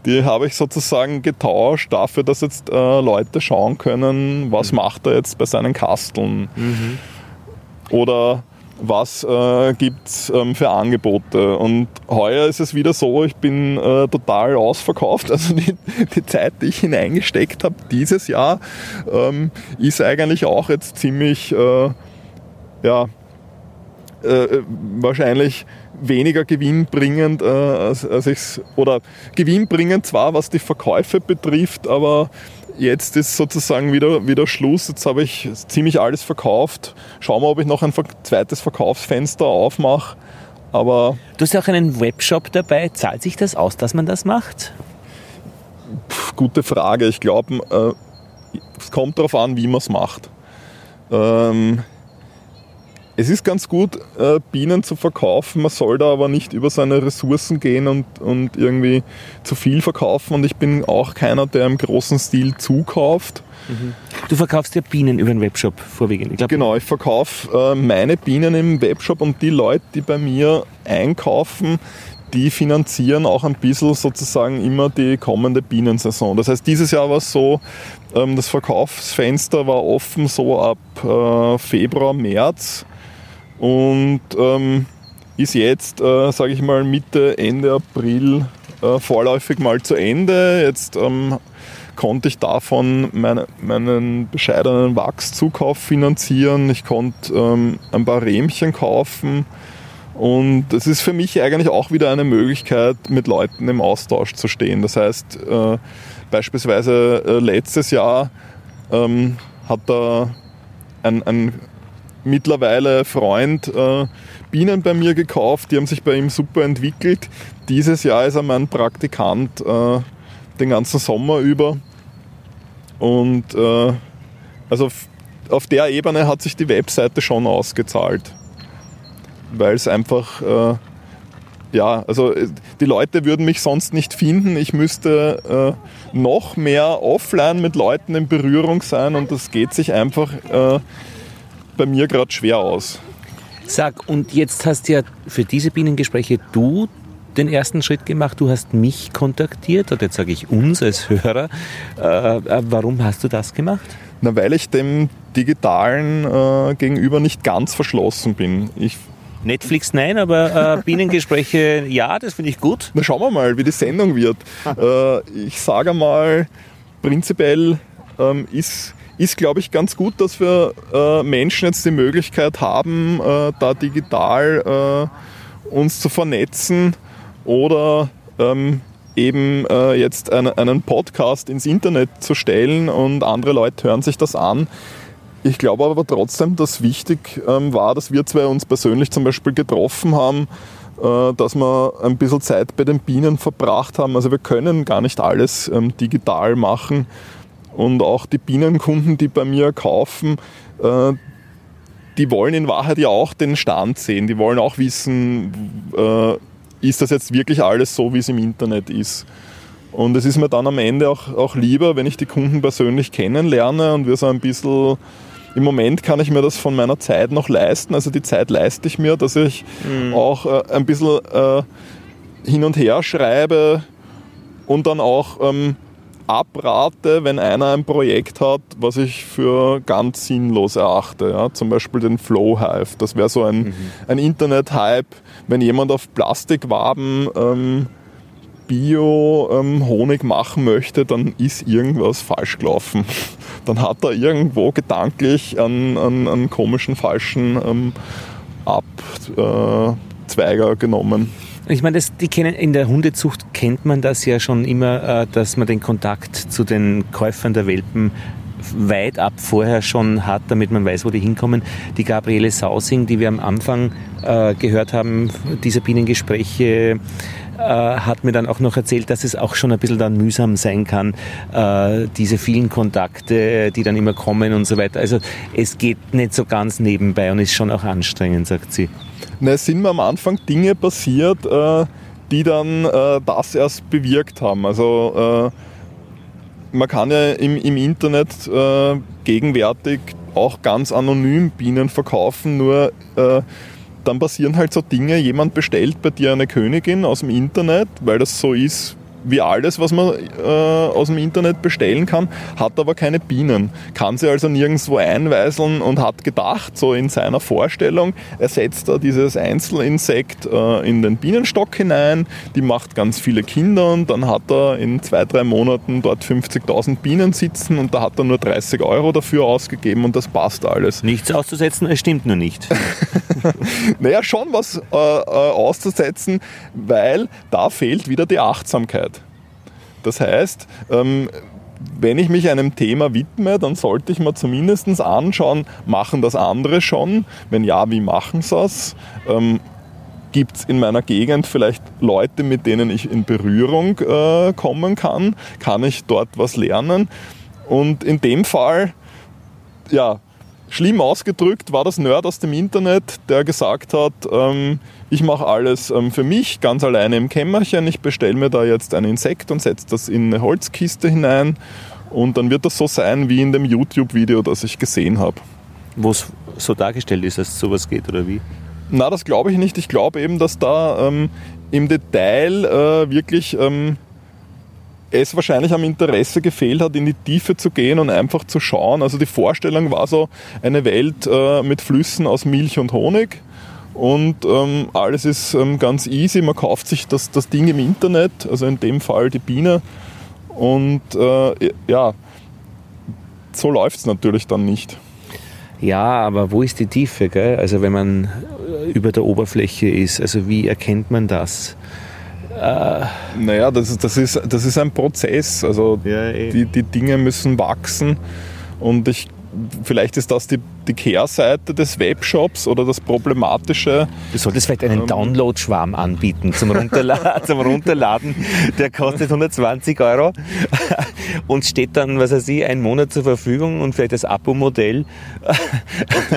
Die habe ich sozusagen getauscht dafür, dass jetzt äh, Leute schauen können, was mhm. macht er jetzt bei seinen Kasteln. Mhm. Oder was äh, gibt es ähm, für Angebote. Und heuer ist es wieder so, ich bin äh, total ausverkauft. Also die, die, Zeit, die ich hineingesteckt habe dieses Jahr, ähm, ist eigentlich auch jetzt ziemlich, äh, ja, äh, wahrscheinlich weniger gewinnbringend, äh, als, als ich oder gewinnbringend zwar, was die Verkäufe betrifft, aber jetzt ist sozusagen wieder, wieder Schluss. Jetzt habe ich ziemlich alles verkauft. Schauen wir, ob ich noch ein zweites Verkaufsfenster aufmache. Aber du hast ja auch einen Webshop dabei. Zahlt sich das aus, dass man das macht? Pff, gute Frage. Ich glaube, äh, es kommt darauf an, wie man es macht. Ähm, es ist ganz gut, äh, Bienen zu verkaufen, man soll da aber nicht über seine Ressourcen gehen und, und irgendwie zu viel verkaufen. Und ich bin auch keiner, der im großen Stil zukauft. Mhm. Du verkaufst ja Bienen über den Webshop vorwiegend. Ich glaub, genau, ich verkaufe äh, meine Bienen im Webshop und die Leute, die bei mir einkaufen, die finanzieren auch ein bisschen sozusagen immer die kommende Bienensaison. Das heißt, dieses Jahr war es so, ähm, das Verkaufsfenster war offen so ab äh, Februar, März und ähm, ist jetzt, äh, sage ich mal, Mitte, Ende April äh, vorläufig mal zu Ende. Jetzt ähm, konnte ich davon meine, meinen bescheidenen Wachszukauf finanzieren. Ich konnte ähm, ein paar Rähmchen kaufen. Und es ist für mich eigentlich auch wieder eine Möglichkeit, mit Leuten im Austausch zu stehen. Das heißt, äh, beispielsweise äh, letztes Jahr ähm, hat da ein, ein mittlerweile Freund äh, Bienen bei mir gekauft, die haben sich bei ihm super entwickelt. Dieses Jahr ist er mein Praktikant äh, den ganzen Sommer über. Und äh, also auf der Ebene hat sich die Webseite schon ausgezahlt. Weil es einfach, äh, ja, also äh, die Leute würden mich sonst nicht finden. Ich müsste äh, noch mehr offline mit Leuten in Berührung sein und das geht sich einfach bei mir gerade schwer aus. Sag, und jetzt hast ja für diese Bienengespräche du den ersten Schritt gemacht. Du hast mich kontaktiert, oder jetzt sage ich uns als Hörer. Äh, äh, warum hast du das gemacht? Na, weil ich dem Digitalen äh, gegenüber nicht ganz verschlossen bin. Ich Netflix nein, aber äh, Bienengespräche ja, das finde ich gut. Na schauen wir mal, wie die Sendung wird. äh, ich sage mal, prinzipiell ähm, ist ist, glaube ich, ganz gut, dass wir äh, Menschen jetzt die Möglichkeit haben, äh, da digital äh, uns zu vernetzen oder ähm, eben äh, jetzt eine, einen Podcast ins Internet zu stellen und andere Leute hören sich das an. Ich glaube aber trotzdem, dass wichtig ähm, war, dass wir zwei uns persönlich zum Beispiel getroffen haben, äh, dass wir ein bisschen Zeit bei den Bienen verbracht haben. Also wir können gar nicht alles ähm, digital machen. Und auch die Bienenkunden, die bei mir kaufen, äh, die wollen in Wahrheit ja auch den Stand sehen. Die wollen auch wissen, äh, ist das jetzt wirklich alles so, wie es im Internet ist. Und es ist mir dann am Ende auch, auch lieber, wenn ich die Kunden persönlich kennenlerne und wir so ein bisschen, im Moment kann ich mir das von meiner Zeit noch leisten, also die Zeit leiste ich mir, dass ich mhm. auch äh, ein bisschen äh, hin und her schreibe und dann auch ähm, abrate, wenn einer ein Projekt hat, was ich für ganz sinnlos erachte. Ja? Zum Beispiel den Flow Hive. Das wäre so ein, mhm. ein Internet-Hype, wenn jemand auf Plastikwaben ähm, Bio-Honig ähm, machen möchte, dann ist irgendwas falsch gelaufen. Dann hat er irgendwo gedanklich einen, einen, einen komischen falschen ähm, Abzweiger genommen. Ich meine, das, die kennen, in der Hundezucht kennt man das ja schon immer, äh, dass man den Kontakt zu den Käufern der Welpen weit ab vorher schon hat, damit man weiß, wo die hinkommen. Die Gabriele Sausing, die wir am Anfang äh, gehört haben, dieser Bienengespräche, äh, hat mir dann auch noch erzählt, dass es auch schon ein bisschen dann mühsam sein kann, äh, diese vielen Kontakte, die dann immer kommen und so weiter. Also es geht nicht so ganz nebenbei und ist schon auch anstrengend, sagt sie. Na, es sind mir am Anfang Dinge passiert, äh, die dann äh, das erst bewirkt haben. Also äh, man kann ja im, im Internet gegenwärtig auch ganz anonym Bienen verkaufen, nur dann passieren halt so Dinge, jemand bestellt bei dir eine Königin aus dem Internet, weil das so ist, wie alles, was man äh, aus dem Internet bestellen kann, hat aber keine Bienen. Kann sie also nirgendwo einweiseln und hat gedacht, so in seiner Vorstellung, er setzt da dieses Einzelinsekt äh, in den Bienenstock hinein, die macht ganz viele Kinder und dann hat er in zwei, drei Monaten dort 50.000 Bienen sitzen und da hat er nur 30 Euro dafür ausgegeben und das passt alles. Nichts auszusetzen, es stimmt nur nicht. naja, schon was äh, äh, auszusetzen, weil da fehlt wieder die Achtsamkeit. Das heißt, ähm, wenn ich mich einem Thema widme, dann sollte ich mir zumindest anschauen, machen das andere schon? Wenn ja, wie machen sie das? Ähm, Gibt es in meiner Gegend vielleicht Leute, mit denen ich in Berührung äh, kommen kann? Kann ich dort was lernen? Und in dem Fall, ja, schlimm ausgedrückt war das Nerd aus dem Internet, der gesagt hat, ähm, ich mache alles ähm, für mich, ganz alleine im Kämmerchen. Ich bestelle mir da jetzt ein Insekt und setze das in eine Holzkiste hinein. Und dann wird das so sein wie in dem YouTube-Video, das ich gesehen habe. Wo es so dargestellt ist, dass es sowas geht oder wie? Na, das glaube ich nicht. Ich glaube eben, dass da ähm, im Detail äh, wirklich ähm, es wahrscheinlich am Interesse gefehlt hat, in die Tiefe zu gehen und einfach zu schauen. Also die Vorstellung war so eine Welt äh, mit Flüssen aus Milch und Honig und ähm, alles ist ähm, ganz easy. Man kauft sich das, das Ding im Internet, also in dem Fall die Biene und äh, ja, so läuft es natürlich dann nicht. Ja, aber wo ist die Tiefe? Gell? Also wenn man über der Oberfläche ist, also wie erkennt man das? Äh, naja, das, das, ist, das ist ein Prozess. Also ja, die, die Dinge müssen wachsen und ich vielleicht ist das die, die Kehrseite des Webshops oder das Problematische. Du solltest vielleicht einen ähm, Download-Schwarm anbieten zum Runterladen, zum Runterladen. Der kostet 120 Euro und steht dann, was weiß ich, einen Monat zur Verfügung und vielleicht das Abo-Modell.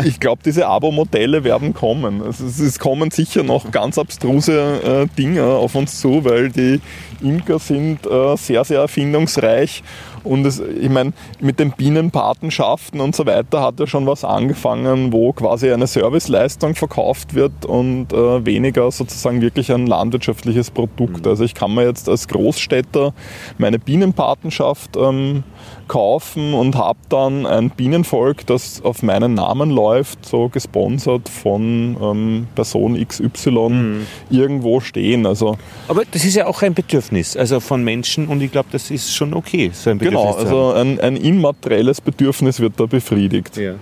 ich glaube, diese Abo-Modelle werden kommen. Also es kommen sicher noch ganz abstruse äh, Dinge auf uns zu, weil die Imker sind äh, sehr, sehr erfindungsreich und es, ich meine, mit den Bienenpatenschaften und so weiter hat ja schon was angefangen, wo quasi eine Serviceleistung verkauft wird und äh, weniger sozusagen wirklich ein landwirtschaftliches Produkt. Mhm. Also ich kann mir jetzt als Großstädter meine Bienenpatenschaft ähm, kaufen und habe dann ein Bienenvolk, das auf meinen Namen läuft, so gesponsert von ähm, Person XY mhm. irgendwo stehen. Also, Aber das ist ja auch ein Bedürfnis, also von Menschen und ich glaube, das ist schon okay, so ein Bedürfnis. Genau, also ein, ein immaterielles Bedürfnis wird da befriedigt. Ja.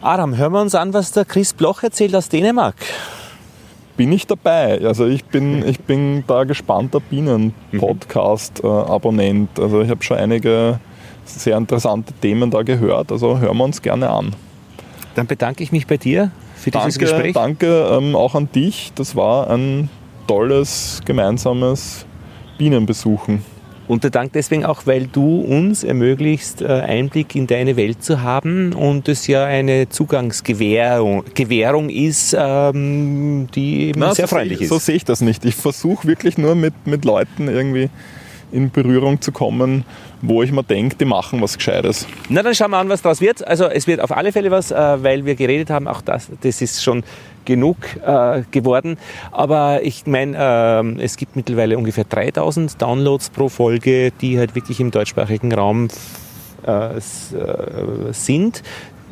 Adam, hören wir uns an, was der Chris Bloch erzählt aus Dänemark bin ich dabei. Also ich bin, ich bin da gespannter Bienen-Podcast-Abonnent. Also ich habe schon einige sehr interessante Themen da gehört. Also hören wir uns gerne an. Dann bedanke ich mich bei dir für danke, dieses Gespräch. Danke ähm, auch an dich. Das war ein tolles gemeinsames Bienenbesuchen. Und der Dank deswegen auch, weil du uns ermöglichst, äh, Einblick in deine Welt zu haben und es ja eine Zugangsgewährung Gewährung ist, ähm, die eben Na, sehr so freundlich ich, ist. So sehe ich das nicht. Ich versuche wirklich nur mit, mit Leuten irgendwie in Berührung zu kommen, wo ich mir denke, die machen was Gescheites. Na, dann schauen wir an, was daraus wird. Also es wird auf alle Fälle was, äh, weil wir geredet haben, auch das, das ist schon genug äh, geworden. Aber ich meine, äh, es gibt mittlerweile ungefähr 3000 Downloads pro Folge, die halt wirklich im deutschsprachigen Raum äh, äh sind.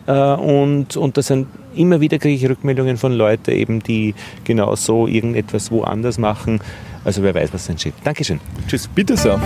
Äh, und, und das sind immer wieder kriege ich Rückmeldungen von Leuten, eben, die genau so irgendetwas woanders machen. Also wer weiß, was entsteht. Dankeschön. Tschüss. Bitte sehr.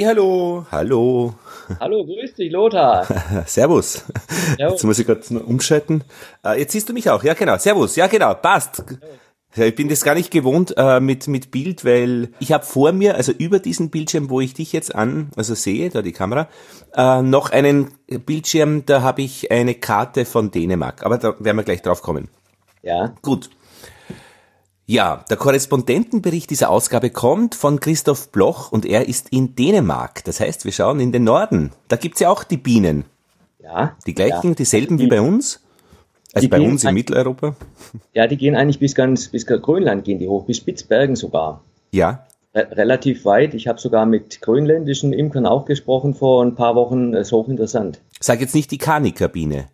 Hallihallo, hallo. Hallo, grüß dich, Lothar. Servus. Servus. Jetzt muss ich gerade umschalten. Äh, jetzt siehst du mich auch, ja genau. Servus, ja genau, passt. Ja, ich bin das gar nicht gewohnt äh, mit, mit Bild, weil ich habe vor mir, also über diesen Bildschirm, wo ich dich jetzt an, also sehe, da die Kamera, äh, noch einen Bildschirm, da habe ich eine Karte von Dänemark. Aber da werden wir gleich drauf kommen. Ja, Gut. Ja, der Korrespondentenbericht dieser Ausgabe kommt von Christoph Bloch und er ist in Dänemark. Das heißt, wir schauen in den Norden. Da gibt's ja auch die Bienen. ja. Die gleichen, ja. dieselben wie bei uns. Also Die bei uns in Mitteleuropa. Ja, die gehen eigentlich bis ganz, bis Grönland gehen die hoch, bis Spitzbergen sogar. Ja. Re relativ weit. Ich habe sogar mit grönländischen Imkern auch gesprochen vor ein paar Wochen. Das ist hochinteressant. Sag jetzt nicht die Karnikerbiene.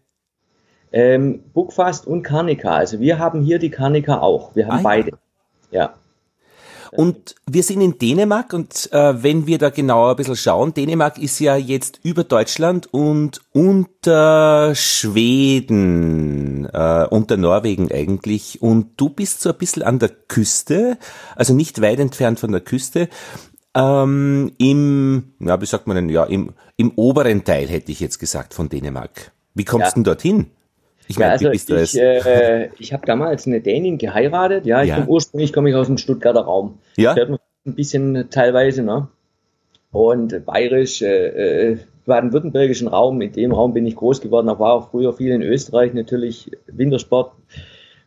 Ähm, Buckfast und Karnika. Also wir haben hier die Karnika auch. Wir haben Ah, ja. beide. Ja. Und wir sind in Dänemark und äh, wenn wir da genauer ein bisschen schauen, Dänemark ist ja jetzt über Deutschland und unter Schweden, äh, unter Norwegen eigentlich. Und du bist so ein bisschen an der Küste, also nicht weit entfernt von der Küste. Ähm, Im, ja, wie sagt man denn, ja, im, im oberen Teil hätte ich jetzt gesagt von Dänemark. Wie kommst Ja. du denn dorthin? Ich Ja, meine, also bist du ich, äh, ich habe damals eine Dänin geheiratet. Ja, ich Ja. komme ursprünglich komme ich aus dem Stuttgarter Raum. Ja? hört man ein bisschen teilweise, ne? Und bayerisch, äh, äh, baden-württembergischen Raum, in dem Raum bin ich groß geworden, auch war auch früher viel in Österreich, natürlich Wintersport,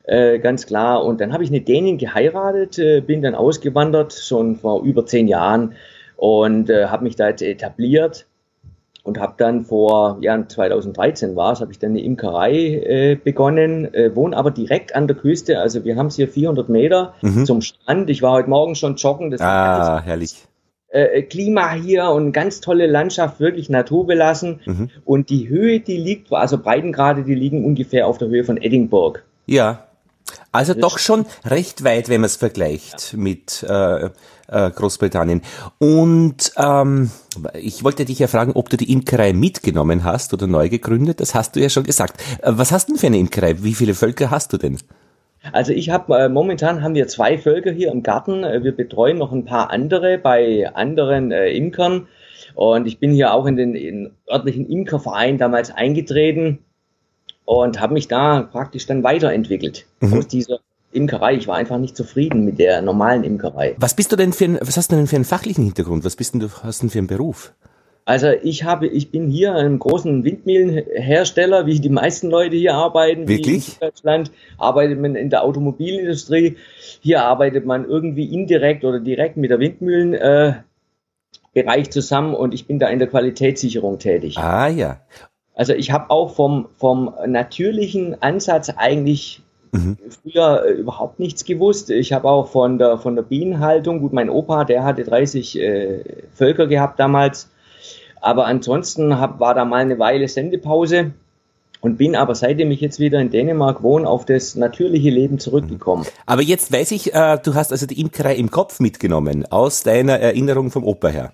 äh, ganz klar. Und dann habe ich eine Dänin geheiratet, äh, bin dann ausgewandert, schon vor über zehn Jahren und äh, habe mich da jetzt etabliert und habe dann vor, ja, 2013 war es, habe ich dann eine Imkerei äh, begonnen, äh, wohne aber direkt an der Küste, also wir haben es hier 400 Meter zum Strand. Ich war heute Morgen schon joggen, das Mhm. Ah, herrlich. äh, Klima hier und ganz tolle Landschaft, wirklich naturbelassen. Mhm. Und die Höhe, die liegt, also Breitengrade, die liegen ungefähr auf der Höhe von Edinburgh. Ja. Also doch schon recht weit, wenn man es vergleicht mit äh, äh, Großbritannien. Und ähm, ich wollte dich ja fragen, ob du die Imkerei mitgenommen hast oder neu gegründet. Das hast du ja schon gesagt. Äh, was hast du denn für eine Imkerei? Wie viele Völker hast du denn? Also ich habe äh, momentan haben wir zwei Völker hier im Garten. Äh, Wir betreuen noch ein paar andere bei anderen äh, Imkern. Und ich bin hier auch in den in örtlichen Imkerverein damals eingetreten und habe mich da praktisch dann weiterentwickelt aus dieser Imkerei. Ich war einfach nicht zufrieden mit der normalen Imkerei. Was bist du denn für ein, was hast du denn für einen fachlichen Hintergrund? Was bist denn du, hast du denn für einen Beruf? Also ich habe, ich bin hier ein großen Windmühlenhersteller, wie die meisten Leute hier arbeiten. wie Wirklich? In Deutschland arbeitet man in der Automobilindustrie. Hier arbeitet man irgendwie indirekt oder direkt mit der Windmühlenbereich äh, Bereich zusammen und ich bin da in der Qualitätssicherung tätig. Ah ja. Also ich habe auch vom, vom natürlichen Ansatz eigentlich früher äh, überhaupt nichts gewusst. Ich habe auch von der, von der Bienenhaltung, gut, mein Opa, der hatte 30 äh, Völker gehabt damals, aber ansonsten hab, war da mal eine Weile Sendepause und bin aber seitdem ich jetzt wieder in Dänemark wohne, auf das natürliche Leben zurückgekommen. Aber jetzt weiß ich, äh, du hast also die Imkerei im Kopf mitgenommen, aus deiner Erinnerung vom Opa her.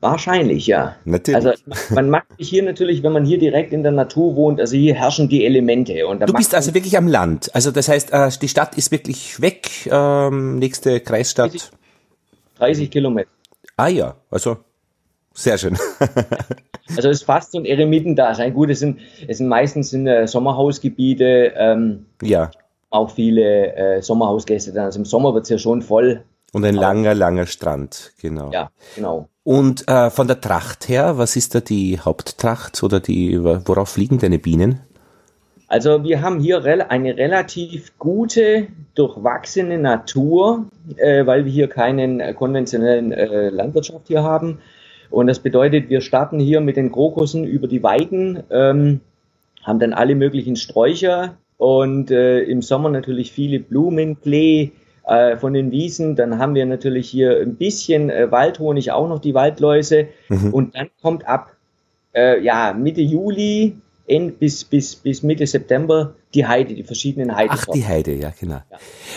Wahrscheinlich, ja. Natürlich. Also man macht sich hier natürlich, wenn man hier direkt in der Natur wohnt, also hier herrschen die Elemente. Und Du bist also wirklich am Land. Also das heißt, äh, die Stadt ist wirklich weg, ähm, nächste Kreisstadt. 30 Kilometer. Ah ja, also sehr schön. Also es ist fast so ein Eremitendasein. Gut, es sind, es sind meistens sind, äh, Sommerhausgebiete, ähm, ja. auch viele äh, Sommerhausgäste dann. Also im Sommer wird's ja schon voll. Und ein langer, langer Strand, genau. Ja, genau. Und äh, von der Tracht her, was ist da die Haupttracht oder die, worauf fliegen deine Bienen? Also wir haben hier eine relativ gute, durchwachsene Natur, äh, weil wir hier keinen äh, konventionellen äh, Landwirtschaft hier haben. Und das bedeutet, wir starten hier mit den Krokussen über die Weiden, ähm, haben dann alle möglichen Sträucher und äh, im Sommer natürlich viele Blumen, Klee äh, von den Wiesen. Dann haben wir natürlich hier ein bisschen äh, Waldhonig, auch noch die Waldläuse. Und dann kommt ab äh, ja, Mitte Juli end, bis, bis, bis Mitte September die Heide, die verschiedenen Ach, Heidesorten. die Heide, ja, genau.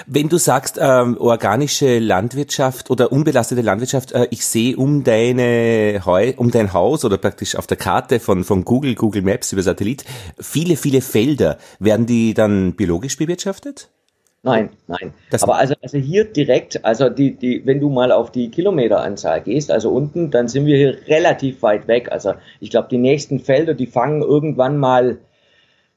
Wenn du sagst, ähm, organische Landwirtschaft oder unbelastete Landwirtschaft, äh, ich sehe um deine Heu, um dein Haus oder praktisch auf der Karte von, von Google, Google Maps über Satellit, viele, viele Felder. Werden die dann biologisch bewirtschaftet? Nein, nein. Das Aber also, also hier direkt, also die, die, wenn du mal auf die Kilometeranzahl gehst, also unten, dann sind wir hier relativ weit weg. Also ich glaube, die nächsten Felder, die fangen irgendwann mal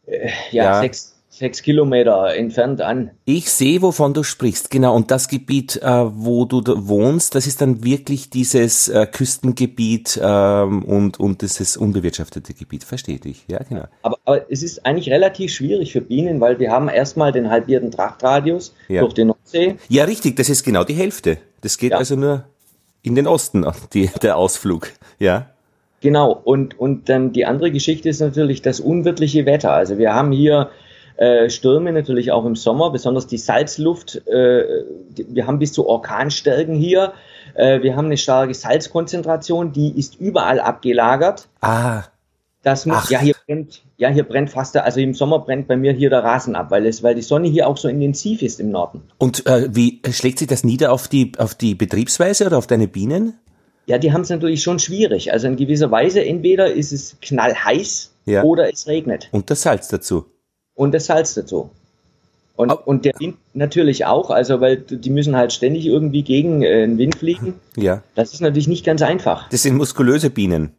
äh, ja, ja. sechs, sechs Kilometer entfernt an. Ich sehe, wovon du sprichst, genau. Und das Gebiet, äh, wo du wohnst, das ist dann wirklich dieses äh, Küstengebiet ähm, und, und dieses unbewirtschaftete Gebiet. Verstehe ich, ja, genau. Aber, aber es ist eigentlich relativ schwierig für Bienen, weil wir haben erstmal den halbierten Trachtradius ja. durch die Nordsee. Ja, richtig, das ist genau die Hälfte. Das geht ja. also nur in den Osten, die, der Ausflug, ja. Genau, und, und dann die andere Geschichte ist natürlich das unwirtliche Wetter. Also wir haben hier äh, Stürme natürlich auch im Sommer, besonders die Salzluft. Äh, die, wir haben bis zu Orkanstärken hier. Äh, wir haben eine starke Salzkonzentration, die ist überall abgelagert. Ah. Das muss, ja, hier brennt, ja, hier brennt fast, also im Sommer brennt bei mir hier der Rasen ab, weil es, weil die Sonne hier auch so intensiv ist im Norden. Und äh, wie schlägt sich das nieder auf die, auf die Betriebsweise oder auf deine Bienen? Ja, die haben es natürlich schon schwierig. Also in gewisser Weise, entweder ist es knallheiß ja. oder es regnet. Und das Salz dazu und das Salz dazu. Und, oh. und der Wind natürlich auch, also weil die müssen halt ständig irgendwie gegen äh, den Wind fliegen. Ja. Das ist natürlich nicht ganz einfach. Das sind muskulöse Bienen.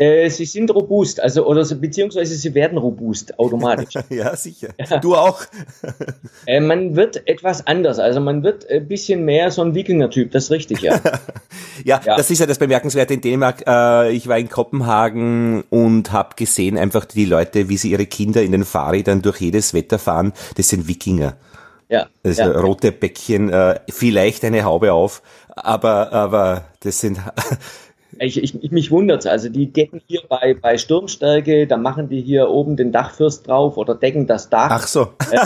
Äh, sie sind robust, also oder beziehungsweise sie werden robust automatisch. ja, sicher. Du auch. äh, man wird etwas anders, also man wird ein bisschen mehr so ein Wikinger-Typ, das ist richtig, ja. ja. ja. das ist ja das Bemerkenswerte in Dänemark. Äh, ich war in Kopenhagen und habe gesehen einfach die Leute, wie sie ihre Kinder in den Fahrrädern durch jedes Wetter fahren. Das sind Wikinger. Ja. Also ja. rote Bäckchen, äh, vielleicht eine Haube auf, aber aber das sind ich, ich, ich mich wundert's. Also die decken hier bei, bei Sturmstärke, da machen die hier oben den Dachfürst drauf oder decken das Dach. Ach so. äh,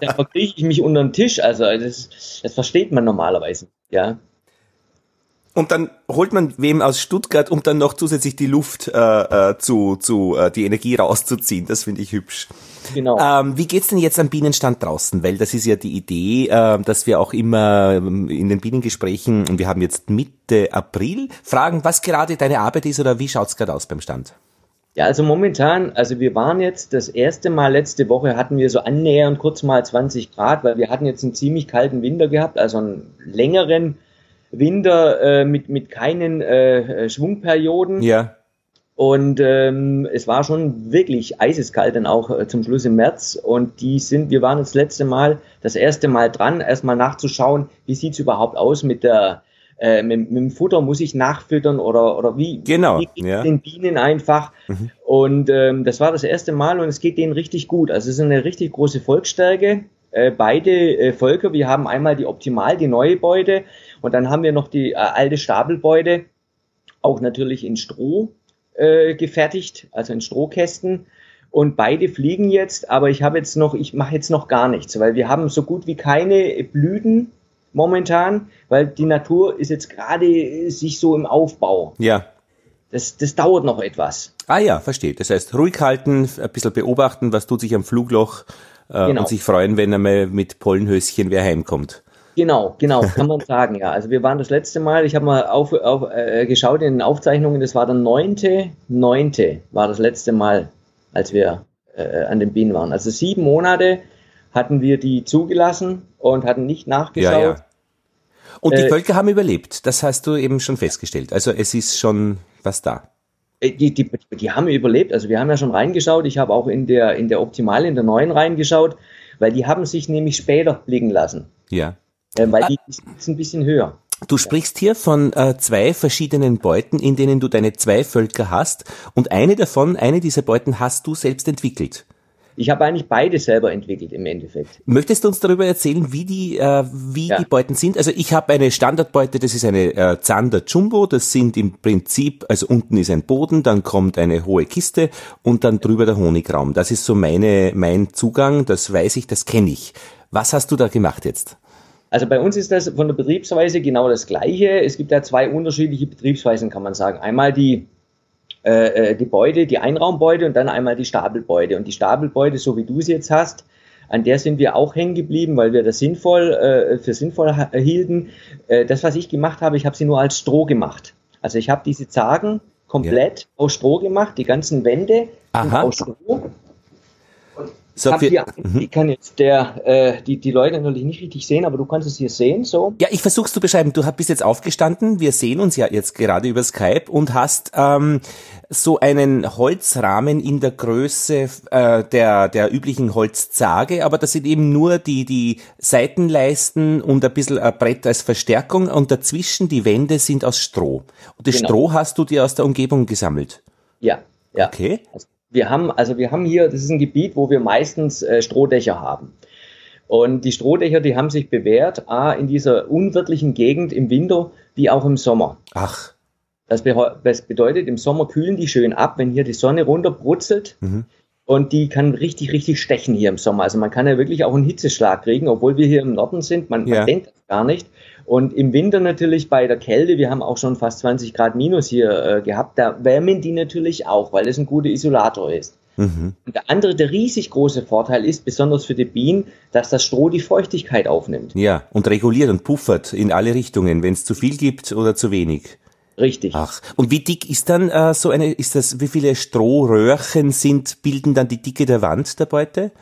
da verkrieche ich mich unter den Tisch. Also das, das versteht man normalerweise. Ja. Und dann holt man wem aus Stuttgart, um dann noch zusätzlich die Luft äh, äh, zu, zu äh, die Energie rauszuziehen. Das finde ich hübsch. Genau. Ähm, wie geht's denn jetzt am Bienenstand draußen? Weil das ist ja die Idee, äh, dass wir auch immer ähm, in den Bienengesprächen, und wir haben jetzt Mitte April, fragen, was gerade deine Arbeit ist oder wie schaut's gerade aus beim Stand? Ja, also momentan, also wir waren jetzt das erste Mal letzte Woche hatten wir so annähernd kurz mal 20 Grad, weil wir hatten jetzt einen ziemlich kalten Winter gehabt, also einen längeren Winter äh, mit, mit keinen äh, Schwungperioden. Ja. Und ähm, es war schon wirklich eiseskalt dann auch äh, zum Schluss im März. Und die sind, wir waren das letzte Mal, das erste Mal dran, erstmal nachzuschauen, wie sieht's überhaupt aus mit der äh, mit, mit dem Futter muss ich nachfüttern oder oder wie genau wie ja. den Bienen einfach mhm. und ähm, das war das erste Mal und es geht denen richtig gut also es ist eine richtig große Volksstärke äh, beide äh, Völker wir haben einmal die optimal die neue Beute und dann haben wir noch die äh, alte Stapelbeute, auch natürlich in Stroh äh, gefertigt, also in Strohkästen. Und beide fliegen jetzt, aber ich habe jetzt noch, ich mache jetzt noch gar nichts, weil wir haben so gut wie keine Blüten momentan, weil die Natur ist jetzt gerade äh, sich so im Aufbau. Ja. Das, das dauert noch etwas. Ah ja, verstehe. Das heißt, ruhig halten, ein bisschen beobachten, was tut sich am Flugloch äh, genau. und sich freuen, wenn einmal mit Pollenhöschen wer heimkommt. Genau, genau, kann man sagen, ja. Also wir waren das letzte Mal, ich habe mal auf, auf, äh, geschaut in den Aufzeichnungen, das war der neunte, neunte war das letzte Mal, als wir äh, an den Bienen waren. Also sieben Monate hatten wir die zugelassen und hatten nicht nachgeschaut. Ja, ja. Und die äh, Völker haben überlebt, das hast du eben schon festgestellt. Also es ist schon was da. Äh, die, die, die haben überlebt, also wir haben ja schon reingeschaut, ich habe auch in der, in der Optimale, in der neuen reingeschaut, weil die haben sich nämlich später blicken lassen. Ja. Äh, weil die ist ein bisschen höher. Du sprichst hier von äh, zwei verschiedenen Beuten, in denen du deine zwei Völker hast. Und eine davon, eine dieser Beuten hast du selbst entwickelt. Ich habe eigentlich beide selber entwickelt im Endeffekt. Möchtest du uns darüber erzählen, wie die, äh, wie ja. die Beuten sind? Also ich habe eine Standardbeute, das ist eine äh, Zander Jumbo. Das sind im Prinzip, also unten ist ein Boden, dann kommt eine hohe Kiste und dann drüber der Honigraum. Das ist so meine, mein Zugang. Das weiß ich, das kenne ich. Was hast du da gemacht jetzt? Also bei uns ist das von der Betriebsweise genau das Gleiche. Es gibt ja zwei unterschiedliche Betriebsweisen, kann man sagen. Einmal die, äh, äh, die Beute, die Einraumbeute und dann einmal die Stapelbeute. Und die Stapelbeute, so wie du es jetzt hast, an der sind wir auch hängen geblieben, weil wir das sinnvoll äh, für sinnvoll hielten. Äh, das, was ich gemacht habe, ich habe sie nur als Stroh gemacht. Also ich habe diese Zagen komplett ja. aus Stroh gemacht, die ganzen Wände aus Stroh. So hab hier, mhm. ich kann jetzt der, äh, die, die Leute natürlich nicht richtig sehen, aber du kannst es hier sehen, so. Ja, ich versuch's zu beschreiben. Du bist jetzt aufgestanden, wir sehen uns ja jetzt gerade über Skype und hast ähm, so einen Holzrahmen in der Größe äh, der, der üblichen Holzzage, aber das sind eben nur die, die Seitenleisten und ein bisschen ein Brett als Verstärkung und dazwischen die Wände sind aus Stroh. Und das genau. Stroh hast du dir aus der Umgebung gesammelt? Ja, ja. Okay. Also wir haben, also wir haben hier, das ist ein Gebiet, wo wir meistens äh, Strohdächer haben. Und die Strohdächer, die haben sich bewährt, A, in dieser unwirtlichen Gegend im Winter wie auch im Sommer. Ach. Das, be das bedeutet, im Sommer kühlen die schön ab, wenn hier die Sonne runterbrutzelt. Mhm. Und die kann richtig, richtig stechen hier im Sommer. Also man kann ja wirklich auch einen Hitzeschlag kriegen, obwohl wir hier im Norden sind. Man, ja. man denkt das gar nicht. Und im Winter natürlich bei der Kälte, wir haben auch schon fast 20 Grad minus hier äh, gehabt, da wärmen die natürlich auch, weil es ein guter Isolator ist. Mhm. Und der andere, der riesig große Vorteil ist, besonders für die Bienen, dass das Stroh die Feuchtigkeit aufnimmt. Ja, und reguliert und puffert in alle Richtungen, wenn es zu viel gibt oder zu wenig. Richtig. Ach, und wie dick ist dann äh, so eine, ist das, wie viele Strohröhrchen sind, bilden dann die Dicke der Wand der Beute?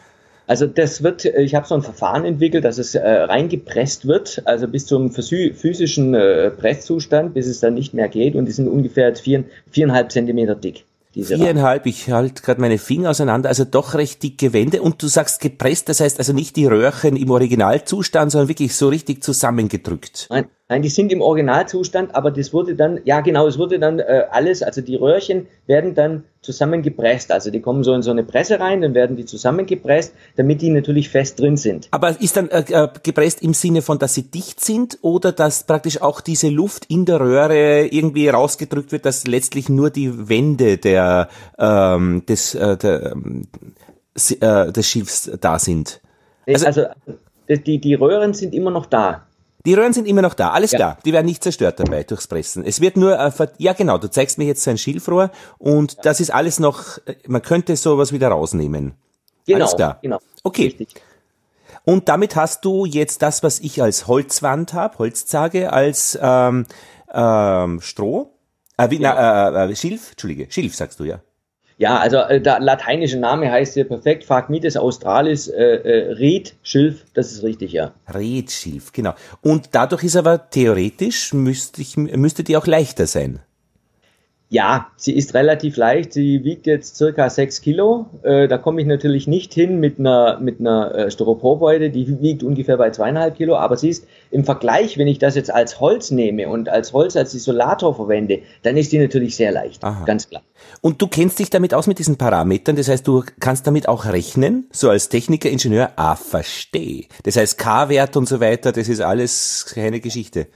Also das wird, ich habe so ein Verfahren entwickelt, dass es äh, reingepresst wird, also bis zum physischen äh, Presszustand, bis es dann nicht mehr geht und die sind ungefähr vier, viereinhalb Zentimeter dick. Diese Viereinhalb, ich halte gerade meine Finger auseinander, also doch recht dicke Wände und du sagst gepresst, das heißt also nicht die Röhrchen im Originalzustand, sondern wirklich so richtig zusammengedrückt. Nein, Nein, die sind im Originalzustand, aber das wurde dann, ja genau, es wurde dann äh, alles, also die Röhrchen werden dann zusammengepresst. Also die kommen so in so eine Presse rein, dann werden die zusammengepresst, damit die natürlich fest drin sind. Aber ist dann äh, äh, gepresst im Sinne von, dass sie dicht sind oder dass praktisch auch diese Luft in der Röhre irgendwie rausgedrückt wird, dass letztlich nur die Wände der, ähm, des, äh, der, äh, des Schiffs da sind? Also, also die, die Röhren sind immer noch da. Die Röhren sind immer noch da, alles ja. klar. Die werden nicht zerstört dabei durchs Pressen. Es wird nur, äh, ja genau, du zeigst mir jetzt so ein Schilfrohr und ja. das ist alles noch, äh, man könnte sowas wieder rausnehmen. Genau, alles klar. genau. Okay. Richtig. Und damit hast du jetzt das, was ich als Holzwand habe, Holzzage, als ähm, ähm, Stroh, äh, wie, ja. na, äh, äh, Schilf, Entschuldige, Schilf sagst du ja. Ja, also äh, der lateinische Name heißt hier perfekt, Phragmites australis, äh, äh, Redschilf, das ist richtig, ja. Redschilf, genau. Und dadurch ist aber theoretisch, müsste, ich, müsste die auch leichter sein. Ja, sie ist relativ leicht. Sie wiegt jetzt circa sechs Kilo. Äh, da komme ich natürlich nicht hin mit einer, mit einer äh, Styroporbeute. Die wiegt ungefähr bei zweieinhalb Kilo. Aber sie ist im Vergleich, wenn ich das jetzt als Holz nehme und als Holz als Isolator verwende, dann ist die natürlich sehr leicht. Aha. Ganz klar. Und du kennst dich damit aus mit diesen Parametern. Das heißt, du kannst damit auch rechnen. So als Techniker, Ingenieur, ah, verstehe. Das heißt, K-Wert und so weiter, das ist alles keine Geschichte.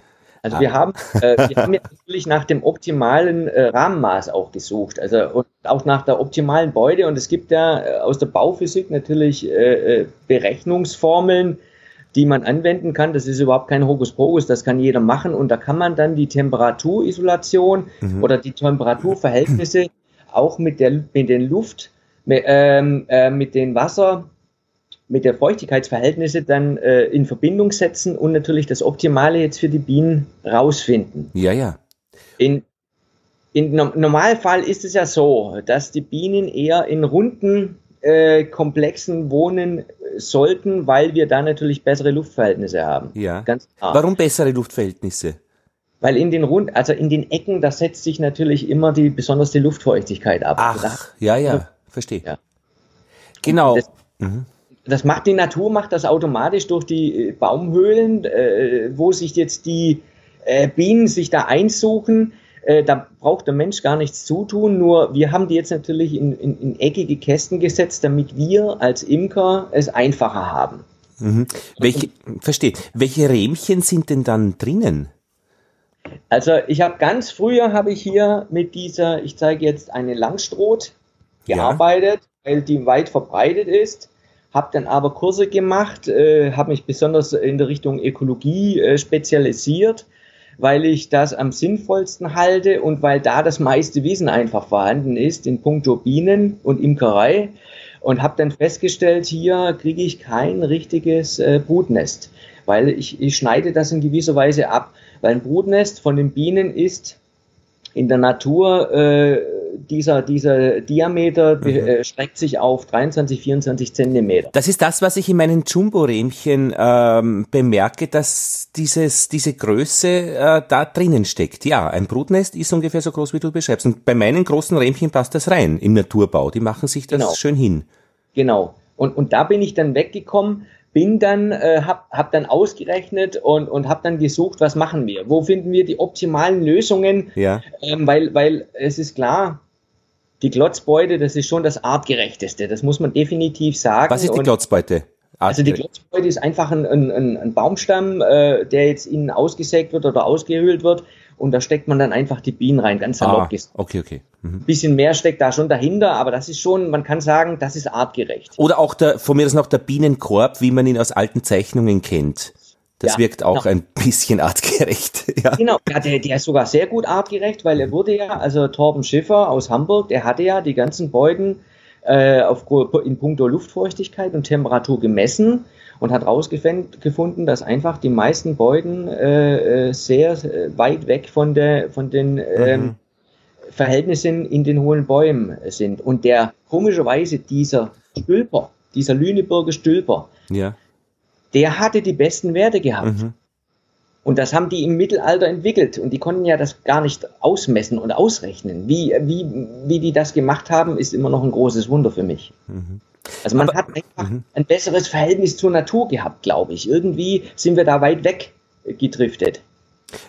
Also wir haben, äh, wir haben jetzt natürlich nach dem optimalen äh, Rahmenmaß auch gesucht, also und auch nach der optimalen Beute. Und es gibt ja äh, aus der Bauphysik natürlich äh, äh, Berechnungsformeln, die man anwenden kann. Das ist überhaupt kein Hokuspokus, das kann jeder machen. Und da kann man dann die Temperaturisolation mhm. oder die Temperaturverhältnisse auch mit, der, mit den Luft, mit, ähm, äh, mit den Wasser mit der Feuchtigkeitsverhältnisse dann äh, in Verbindung setzen und natürlich das Optimale jetzt für die Bienen rausfinden. Ja, ja. In, in Normalfall ist es ja so, dass die Bienen eher in runden äh, Komplexen wohnen sollten, weil wir da natürlich bessere Luftverhältnisse haben. Ja. Ganz klar. Warum bessere Luftverhältnisse? Weil in den Rund, also in den Ecken, da setzt sich natürlich immer die besonders die Luftfeuchtigkeit ab. Ach, also ja, ja, verstehe. Ja. Genau. Das, mhm das macht die Natur, macht das automatisch durch die äh, Baumhöhlen, äh, wo sich jetzt die äh, Bienen sich da einsuchen. Äh, da braucht der Mensch gar nichts zutun, nur wir haben die jetzt natürlich in, in, in eckige Kästen gesetzt, damit wir als Imker es einfacher haben. Mhm. Welche, verstehe. Welche Rähmchen sind denn dann drinnen? Also ich habe ganz früher habe ich hier mit dieser, ich zeige jetzt eine Langstroth gearbeitet, ja. weil die weit verbreitet ist habe dann aber Kurse gemacht, äh, habe mich besonders in der Richtung Ökologie äh, spezialisiert, weil ich das am sinnvollsten halte und weil da das meiste Wissen einfach vorhanden ist in puncto Bienen und Imkerei. Und habe dann festgestellt, hier kriege ich kein richtiges äh, Brutnest, weil ich, ich schneide das in gewisser Weise ab, weil ein Brutnest von den Bienen ist In der Natur äh, dieser, dieser Diameter mhm. äh, streckt sich auf 23, 24 Zentimeter. Das ist das, was ich in meinen Jumbo-Rähmchen ähm, bemerke, dass dieses, diese Größe äh, da drinnen steckt. Ja, ein Brutnest ist ungefähr so groß, wie du beschreibst. Und bei meinen großen Rähmchen passt das rein im Naturbau. Die machen sich das genau. schön hin. Genau. Und, und da bin ich dann weggekommen, bin dann, äh, hab, hab dann ausgerechnet und, und hab dann gesucht, was machen wir? Wo finden wir die optimalen Lösungen? Ja. Ähm, weil, weil es ist klar, die Glotzbeute, das ist schon das artgerechteste. Das muss man definitiv sagen. Was ist die Glotzbeute? Also die Glotzbeute ist einfach ein, ein, ein Baumstamm, äh, der jetzt innen ausgesägt wird oder ausgehöhlt wird und da steckt man dann einfach die Bienen rein, ganz salopp ah, gesagt. Okay, okay. Mhm. Bisschen mehr steckt da schon dahinter, aber das ist schon, man kann sagen, das ist artgerecht. Oder auch der, von mir ist noch der Bienenkorb, wie man ihn aus alten Zeichnungen kennt. Das ja, wirkt auch genau. ein bisschen artgerecht. Ja. Genau, ja, der, der ist sogar sehr gut artgerecht, weil er wurde ja, also Torben Schiffer aus Hamburg, der hatte ja die ganzen Beuten äh, auf, in puncto Luftfeuchtigkeit und Temperatur gemessen und hat herausgefunden, dass einfach die meisten Beuten äh, äh sehr äh, weit weg von, der, von den ähm, mhm. Verhältnissen in den hohen Bäumen sind. Und der komischerweise dieser Stülper, dieser Lüneburger Stülper, ja der hatte die besten Werte gehabt. Mhm. Und das haben die im Mittelalter entwickelt. Und die konnten ja das gar nicht ausmessen und ausrechnen. Wie, wie, wie die das gemacht haben, ist immer noch ein großes Wunder für mich. Mhm. Also man Aber, hat einfach mhm. ein besseres Verhältnis zur Natur gehabt, glaube ich. Irgendwie sind wir da weit weg gedriftet.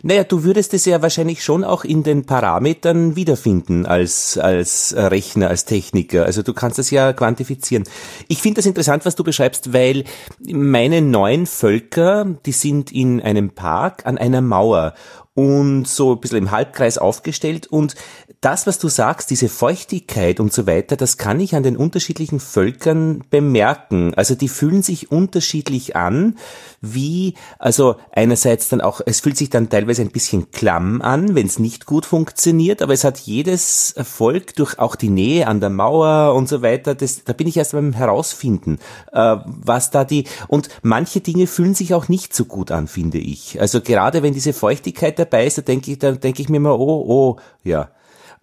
Naja, du würdest es ja wahrscheinlich schon auch in den Parametern wiederfinden als, als Rechner, als Techniker. Also du kannst das ja quantifizieren. Ich finde das interessant, was du beschreibst, weil meine neuen Völker, die sind in einem Park an einer Mauer und so ein bisschen im Halbkreis aufgestellt und das, was du sagst, diese Feuchtigkeit und so weiter, das kann ich an den unterschiedlichen Völkern bemerken. Also die fühlen sich unterschiedlich an, wie, also einerseits dann auch, es fühlt sich dann teilweise ein bisschen klamm an, wenn es nicht gut funktioniert, aber es hat jedes Volk durch auch die Nähe an der Mauer und so weiter, das, da bin ich erst beim Herausfinden, äh, was da die, und manche Dinge fühlen sich auch nicht so gut an, finde ich. Also gerade wenn diese Feuchtigkeit dabei ist, da denke ich, da denke ich mir mal, oh, oh, ja,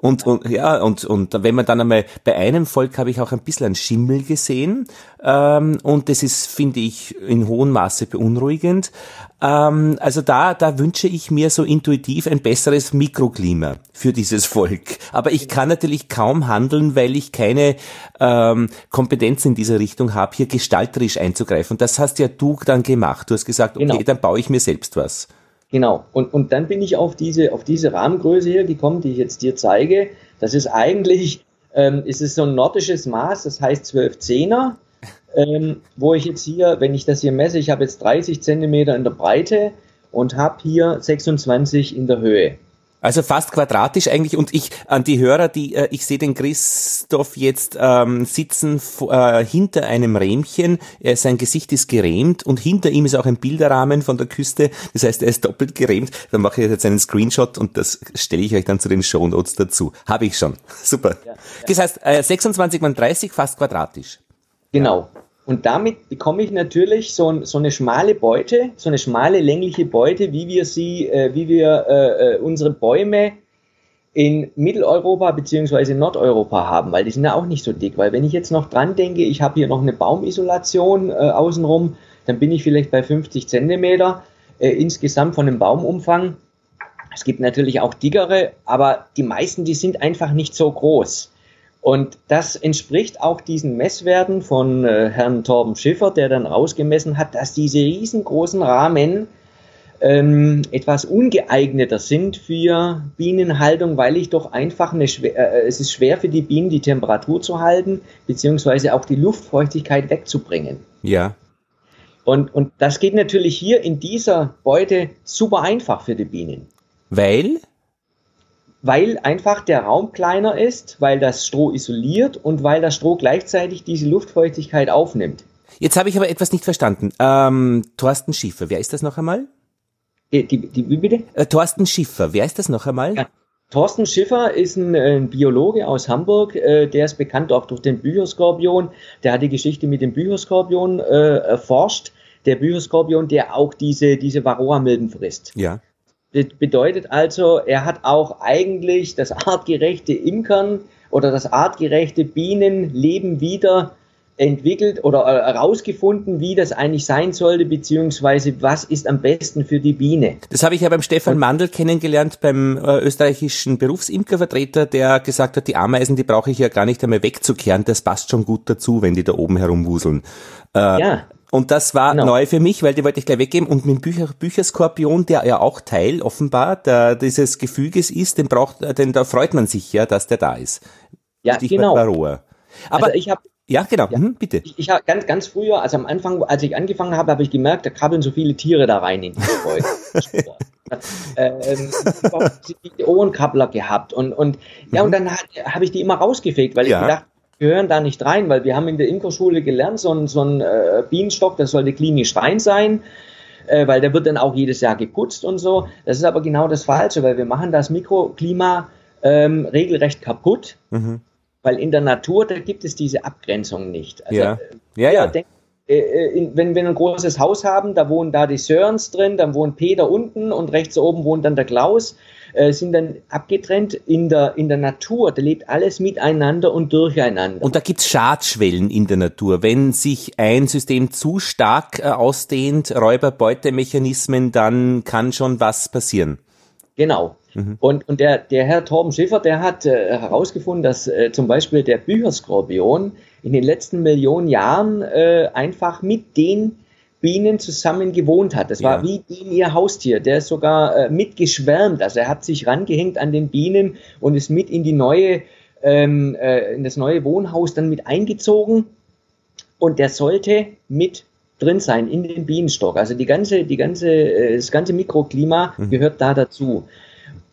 und, und ja, und, und wenn man dann einmal bei einem Volk habe ich auch ein bisschen einen Schimmel gesehen. Ähm, und das ist, finde ich, in hohem Maße beunruhigend. Ähm, also da, da wünsche ich mir so intuitiv ein besseres Mikroklima für dieses Volk. Aber ich kann natürlich kaum handeln, weil ich keine ähm, Kompetenz in dieser Richtung habe, hier gestalterisch einzugreifen. Das hast ja du dann gemacht. Du hast gesagt, okay, genau. dann baue ich mir selbst was. Genau. Und, und dann bin ich auf diese, auf diese Rahmengröße hier gekommen, die ich jetzt dir zeige. Das ist eigentlich, ähm, ist es so ein nordisches Maß, das heißt 12 Zehner, ähm, wo ich jetzt hier, wenn ich das hier messe, ich habe jetzt 30 Zentimeter in der Breite und habe hier 26 in der Höhe. Also fast quadratisch eigentlich und ich an die Hörer, die äh, ich sehe den Christoph jetzt ähm, sitzen äh, hinter einem Rähmchen, er, sein Gesicht ist gerähmt und hinter ihm ist auch ein Bilderrahmen von der Küste, das heißt, er ist doppelt gerähmt. Dann mache ich jetzt einen Screenshot und das stelle ich euch dann zu den Show Notes dazu. Habe ich schon. Super. Ja, ja. Das heißt, äh, 26 mal 30 fast quadratisch. Genau. Und damit bekomme ich natürlich so, so, eine schmale Beute, so eine schmale längliche Beute, wie wir sie, äh, wie wir äh, äh unsere Bäume in Mitteleuropa beziehungsweise Nordeuropa haben, weil die sind ja auch nicht so dick. Weil wenn ich jetzt noch dran denke, ich habe hier noch eine Baumisolation äh, außenrum, dann bin ich vielleicht bei 50 Zentimeter äh, insgesamt von dem Baumumfang. Es gibt natürlich auch dickere, aber die meisten, die sind einfach nicht so groß. Und das entspricht auch diesen Messwerten von äh, Herrn Torben Schiffer, der dann rausgemessen hat, dass diese riesengroßen Rahmen ähm, etwas ungeeigneter sind für Bienenhaltung, weil ich doch einfach eine schwer, äh, es ist schwer für die Bienen die Temperatur zu halten, beziehungsweise auch die Luftfeuchtigkeit wegzubringen. Ja. Und, und das geht natürlich hier in dieser Beute super einfach für die Bienen. Weil? Weil einfach der Raum kleiner ist, weil das Stroh isoliert und weil das Stroh gleichzeitig diese Luftfeuchtigkeit aufnimmt. Jetzt habe ich aber etwas nicht verstanden. Ähm, Thorsten Schiffer, wer ist das noch einmal? Die, die, die bitte? Äh, Thorsten Schiffer, wer ist das noch einmal? Ja. Thorsten Schiffer ist ein, ein Biologe aus Hamburg, äh, der ist bekannt auch durch den Bücherskorpion. Der hat die Geschichte mit dem Bücherskorpion äh, erforscht. Der Bücherskorpion, der auch diese, diese Varroa-Milben frisst. Ja. Bedeutet also, er hat auch eigentlich das artgerechte Imkern oder das artgerechte Bienenleben wieder entwickelt oder herausgefunden, wie das eigentlich sein sollte, beziehungsweise was ist am besten für die Biene. Das habe ich ja beim Stefan Mandl kennengelernt, beim äh, österreichischen Berufsimkervertreter, der gesagt hat, die Ameisen, die brauche ich ja gar nicht einmal wegzukehren, das passt schon gut dazu, wenn die da oben herumwuseln. Äh, ja. Und das war genau. neu für mich, weil die wollte ich gleich weggeben. Und mit dem Bücher, Bücherskorpion, der ja auch Teil offenbar der, dieses Gefüges ist, den braucht, denn da freut man sich ja, dass der da ist. Ja, Stichwort genau. Varroa. Aber also ich habe ja, genau. Ja. Hm, bitte. Ich, ich habe ganz, ganz früher, also am Anfang, als ich angefangen habe, habe ich gemerkt, da krabbeln so viele Tiere da rein in die Gebäude. ähm, die Ohrenkrabbler gehabt und, und ja, mhm. und dann habe ich die immer rausgefegt, weil ja. ich gedacht, gehören da nicht rein, weil wir haben in der Imkerschule gelernt, so ein, so ein äh, Bienenstock, das sollte klinisch rein sein, äh, weil der wird dann auch jedes Jahr geputzt und so. Das ist aber genau das Falsche, weil wir machen das Mikroklima ähm, regelrecht kaputt. Mhm weil in der Natur, da gibt es diese Abgrenzung nicht. Also, ja, ja. ja. Denk, äh, äh wenn wir ein großes Haus haben, da wohnen da die Sörens drin, dann wohnt Peter unten und rechts oben wohnt dann der Klaus, äh, sind dann abgetrennt in der, in der Natur. Da lebt alles miteinander und durcheinander. Und da gibt's Schadschwellen in der Natur. Wenn sich ein System zu stark äh, ausdehnt, Räuber-Beutemechanismen, dann kann schon was passieren. Genau. Mhm. Und, und der, der Herr Torben Schiffer, der hat äh, herausgefunden, dass äh, zum Beispiel der Bücherskorpion in den letzten Millionen Jahren äh, einfach mit den Bienen zusammen gewohnt hat. Das ja. war wie Bienen ihr Haustier. Der ist sogar äh, mitgeschwärmt. Also er hat sich rangehängt an den Bienen und ist mit in die neue, ähm, äh, in das neue Wohnhaus dann mit eingezogen. Und der sollte mit drin sein in den Bienenstock. Also die ganze, die ganze, äh, das ganze Mikroklima mhm. gehört da dazu.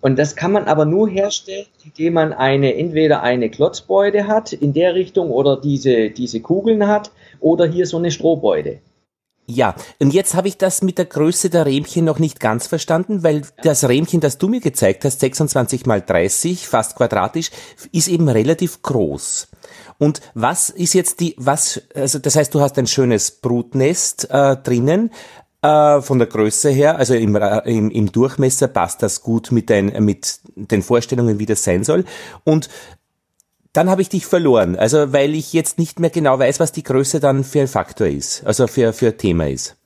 Und das kann man aber nur herstellen, indem man eine, entweder eine Klotzbeute hat in der Richtung oder diese, diese Kugeln hat oder hier so eine Strohbeute. Ja, und jetzt habe ich das mit der Größe der Rähmchen noch nicht ganz verstanden, weil das Rähmchen, das du mir gezeigt hast, 26 mal 30, fast quadratisch, ist eben relativ groß. Und was ist jetzt die, was, also das heißt, du hast ein schönes Brutnest äh, drinnen, äh, von der Größe her, also im, im, im Durchmesser passt das gut mit, dein, mit den Vorstellungen, wie das sein soll. Und dann habe ich dich verloren, also weil ich jetzt nicht mehr genau weiß, was die Größe dann für ein Faktor ist, also für, für Thema ist.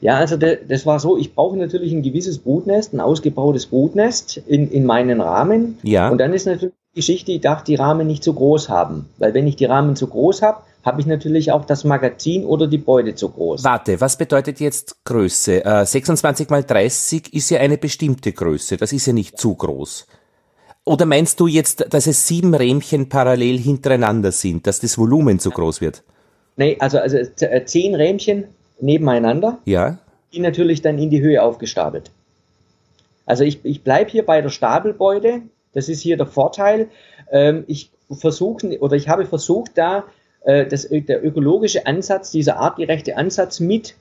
Ja, also das war so, ich brauche natürlich ein gewisses Brutnest, ein ausgebautes Brutnest in, in meinen Rahmen. Ja. Und dann ist natürlich die Geschichte, ich darf die Rahmen nicht zu groß haben. Weil wenn ich die Rahmen zu groß habe, habe ich natürlich auch das Magazin oder die Beute zu groß. Warte, was bedeutet jetzt Größe? Äh, 26 mal 30 ist ja eine bestimmte Größe, das ist ja nicht zu groß. Oder meinst du jetzt, dass es sieben Rähmchen parallel hintereinander sind, dass das Volumen zu groß wird? Nee, also, also äh, zehn Rähmchen nebeneinander. Ja. Die natürlich dann in die Höhe aufgestapelt. Also ich, ich bleibe hier bei der Stapelbeute. Das ist hier der Vorteil. Ähm, ich versuche oder ich habe versucht, da äh, das, der ökologische Ansatz, dieser artgerechte Ansatz mit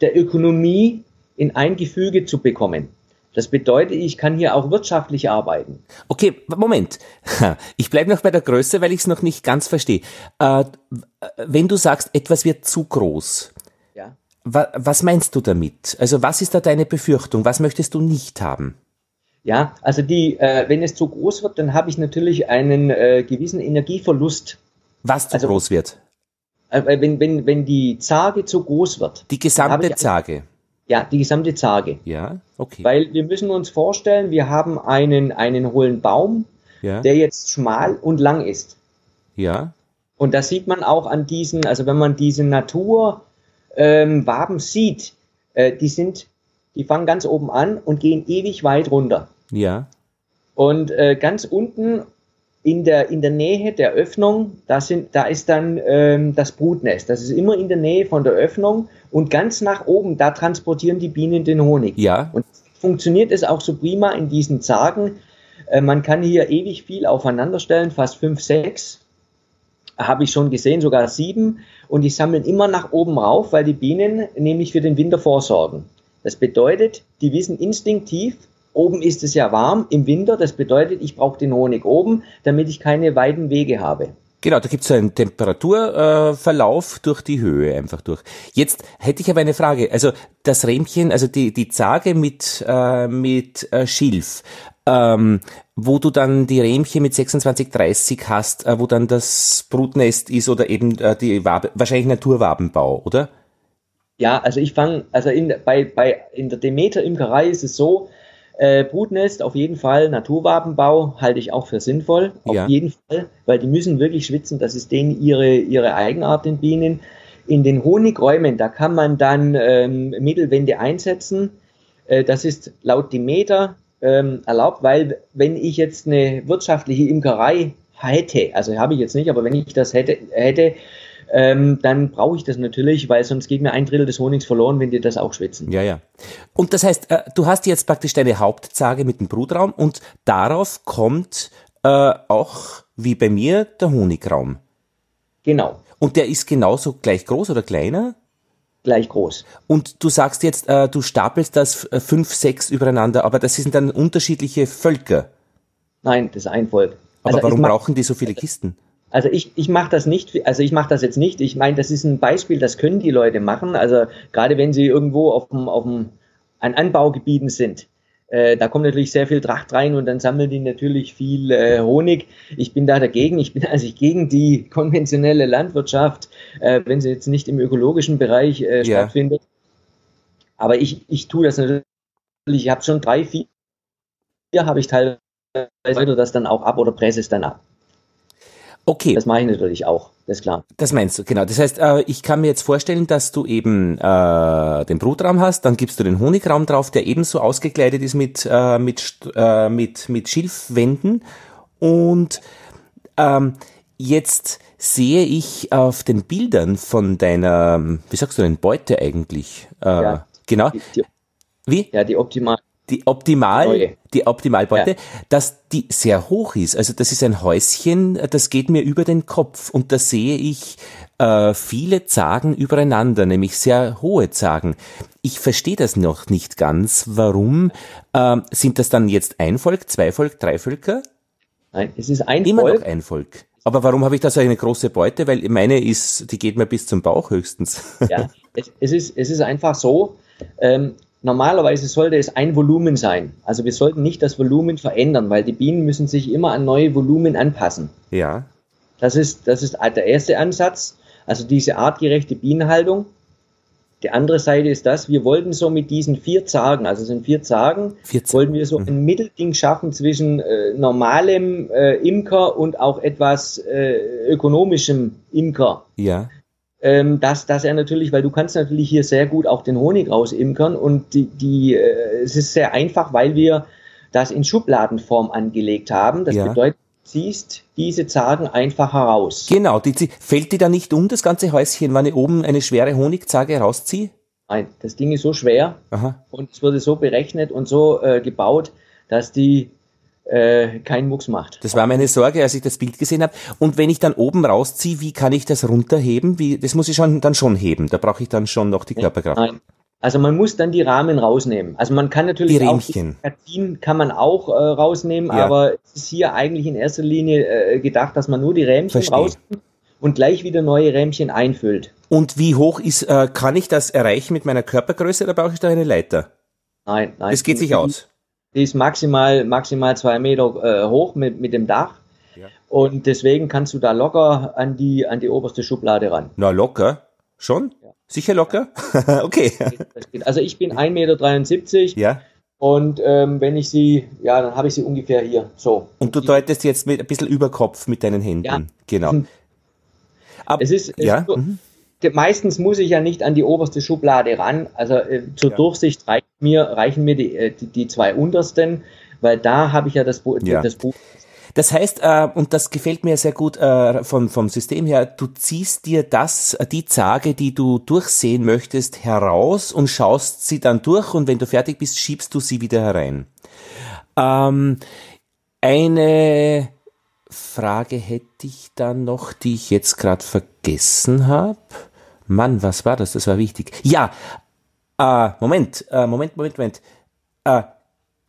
der Ökonomie in ein Gefüge zu bekommen. Das bedeutet, ich kann hier auch wirtschaftlich arbeiten. Okay, Moment. Ich bleibe noch bei der Größe, weil ich es noch nicht ganz verstehe. Äh, wenn du sagst, etwas wird zu groß, ja. wa was meinst du damit? Also was ist da deine Befürchtung? Was möchtest du nicht haben? Ja, also die, äh, wenn es zu groß wird, dann habe ich natürlich einen äh, gewissen Energieverlust was zu also, groß wird? Äh, wenn, wenn, wenn die Zarge zu groß wird. Die gesamte ich, Zarge? Ja, die gesamte Zarge. Ja, okay. Weil wir müssen uns vorstellen, wir haben einen, einen hohlen Baum, ja. der jetzt schmal und lang ist. Ja. Und das sieht man auch an diesen, also wenn man diese Naturwaben ähm, sieht, äh, die sind, die fangen ganz oben an und gehen ewig weit runter. Ja. Und äh, ganz unten in der, in der Nähe der Öffnung, da, sind, da ist dann ähm, das Brutnest. Das ist immer in der Nähe von der Öffnung und ganz nach oben, da transportieren die Bienen den Honig. Ja. Und funktioniert es auch so prima in diesen Zagen. Äh, man kann hier ewig viel aufeinander stellen, fast fünf, sechs. Habe ich schon gesehen, sogar sieben. Und die sammeln immer nach oben rauf, weil die Bienen nämlich für den Winter vorsorgen. Das bedeutet, die wissen instinktiv, Oben ist es ja warm im Winter, das bedeutet, ich brauche den Honig oben, damit ich keine weiten Wege habe. Genau, da gibt es so einen Temperaturverlauf äh, durch die Höhe einfach durch. Jetzt hätte ich aber eine Frage. Also das Rähmchen, also die, die Zage mit, äh, mit äh, Schilf, ähm, wo du dann die Rähmchen mit 26, 30 hast, äh, wo dann das Brutnest ist oder eben äh, die Wabe, wahrscheinlich Naturwabenbau, oder? Ja, also ich fange, also in, bei, bei, in der Demeter-Imkerei ist es so, äh, Brutnest auf jeden Fall, Naturwabenbau halte ich auch für sinnvoll, auf ja. jeden Fall, weil die müssen wirklich schwitzen, das ist denen ihre, ihre Eigenart, den Bienen. In den Honigräumen, da kann man dann ähm, Mittelwände einsetzen. Äh, das ist laut Demeter ähm, erlaubt, weil wenn ich jetzt eine wirtschaftliche Imkerei hätte, also habe ich jetzt nicht, aber wenn ich das hätte, hätte ähm, dann brauche ich das natürlich, weil sonst geht mir ein Drittel des Honigs verloren, wenn die das auch schwitzen. Ja, ja. Und das heißt, äh, du hast jetzt praktisch deine Hauptzage mit dem Brutraum und darauf kommt äh, auch, wie bei mir, der Honigraum. Genau. Und der ist genauso gleich groß oder kleiner? Gleich groß. Und du sagst jetzt, äh, du stapelst das äh, fünf, sechs übereinander, aber das sind dann unterschiedliche Völker. Nein, das ist ein Volk. Aber also warum brauchen die so viele Kisten? Also ich, ich mache das nicht, also ich mache das jetzt nicht. Ich meine, das ist ein Beispiel, das können die Leute machen. Also gerade wenn sie irgendwo auf dem, auf dem an Anbaugebieten sind, äh, da kommt natürlich sehr viel Tracht rein und dann sammeln die natürlich viel äh, Honig. Ich bin da dagegen. Ich bin also gegen die konventionelle Landwirtschaft, äh, wenn sie jetzt nicht im ökologischen Bereich äh, ja. stattfindet. Aber ich, ich tue das natürlich. Ich habe schon drei, vier, habe ich teilweise das dann auch ab oder presse es dann ab. Okay. Das mache ich natürlich auch, das ist klar. Das meinst du, genau. Das heißt, äh, ich kann mir jetzt vorstellen, dass du eben äh, den Brutraum hast, dann gibst du den Honigraum drauf, der ebenso ausgekleidet ist mit, äh, mit, äh, mit, mit Schilfwänden. Und ähm, jetzt sehe ich auf den Bildern von deiner, wie sagst du denn, Beute eigentlich? Äh, ja. Genau. Die, die, wie? Ja, die optimal die Optimal, die Optimalbeute, ja. dass die sehr hoch ist. Also das ist ein Häuschen, das geht mir über den Kopf und da sehe ich äh, viele Zagen übereinander, nämlich sehr hohe Zagen. Ich verstehe das noch nicht ganz. Warum ähm, sind das dann jetzt ein Volk, zwei Volk, drei Völker? Nein, es ist ein Immer Volk. noch ein Volk. Aber warum habe ich da so eine große Beute? Weil meine ist, die geht mir bis zum Bauch höchstens. Ja, es, es ist, es ist einfach so, ähm, Normalerweise sollte es ein Volumen sein. Also wir sollten nicht das Volumen verändern, weil die Bienen müssen sich immer an neue Volumen anpassen. Ja. Das ist, das ist der erste Ansatz. Also diese artgerechte Bienenhaltung. Die andere Seite ist das, wir wollten so mit diesen vier Zagen, also sind vier Zagen, vier Zagen. wollten wir so mhm. ein Mittelding schaffen zwischen äh, normalem äh, Imker und auch etwas äh, ökonomischem Imker. Ja ähm, dass, dass er natürlich, weil du kannst natürlich hier sehr gut auch den Honig rausimkern und die, die, äh, es ist sehr einfach, weil wir das in Schubladenform angelegt haben. Das ja. bedeutet, du ziehst diese Zagen einfach heraus. Genau, die, fällt die da nicht um, das ganze Häuschen, wenn ich oben eine schwere Honigzage rausziehe? Nein, das Ding ist so schwer Aha. und es wurde so berechnet und so äh, gebaut, dass die äh, keinen Mucks macht. Das war meine Sorge, als ich das Bild gesehen habe. Und wenn ich dann oben rausziehe, wie kann ich das runterheben? Wie, das muss ich schon, dann schon heben. Da brauche ich dann schon noch die Körperkraft. Nein. Also man muss dann die Rahmen rausnehmen. Also man kann natürlich die Rähmchen. auch die kann man auch äh, rausnehmen, ja. aber es ist hier eigentlich in erster Linie äh, gedacht, dass man nur die Rähmchen Verstehe. rausnimmt und gleich wieder neue Rähmchen einfüllt. Und wie hoch ist, äh, kann ich das erreichen mit meiner Körpergröße oder brauche ich da eine Leiter? Nein, nein. Das geht sich aus. Die ist maximal, maximal zwei Meter äh, hoch mit, mit dem Dach. Ja. Und deswegen kannst du da locker an die, an die oberste Schublade ran. Na, locker? Schon? Ja. Sicher locker? okay. Also ich bin 1,73 Meter. Ja. Und ähm, wenn ich sie, ja, dann habe ich sie ungefähr hier. So. Und du deutest jetzt mit ein bisschen über Kopf mit deinen Händen. Ja. Genau. Ab, es ist, es ja. Ist so, mhm meistens muss ich ja nicht an die oberste Schublade ran. Also äh, zur ja. Durchsicht reicht mir, reichen mir die, äh, die, die, zwei untersten, weil da habe ich ja das, Buch. Ja. das Buch. Das heißt, äh, und das gefällt mir sehr gut äh, vom, vom System her, du ziehst dir das, äh, die Zage, die du durchsehen möchtest, heraus und schaust sie dann durch und wenn du fertig bist, schiebst du sie wieder herein. Ähm, eine Frage hätte ich dann noch, die ich jetzt gerade vergessen habe. Mann, was war das? Das war wichtig. Ja, äh, Moment, äh, Moment, Moment, Moment. Äh,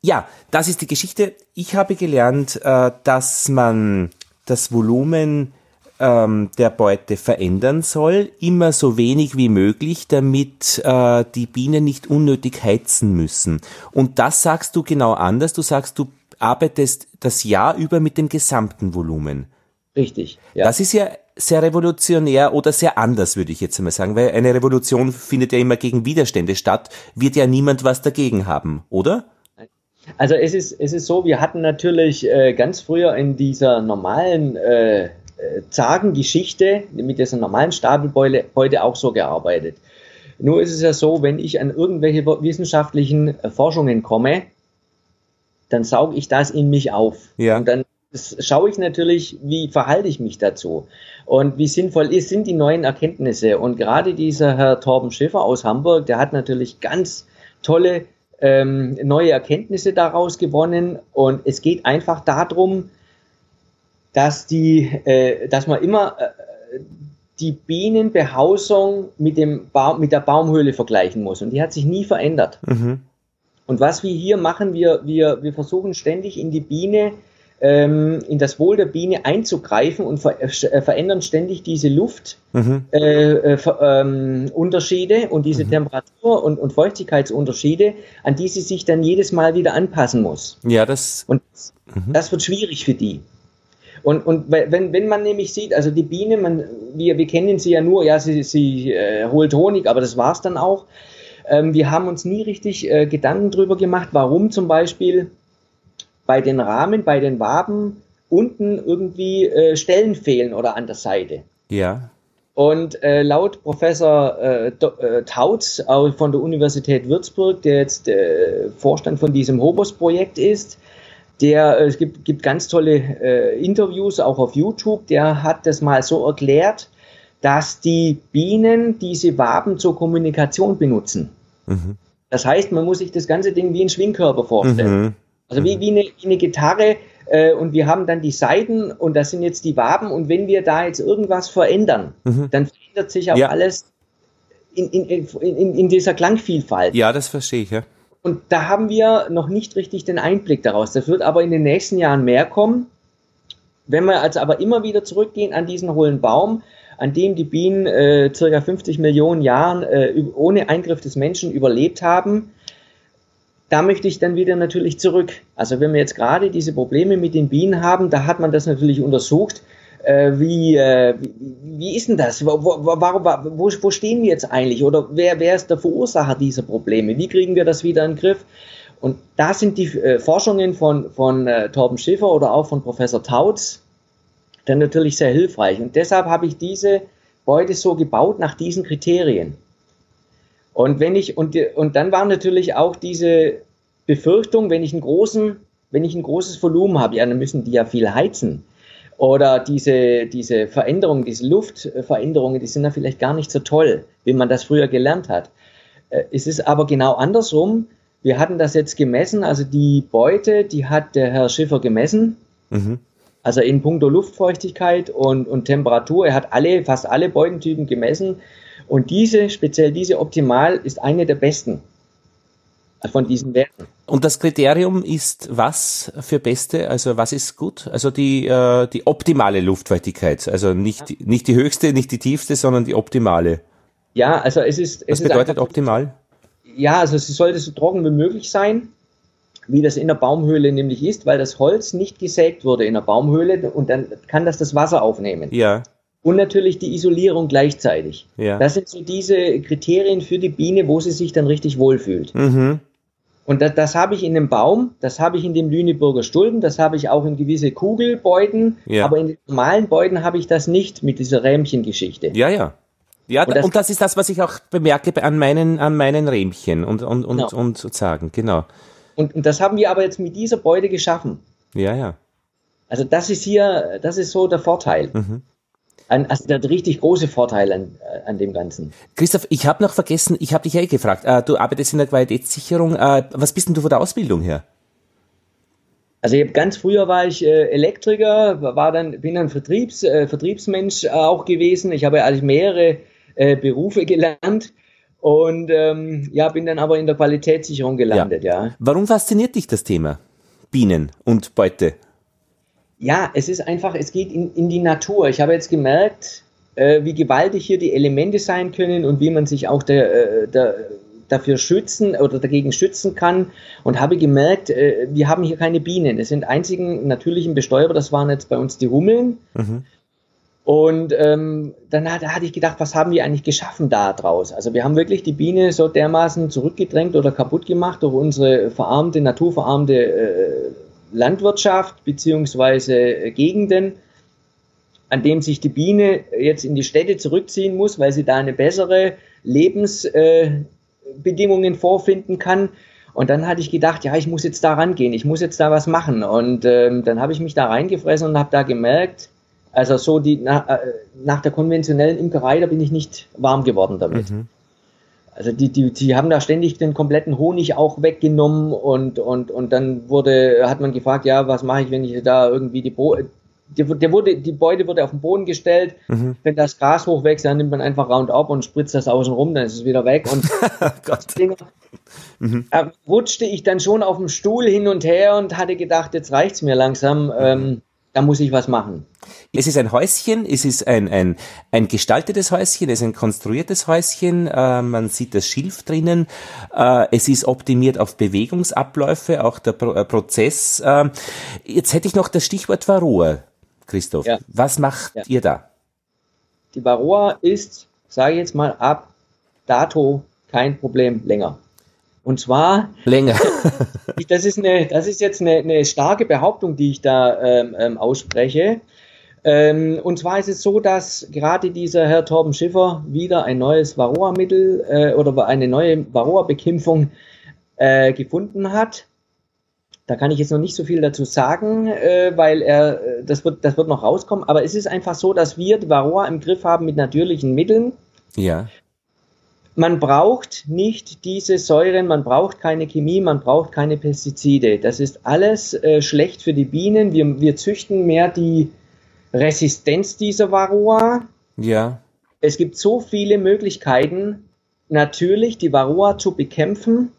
ja, das ist die Geschichte. Ich habe gelernt, äh, dass man das Volumen äh, ähm, der Beute verändern soll, immer so wenig wie möglich, damit äh, die Bienen nicht unnötig heizen müssen. Und das sagst du genau anders. Du sagst, du arbeitest das Jahr über mit dem gesamten Volumen. Richtig. Ja. Das ist ja sehr revolutionär oder sehr anders, würde ich jetzt einmal sagen, weil eine Revolution findet ja immer gegen Widerstände statt, wird ja niemand was dagegen haben, oder? Also es ist, es ist so, wir hatten natürlich äh, ganz früher in dieser normalen äh, äh Zagengeschichte mit dieser normalen Stapelbeule heute auch so gearbeitet. Nur ist es ja so, wenn ich an irgendwelche wissenschaftlichen Forschungen komme, dann sauge ich das in mich auf. Ja. Und dann schaue ich natürlich, wie verhalte ich mich dazu und wie sinnvoll ist, sind die neuen Erkenntnisse. Und gerade dieser Herr Torben Schiffer aus Hamburg, der hat natürlich ganz tolle ähm, neue Erkenntnisse daraus gewonnen. Und es geht einfach darum, dass die, äh, dass man immer äh, die Bienenbehausung mit dem ba mit der Baumhöhle vergleichen muss. Und die hat sich nie verändert. Mhm. Und was wir hier machen, wir, wir, wir versuchen ständig in die Biene in das Wohl der Biene einzugreifen und ver äh, verändern ständig diese Luftunterschiede äh, äh, ähm, und diese mhm. Temperatur- und, und Feuchtigkeitsunterschiede, an die sie sich dann jedes Mal wieder anpassen muss. Ja, das. Und mhm. das wird schwierig für die. Und, und wenn, wenn man nämlich sieht, also die Biene, man, wir, wir kennen sie ja nur, ja, sie, sie äh, holt Honig, aber das war's dann auch. Ähm, wir haben uns nie richtig äh, Gedanken drüber gemacht, warum zum Beispiel bei den Rahmen, bei den Waben unten irgendwie äh, Stellen fehlen oder an der Seite. Ja. Und äh, laut Professor äh, äh, Tautz von der Universität Würzburg, der jetzt äh, Vorstand von diesem Hobos-Projekt ist, der, äh, es gibt, gibt ganz tolle Interviews auch auf YouTube, der hat das mal so erklärt, dass die Bienen diese Waben zur Kommunikation benutzen. Mhm. Das heißt, man muss sich das ganze Ding wie ein Schwingkörper vorstellen. Mhm. Also wie, wie, eine, wie eine Gitarre äh, und wir haben dann die Saiten und das sind jetzt die Waben und wenn wir da jetzt irgendwas verändern, mhm. dann verändert sich auch ja. alles in, in, in, in dieser Klangvielfalt. Ja, das verstehe ich, ja. Und da haben wir noch nicht richtig den Einblick daraus. Das wird aber in den nächsten Jahren mehr kommen. Wenn wir also aber immer wieder zurückgehen an diesen hohlen Baum, an dem die Bienen äh, circa 50 Millionen Jahren äh, ohne Eingriff des Menschen überlebt haben, da möchte ich dann wieder natürlich zurück. Also wenn wir jetzt gerade diese Probleme mit den Bienen haben, da hat man das natürlich untersucht. Äh, wie, äh, wie, ist denn das? Wo, wo, wo, wo, stehen wir jetzt eigentlich? Oder wer, wer ist der Verursacher dieser Probleme? Wie kriegen wir das wieder in den Griff? Und da sind die äh, Forschungen von, von äh, Torben Schiffer oder auch von Professor Tautz dann natürlich sehr hilfreich. Und deshalb habe ich diese Beute so gebaut nach diesen Kriterien. Und wenn ich, und, und dann war natürlich auch diese Befürchtung, wenn ich einen großen, wenn ich ein großes Volumen habe, ja, dann müssen die ja viel heizen. Oder diese, diese Veränderungen, diese Luftveränderungen, die sind ja vielleicht gar nicht so toll, wie man das früher gelernt hat. Äh, es ist aber genau andersrum. Wir hatten das jetzt gemessen, also die Beute, die hat der Herr Schiffer gemessen. Mhm. Also in puncto Luftfeuchtigkeit und, und Temperatur. Er hat alle, fast alle Beutentypen gemessen. Und diese, speziell diese Optimal, ist eine der besten von diesen Werten. Und das Kriterium ist was für Beste? Also was ist gut? Also die, äh, die optimale Luftfeuchtigkeit. Also nicht, nicht die höchste, nicht die tiefste, sondern die optimale. Ja, also es ist. Es was bedeutet einfach, optimal? Ja, also sie sollte so trocken wie möglich sein, wie das in der Baumhöhle nämlich ist, weil das Holz nicht gesägt wurde in der Baumhöhle und dann kann das das Wasser aufnehmen. Ja und natürlich die Isolierung gleichzeitig. Ja. Das sind so diese Kriterien für die Biene, wo sie sich dann richtig wohlfühlt. Mhm. Und das, das habe ich in dem Baum, das habe ich in dem Lüneburger Stulpen, das habe ich auch in gewisse Kugelbeuten, ja. aber in den normalen Beuten habe ich das nicht mit dieser Rähmchengeschichte. Ja, ja. Ja, und das, und das, ist das, was ich auch bemerke an meinen, an meinen Rähmchen und, und, und, genau. und sagen, genau. Und, und das haben wir aber jetzt mit dieser Beute geschaffen. Ja, ja. Also das ist hier, das ist so der Vorteil. Mhm. Ein, also der richtig große Vorteil an, äh, an dem Ganzen. Christoph, ich habe noch vergessen, ich habe dich ja eh gefragt, äh, du arbeitest in der Qualitätssicherung. Äh, was bist denn du von der Ausbildung her? Also ich ganz früher war ich äh, Elektriker, war dann bin dann Vertriebs, äh, Vertriebsmensch äh, auch gewesen. Ich habe eigentlich mehrere äh, Berufe gelernt und ähm, ja bin dann aber in der Qualitätssicherung gelandet. Ja. ja. Warum fasziniert dich das Thema Bienen und Beute? Ja, es ist einfach, es geht in, in die Natur. Ich habe jetzt gemerkt, äh, wie gewaltig hier die Elemente sein können und wie man sich auch der, äh, der, dafür schützen oder dagegen schützen kann und habe gemerkt, äh, wir haben hier keine Bienen. Es sind einzigen natürlichen Bestäuber, das waren jetzt bei uns die Hummeln. Mhm. Und ähm, dann hat, hatte ich gedacht, was haben wir eigentlich geschaffen da draus? Also wir haben wirklich die Biene so dermaßen zurückgedrängt oder kaputt gemacht durch unsere verarmte, naturverarmte äh, Landwirtschaft beziehungsweise äh, Gegenden, an dem sich die Biene jetzt in die Städte zurückziehen muss, weil sie da eine bessere Lebensbedingungen äh, vorfinden kann. Und dann hatte ich gedacht, ja, ich muss jetzt da rangehen, ich muss jetzt da was machen. Und ähm, dann habe ich mich da reingefressen und habe da gemerkt, also so die nach, äh, nach der konventionellen Imkerei, da bin ich nicht warm geworden damit. Mhm. Also die, die, die haben da ständig den kompletten Honig auch weggenommen und, und, und dann wurde, hat man gefragt, ja, was mache ich, wenn ich da irgendwie die Bo die, der wurde, die Beute wurde auf den Boden gestellt. Mhm. Wenn das Gras hochwächst, dann nimmt man einfach Roundup und spritzt das außen rum, dann ist es wieder weg. Und Dinger, mhm. rutschte ich dann schon auf dem Stuhl hin und her und hatte gedacht, jetzt reicht's mir langsam. Ähm, da muss ich was machen. Es ist ein Häuschen, es ist ein, ein, ein gestaltetes Häuschen, es ist ein konstruiertes Häuschen, äh, man sieht das Schilf drinnen, äh, es ist optimiert auf Bewegungsabläufe, auch der Pro äh, Prozess. Äh, jetzt hätte ich noch das Stichwort Varroa, Christoph. Ja. Was macht ja. ihr da? Die Varroa ist, sage ich jetzt mal, ab dato kein Problem länger. Und zwar länger. das ist eine, das ist jetzt eine, eine starke Behauptung, die ich da ähm, ähm, ausspreche. Ähm, und zwar ist es so, dass gerade dieser Herr Torben Schiffer wieder ein neues Varroa-Mittel äh, oder eine neue Varroa-Bekämpfung äh, gefunden hat. Da kann ich jetzt noch nicht so viel dazu sagen, äh, weil er, äh, das wird, das wird noch rauskommen. Aber es ist einfach so, dass wir die Varroa im Griff haben mit natürlichen Mitteln. Ja. Man braucht nicht diese Säuren, man braucht keine Chemie, man braucht keine Pestizide. Das ist alles äh, schlecht für die Bienen. Wir, wir züchten mehr die Resistenz dieser Varroa. Ja. Es gibt so viele Möglichkeiten, natürlich die Varroa zu bekämpfen,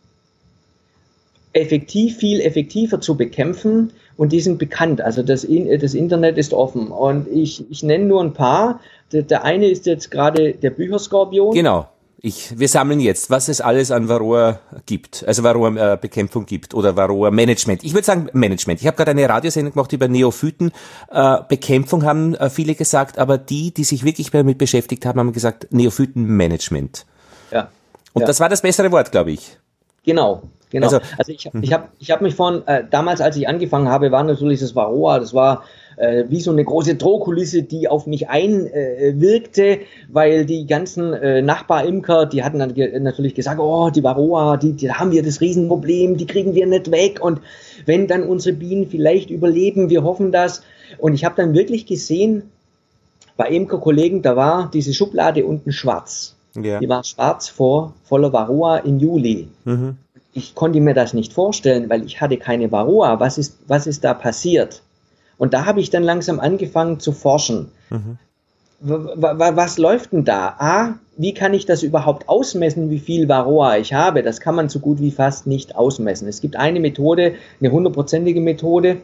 effektiv, viel effektiver zu bekämpfen und die sind bekannt. Also das, das Internet ist offen und ich, ich nenne nur ein paar. Der, der eine ist jetzt gerade der Bücherskorpion. Genau. Ich, wir sammeln jetzt, was es alles an Varroa gibt, also Varroa-Bekämpfung gibt oder Varroa-Management. Ich würde sagen Management. Ich habe gerade eine Radiosendung gemacht über Neophyten-Bekämpfung, äh, haben äh, viele gesagt, aber die, die sich wirklich damit beschäftigt haben, haben gesagt Neophyten-Management. Ja. Und ja. das war das bessere Wort, glaube ich. Genau, genau. Also, also ich, ich habe ich hab mich von, äh, damals als ich angefangen habe, war natürlich das Varroa, das war äh, wie so eine große Drohkulisse, die auf mich einwirkte, äh, weil die ganzen äh, Nachbarimker, die hatten dann ge natürlich gesagt, oh, die Varroa, die, die haben wir das Riesenproblem, die kriegen wir nicht weg und wenn dann unsere Bienen vielleicht überleben, wir hoffen das. Und ich habe dann wirklich gesehen, bei Imkerkollegen, da war diese Schublade unten schwarz. Ja. Die war schwarz vor voller Varroa im Juli. Mhm. Ich konnte mir das nicht vorstellen, weil ich hatte keine Varroa. Was ist, was ist da passiert? Und da habe ich dann langsam angefangen zu forschen. Mhm. Was läuft denn da? A, wie kann ich das überhaupt ausmessen, wie viel Varroa ich habe? Das kann man so gut wie fast nicht ausmessen. Es gibt eine Methode, eine hundertprozentige Methode,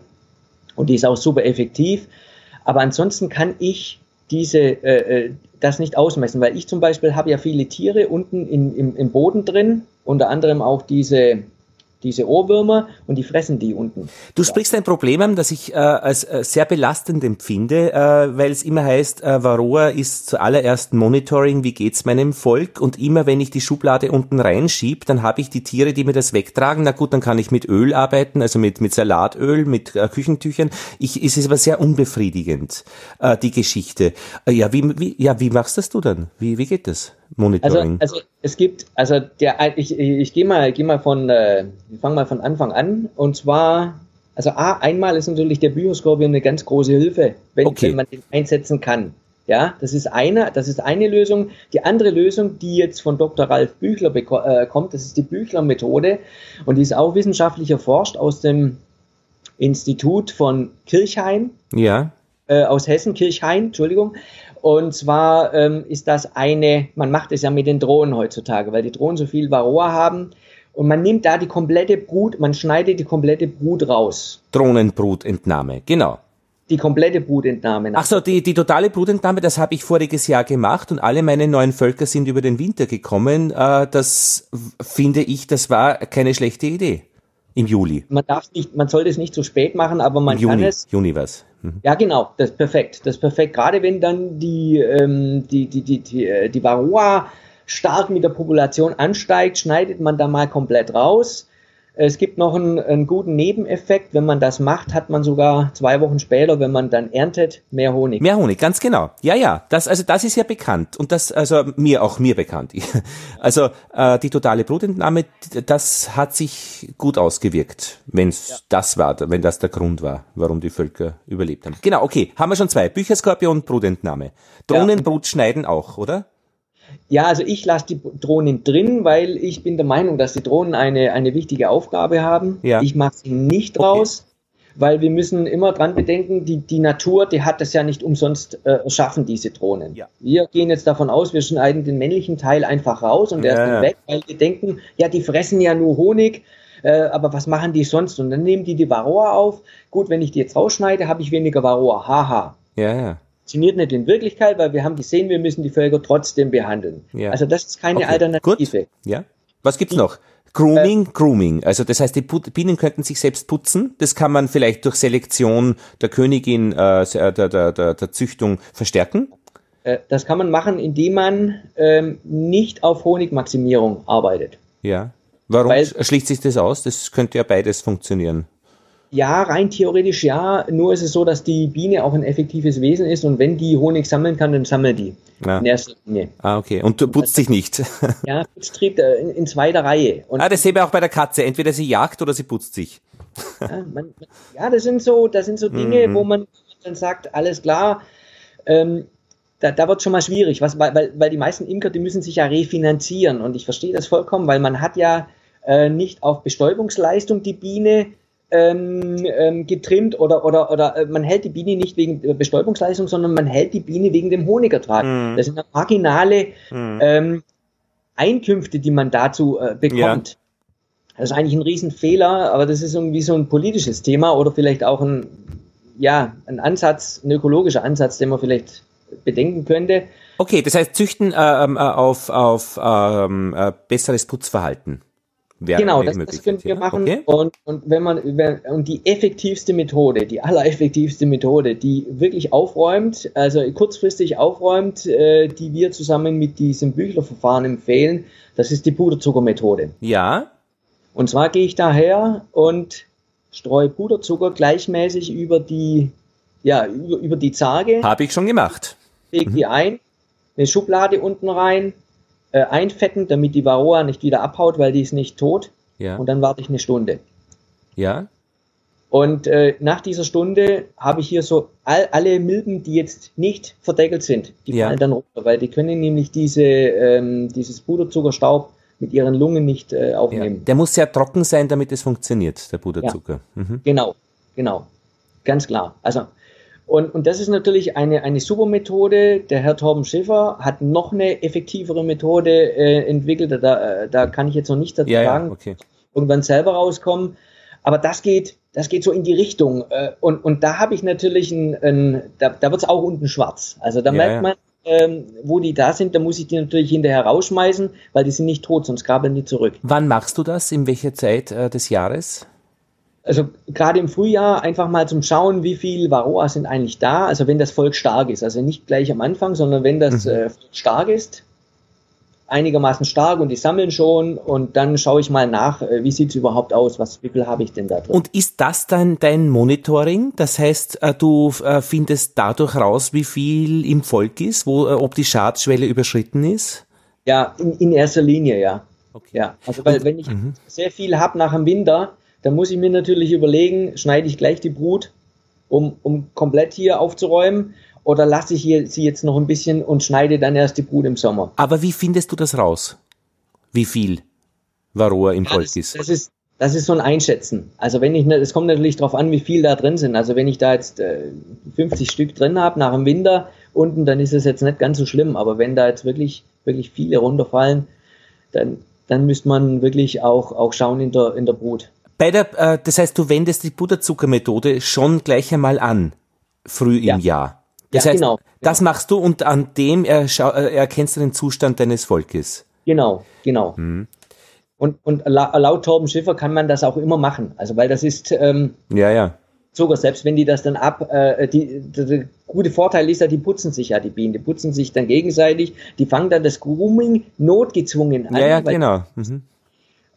und die ist auch super effektiv. Aber ansonsten kann ich diese, äh, äh das nicht ausmessen, weil ich zum Beispiel habe ja viele Tiere unten in, im, im Boden drin, unter anderem auch diese diese Ohrwürmer und die fressen die unten. Du sprichst ein Problem an, das ich äh, als äh, sehr belastend empfinde, äh, weil es immer heißt, äh, Varroa ist zuallererst Monitoring, wie geht's meinem Volk und immer wenn ich die Schublade unten reinschieb, dann habe ich die Tiere, die mir das wegtragen. Na gut, dann kann ich mit Öl arbeiten, also mit, mit Salatöl, mit äh, Küchentüchern. Ich, es ist aber sehr unbefriedigend, äh, die Geschichte. Äh, ja, wie, wie, ja, wie machst das du dann? Wie, wie geht das? Monitoring? Also, also es gibt, also der, ich, ich gehe mal, geh mal von, äh, fange mal von Anfang an. Und zwar, also A, einmal ist natürlich der Bioscorpion eine ganz große Hilfe, wenn, okay. wenn man den einsetzen kann. Ja, das ist eine, das ist eine Lösung. Die andere Lösung, die jetzt von Dr. Ralf Büchler äh, kommt, das ist die Büchler-Methode und die ist auch wissenschaftlich erforscht aus dem Institut von Kirchhain. Ja. Äh, aus Hessen, Kirchhain, Entschuldigung. Und zwar ähm, ist das eine, man macht es ja mit den Drohnen heutzutage, weil die Drohnen so viel Varroa haben. Und man nimmt da die komplette Brut, man schneidet die komplette Brut raus. Drohnenbrutentnahme, genau. die komplette Brutentnahme. Ach so, die, die totale Brutentnahme, das habe ich voriges Jahr gemacht und alle meine neuen Völker sind über den Winter gekommen. Äh, das finde ich, das war keine schlechte Idee. Im Juli. Man darf nicht, man sollte es nicht zu spät machen, aber man Im Juni, kann es. Juni was. Mhm. Ja, genau, das ist perfekt. Das ist perfekt. Gerade wenn dann die, ähm, die, die, die, die, äh, die Varroa stark mit der Population ansteigt, schneidet man da mal komplett raus es gibt noch einen, einen, guten Nebeneffekt. Wenn man das macht, hat man sogar zwei Wochen später, wenn man dann erntet, mehr Honig. Mehr Honig, ganz genau. Ja, ja. Das, also das ist ja bekannt. Und das, also mir, auch mir bekannt. Also äh, die totale Blutentnahme, das hat sich gut ausgewirkt, wenn ja. das war, wenn das der Grund war, warum die Völker überlebt haben. Genau, okay. Haben wir schon zwei. Bücherskorpion Brutentnahme. Drohnenbrut ja. schneiden auch, oder? Ja, also ich lasse die Drohnen drin, weil ich bin der Meinung, dass die Drohnen eine, eine wichtige Aufgabe haben. Ja. Ich mache sie nicht okay. raus, weil wir müssen immer dran bedenken, die, die Natur, die hat das ja nicht umsonst äh, erschaffen, diese Drohnen. Ja. Wir gehen jetzt davon aus, wir schneiden den männlichen Teil einfach raus und der ja, ist dann weg, weil wir denken, ja, die fressen ja nur Honig. Äh, aber was machen die sonst? Und dann nehmen die die Varroa auf. Gut, wenn ich die jetzt rausschneide, habe ich weniger Varroa. Haha. Ja, ja funktioniert nicht in Wirklichkeit, weil wir haben gesehen, wir müssen die Völker trotzdem behandeln. Ja. Also das ist keine okay. Alternative. Gut. Ja. Was gibt's noch? Grooming, äh, Grooming. Also das heißt, die Bienen könnten sich selbst putzen. Das kann man vielleicht durch Selektion der Königin, äh, der, der, der, der Züchtung verstärken. Äh, das kann man machen, indem man ähm, nicht auf Honigmaximierung arbeitet. Ja. Warum Weil, schließt sich das aus? Das könnte ja beides funktionieren. Ja, rein theoretisch ja. Nur ist es so, dass die Biene auch ein effektives Wesen ist und wenn die Honig sammeln kann, dann sammelt die. Ja. In erster Linie. Ah, okay. Und du putzt dich nicht. ja, Putztrieb äh, in, in zweiter Reihe. Und ah, das sehen wir auch bei der Katze. Entweder sie jagt oder sie putzt sich. ja, man, ja, das sind so, das sind so Dinge, mhm. wo man dann sagt, alles klar, ähm, da, da wird schon mal schwierig, was, weil, weil die meisten Imker, die müssen sich ja refinanzieren und ich verstehe das vollkommen, weil man hat ja äh, nicht auf Bestäubungsleistung die Biene, ähm, ähm, getrimmt oder, oder, oder äh, man hält die Biene nicht wegen der Bestäubungsleistung, sondern man hält die Biene wegen dem Honigertrag. Mhm. Das sind marginale mhm. ähm, Einkünfte, die man dazu äh, bekommt. Ja. Das ist eigentlich ein Riesenfehler, aber das ist irgendwie so ein politisches Thema oder vielleicht auch ein, ja, ein Ansatz, ein ökologischer Ansatz, den man vielleicht bedenken könnte. Okay, das heißt züchten äh, ähm, äh, auf, auf ähm, äh, besseres Putzverhalten. Wäre genau, das, das können wir machen. Okay. Und, und wenn man wenn, und die effektivste Methode, die allereffektivste Methode, die wirklich aufräumt, also kurzfristig aufräumt, äh, die wir zusammen mit diesem Büchlerverfahren empfehlen, das ist die Puderzuckermethode. Ja. Und zwar gehe ich daher und streue Puderzucker gleichmäßig über die, ja, über, über die Zarge. Habe ich schon gemacht. Lege mhm. die ein, eine Schublade unten rein, äh, einfetten, damit die Varroa nicht wieder abhaut, weil die ist nicht tot. Ja. Und dann warte ich eine Stunde. Ja. Und äh, nach dieser Stunde habe ich hier so all, alle Milben, die jetzt nicht verdeckelt sind, die ja. fallen dann runter, weil die können nämlich diese, ähm, dieses Puderzuckerstaub mit ihren Lungen nicht äh, aufnehmen. Ja. Der muss sehr trocken sein, damit es funktioniert, der Puderzucker. Ja. Mhm. Genau, genau. Ganz klar. Also und, und das ist natürlich eine, eine super Methode. Der Herr Torben Schiffer hat noch eine effektivere Methode äh, entwickelt. Da, da kann ich jetzt noch nicht dazu ja, sagen. Ja, okay. Irgendwann selber rauskommen. Aber das geht, das geht so in die Richtung. Äh, und, und da habe ich natürlich ein, ein da, da wird es auch unten schwarz. Also da ja, merkt man, ähm, wo die da sind, da muss ich die natürlich hinterher rausschmeißen, weil die sind nicht tot, sonst kabeln die zurück. Wann machst du das? In welcher Zeit äh, des Jahres? Also gerade im Frühjahr einfach mal zum Schauen, wie viel Varroa sind eigentlich da. Also wenn das Volk stark ist, also nicht gleich am Anfang, sondern wenn das mhm. äh, stark ist, einigermaßen stark und die sammeln schon und dann schaue ich mal nach, äh, wie sieht's überhaupt aus, was, wie viel habe ich denn da drin. Und ist das dann dein Monitoring? Das heißt, äh, du findest dadurch raus, wie viel im Volk ist, wo, ob die Schadschwelle überschritten ist? Ja, in, in erster Linie, ja. Okay. Ja, also weil wenn ich mhm. sehr viel habe nach dem Winter, dann muss ich mir natürlich überlegen, schneide ich gleich die Brut, um, um komplett hier aufzuräumen, oder lasse ich hier, sie jetzt noch ein bisschen und schneide dann erst die Brut im Sommer. Aber wie findest du das raus? Wie viel Varroa im ja, Volk ist? Das ist das ist so ein Einschätzen. Also wenn ich, es kommt natürlich darauf an, wie viel da drin sind. Also wenn ich da jetzt äh, 50 Stück drin habe nach dem Winter unten, dann ist es jetzt nicht ganz so schlimm. Aber wenn da jetzt wirklich, wirklich viele runterfallen, dann, dann müsste man wirklich auch, auch schauen in der, in der Brut. Bei der, äh, das heißt, du wendest die Butterzuckermethode schon gleich einmal an früh im Ja. Jahr. Das Ja, heißt, genau. das machst du und an dem äh, erkennst du den Zustand deines Volkes. Genau, genau. Mhm. Und, und la- laut Torben Schiffer kann man das auch immer machen. Also weil das ist ähm, Ja, ja. sogar selbst wenn die das dann ab, äh, die, der, gute Vorteil ist ja, die putzen sich ja die Bienen, die putzen sich dann gegenseitig, die fangen dann das Grooming notgezwungen an. Ja, ja, genau. Mhm.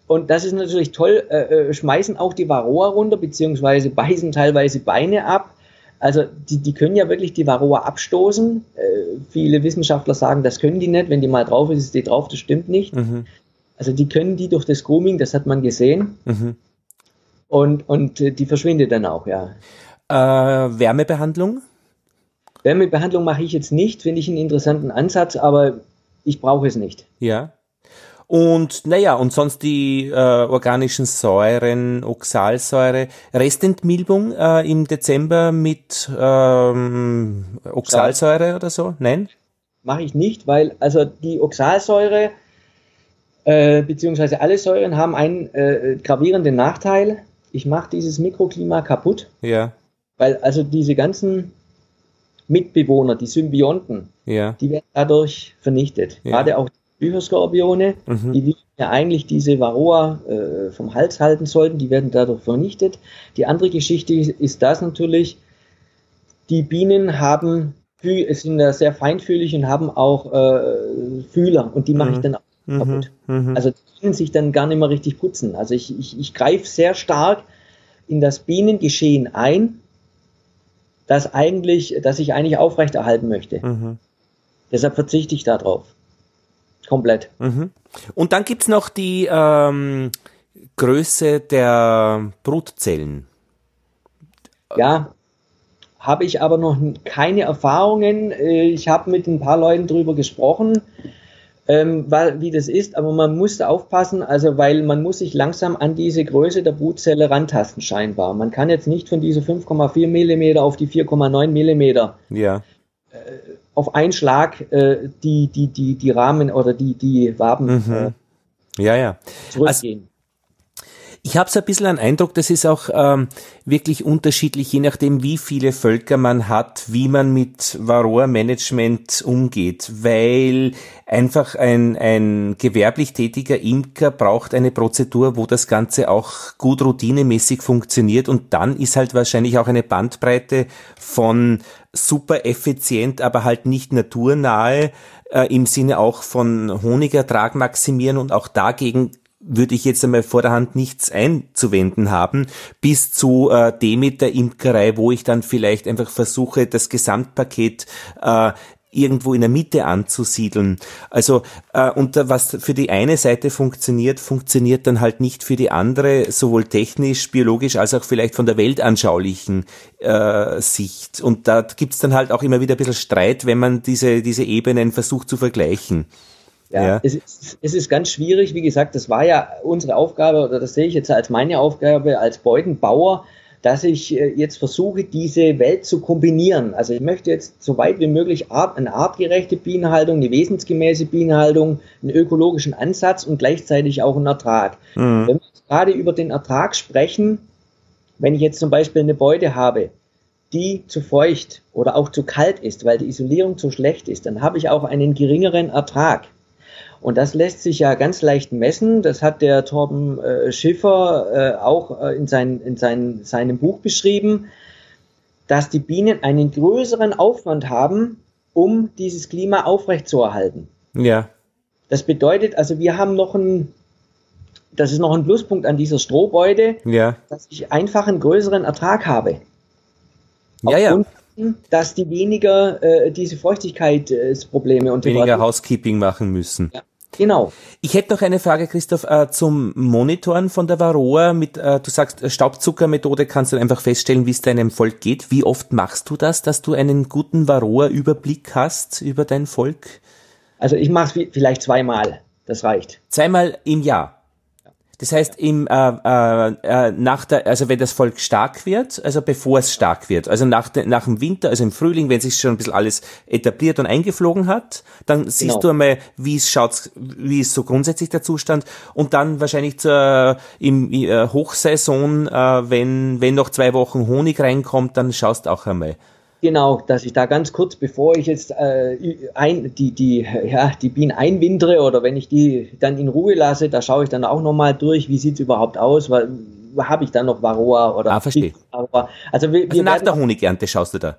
Und das ist natürlich toll, äh, äh, schmeißen auch die Varroa runter, beziehungsweise beißen teilweise Beine ab. Also die, die können ja wirklich die Varroa abstoßen. Äh, viele Wissenschaftler sagen, das können die nicht. Wenn die mal drauf ist, ist die drauf. Das stimmt nicht. Mhm. Also die können die durch das Grooming, das hat man gesehen. Mhm. Und, und äh, die verschwindet dann auch, ja. Äh, Wärmebehandlung? Wärmebehandlung mache ich jetzt nicht, finde ich einen interessanten Ansatz, aber ich brauche es nicht. Ja. Und naja, und sonst die äh, organischen Säuren, Oxalsäure, Restentmilbung äh, im Dezember mit ähm, Oxalsäure oder so? Nein? Mache ich nicht, weil also die Oxalsäure äh, beziehungsweise alle Säuren haben einen äh, gravierenden Nachteil. Ich mache dieses Mikroklima kaputt, Ja, weil also diese ganzen Mitbewohner, die Symbionten, ja. die werden dadurch vernichtet. Ja. Gerade auch die Bücherskorpione, Mhm. die ja eigentlich diese Varroa äh, vom Hals halten sollten, die werden dadurch vernichtet. Die andere Geschichte ist das natürlich, die Bienen haben, es sind ja sehr feinfühlig und haben auch äh, Fühler und die mache ich dann auch kaputt. Mhm. Also die können sich dann gar nicht mehr richtig putzen. Also ich, ich, ich greife sehr stark in das Bienengeschehen ein, das eigentlich, das ich eigentlich aufrechterhalten möchte. Mhm. Deshalb verzichte ich darauf. Komplett. Mhm. Und dann gibt's noch die ähm, Größe der Brutzellen. Ja, habe ich aber noch keine Erfahrungen. Äh, Ich habe mit ein paar Leuten drüber gesprochen, ähm, weil, wie das ist, aber man muss da aufpassen, also weil man muss sich langsam an diese Größe der Brutzelle rantasten scheinbar. Man kann jetzt nicht von dieser 5,4 Millimeter auf die 4,9 Millimeter Ja. Auf einen Schlag äh, die, die, die, die Rahmen oder die, die Waben äh, Ja, ja. zurückgehen. Ich habe so ein bisschen einen Eindruck, das ist auch ähm, wirklich unterschiedlich, je nachdem, wie viele Völker man hat, wie man mit Varroa-Management umgeht, weil einfach ein, ein gewerblich tätiger Imker braucht eine Prozedur, wo das Ganze auch gut routinemäßig funktioniert. Und dann ist halt wahrscheinlich auch eine Bandbreite von super effizient, aber halt nicht naturnahe, äh, im Sinne auch von Honigertrag maximieren und auch dagegen würde ich jetzt einmal vor der Hand nichts einzuwenden haben, bis zu äh, Demeter Imkerei, wo ich dann vielleicht einfach versuche, das Gesamtpaket äh, irgendwo in der Mitte anzusiedeln. Also äh, und was für die eine Seite funktioniert, funktioniert dann halt nicht für die andere, sowohl technisch, biologisch als auch vielleicht von der weltanschaulichen äh, Sicht. Und da gibt's dann halt auch immer wieder ein bisschen Streit, wenn man diese, diese Ebenen versucht zu vergleichen. Ja, Ja. Es, ist, es ist ganz schwierig. Wie gesagt, das war ja unsere Aufgabe, oder das sehe ich jetzt als meine Aufgabe als Beutenbauer, dass ich äh, jetzt versuche, diese Welt zu kombinieren. Also ich möchte jetzt so weit wie möglich art, eine artgerechte Bienenhaltung, eine wesensgemäße Bienenhaltung, einen ökologischen Ansatz und gleichzeitig auch einen Ertrag. Wenn wir jetzt gerade über den Ertrag sprechen, wenn ich jetzt zum Beispiel eine Beute habe, die zu feucht oder auch zu kalt ist, weil die Isolierung zu schlecht ist, dann habe ich auch einen geringeren Ertrag. Und das lässt sich ja ganz leicht messen. Das hat der Torben äh, Schiffer äh, auch äh, in, sein, in sein, seinem Buch beschrieben, dass die Bienen einen größeren Aufwand haben, um dieses Klima aufrechtzuerhalten. Ja. Das bedeutet, also wir haben noch ein, das ist noch ein Pluspunkt an dieser Strohbeute, Ja. dass ich einfach einen größeren Ertrag habe. Ja, ja. Aufgrund dass die weniger äh, diese Feuchtigkeitsprobleme und Weniger Housekeeping machen müssen. Ja, genau. Ich hätte noch eine Frage, Christoph, äh, zum Monitoren von der Varroa. Mit, äh, du sagst, äh, Staubzuckermethode kannst du einfach feststellen, wie es deinem Volk geht. Wie oft machst du das, dass du einen guten Varroa-Überblick hast über dein Volk? Also ich mache es vielleicht zweimal. Das reicht. Zweimal im Jahr. Das heißt, im, äh, äh, äh, nach der, also wenn das Volk stark wird, also bevor es stark wird, also nach, de, nach dem Winter, also im Frühling, wenn sich schon ein bisschen alles etabliert und eingeflogen hat, dann siehst Genau. du einmal, wie es schaut, wie ist so grundsätzlich der Zustand und dann wahrscheinlich zur, im äh, Hochsaison, äh, wenn, wenn noch zwei Wochen Honig reinkommt, dann schaust auch einmal. Genau, dass ich da ganz kurz, bevor ich jetzt äh, ein, die, die, ja, die Bienen einwindere oder wenn ich die dann in Ruhe lasse, da schaue ich dann auch nochmal durch, wie sieht es überhaupt aus, weil habe ich dann noch Varroa oder ah, verstehe. Also, wir, also nach der Honigernte schaust du da?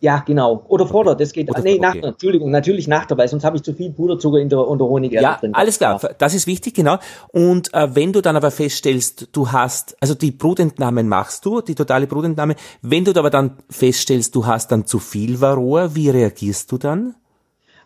Ja, genau. Oder vor der, das geht. Oder, nee, nach okay. Entschuldigung, natürlich nach der, weil sonst habe ich zu viel Puderzucker in der, in der Honigerde ja, drin. Alles klar, das ist wichtig, genau. Und äh, wenn du dann aber feststellst, du hast, also die Brutentnahmen machst du, die totale Brutentnahme, wenn du aber dann feststellst, du hast dann zu viel Varroa, wie reagierst du dann?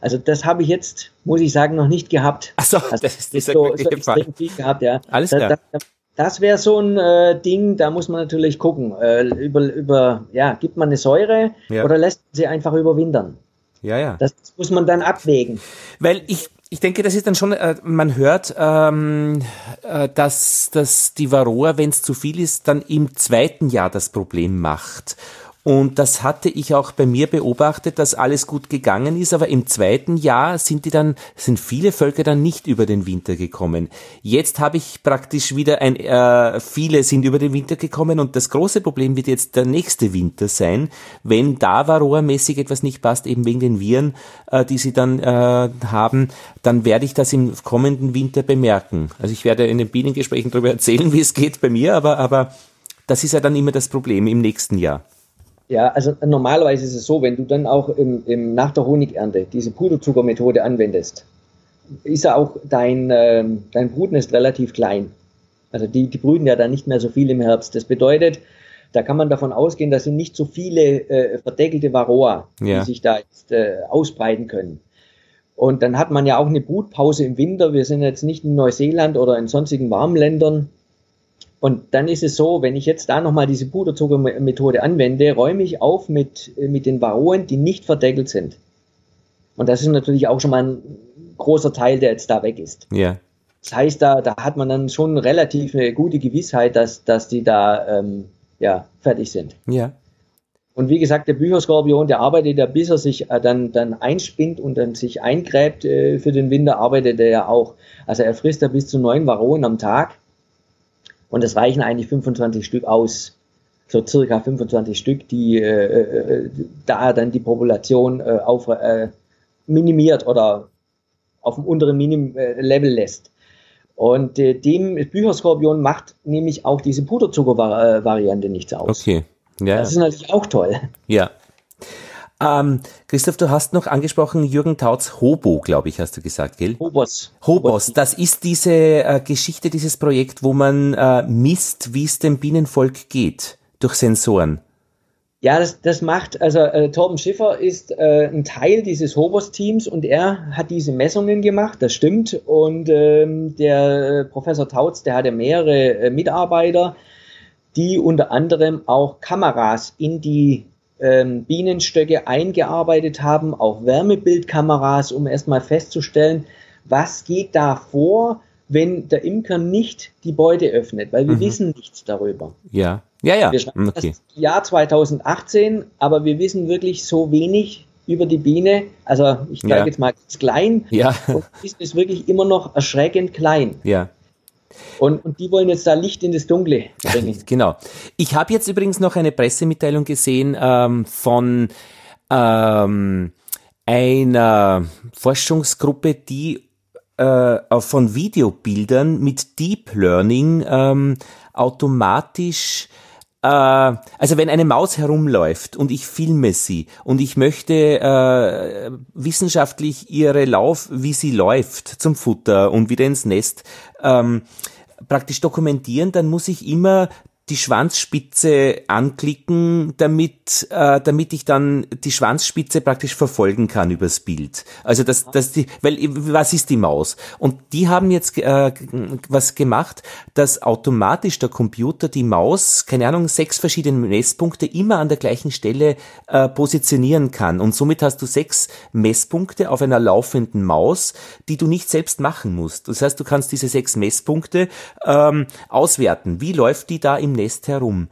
Also das habe ich jetzt, muss ich sagen, noch nicht gehabt. Ach so, also, das ist dieser so, so extrem viel gehabt, ja. Alles klar. Da, da, das wäre so ein äh, Ding, da muss man natürlich gucken. Äh, über, über, ja, gibt man eine Säure ja. oder lässt man sie einfach überwintern? Ja, ja. Das muss man dann abwägen. Weil ich, ich denke, das ist dann schon, äh, man hört, ähm, äh, dass, dass die Varroa, wenn es zu viel ist, dann im zweiten Jahr das Problem macht. Und das hatte ich auch bei mir beobachtet, dass alles gut gegangen ist, aber im zweiten Jahr sind die dann, sind viele Völker dann nicht über den Winter gekommen. Jetzt habe ich praktisch wieder ein, äh, viele sind über den Winter gekommen und das große Problem wird jetzt der nächste Winter sein, wenn da Varroa-mäßig etwas nicht passt, eben wegen den Viren, äh, die sie dann äh, haben, dann werde ich das im kommenden Winter bemerken. Also ich werde in den Bienengesprächen darüber erzählen, wie es geht bei mir, aber, aber das ist ja dann immer das Problem im nächsten Jahr. Ja, also normalerweise ist es so, wenn du dann auch im, im, nach der Honigernte diese Puderzuckermethode anwendest, ist ja auch dein, äh, dein Brutnest relativ klein. Also die, die brüten ja dann nicht mehr so viel im Herbst. Das bedeutet, da kann man davon ausgehen, dass sind nicht so viele äh, verdeckelte Varroa, ja. die sich da jetzt äh, ausbreiten können. Und dann hat man ja auch eine Brutpause im Winter. Wir sind jetzt nicht in Neuseeland oder in sonstigen warmen Ländern, und dann ist es so, wenn ich jetzt da nochmal diese Puderzuckermethode anwende, räume ich auf mit, mit den Varroen, die nicht verdeckelt sind. Und das ist natürlich auch schon mal ein großer Teil, der jetzt da weg ist. Ja. Das heißt, da, da hat man dann schon relativ eine gute Gewissheit, dass, dass die da ähm, ja, fertig sind. Ja. Und wie gesagt, der Bücherskorpion, der arbeitet ja, bis er sich äh, dann, dann einspinnt und dann sich eingräbt äh, für den Winter, arbeitet er ja auch. Also er frisst ja bis zu neun Varroen am Tag. Und es reichen eigentlich 25 Stück aus, so circa 25 Stück, die äh, äh, da dann die Population äh, auf, äh, minimiert oder auf dem unteren Minim äh, Level lässt. Und äh, dem Bücherskorpion macht nämlich auch diese Puderzucker-Variante nichts aus. Okay. Ja. Das ist natürlich auch toll. Ja. Ähm, Christoph, du hast noch angesprochen Jürgen Tautz Hobo, glaube ich, hast du gesagt, gell? Hobos. Hobos, das ist diese äh, Geschichte, dieses Projekt, wo man äh, misst, wie es dem Bienenvolk geht, durch Sensoren. Ja, das, das macht, also äh, Torben Schiffer ist äh, ein Teil dieses Hobos-Teams und er hat diese Messungen gemacht, das stimmt. Und ähm, der äh, Professor Tautz, der hatte mehrere äh, Mitarbeiter, die unter anderem auch Kameras in die ähm, Bienenstöcke eingearbeitet haben, auch Wärmebildkameras, um erstmal festzustellen, was geht da vor, wenn der Imker nicht die Beute öffnet, weil wir mhm. wissen nichts darüber. Ja, ja, ja. Wir schreiben okay. das Jahr 2018, aber wir wissen wirklich so wenig über die Biene. Also ich sage ja. jetzt mal ganz klein. Ja. Und ist es wirklich immer noch erschreckend klein. Ja. Und, und die wollen jetzt da Licht in das Dunkle bringen. genau. Ich habe jetzt übrigens noch eine Pressemitteilung gesehen ähm, von ähm, einer Forschungsgruppe, die äh, von Videobildern mit Deep Learning ähm, automatisch äh, also wenn eine Maus herumläuft und ich filme sie und ich möchte äh, wissenschaftlich ihre Lauf, wie sie läuft zum Futter und wieder ins Nest ähm, praktisch dokumentieren, dann muss ich immer die Schwanzspitze anklicken, damit, äh, damit ich dann die Schwanzspitze praktisch verfolgen kann übers Bild. Also das, das die, weil was ist die Maus? Und die haben jetzt äh, was gemacht, dass automatisch der Computer die Maus, keine Ahnung, sechs verschiedene Messpunkte immer an der gleichen Stelle äh, positionieren kann. Und somit hast du sechs Messpunkte auf einer laufenden Maus, die du nicht selbst machen musst. Das heißt, du kannst diese sechs Messpunkte ähm, auswerten. Wie läuft die da im Nest herum.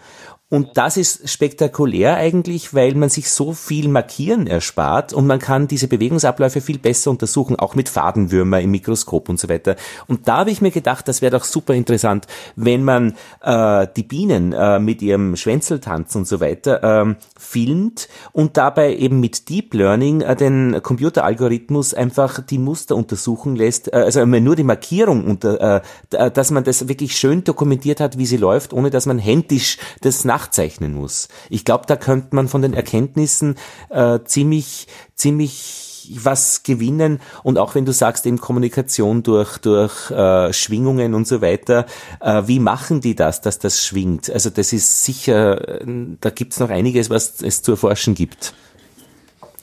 Und das ist spektakulär eigentlich, weil man sich so viel Markieren erspart und man kann diese Bewegungsabläufe viel besser untersuchen, auch mit Fadenwürmer im Mikroskop und so weiter. Und da habe ich mir gedacht, das wäre doch super interessant, wenn man äh, die Bienen äh, mit ihrem Schwänzeltanz und so weiter ähm, filmt und dabei eben mit Deep Learning äh, den Computeralgorithmus einfach die Muster untersuchen lässt, äh, also nur die Markierung unter, äh, dass man das wirklich schön dokumentiert hat, wie sie läuft, ohne dass man händisch das nach nachzeichnen muss. Ich glaube, da könnte man von den Erkenntnissen äh, ziemlich, ziemlich was gewinnen und auch wenn du sagst eben Kommunikation durch durch äh, Schwingungen und so weiter, äh, wie machen die das, dass das schwingt? Also das ist sicher, äh, da gibt es noch einiges, was es zu erforschen gibt.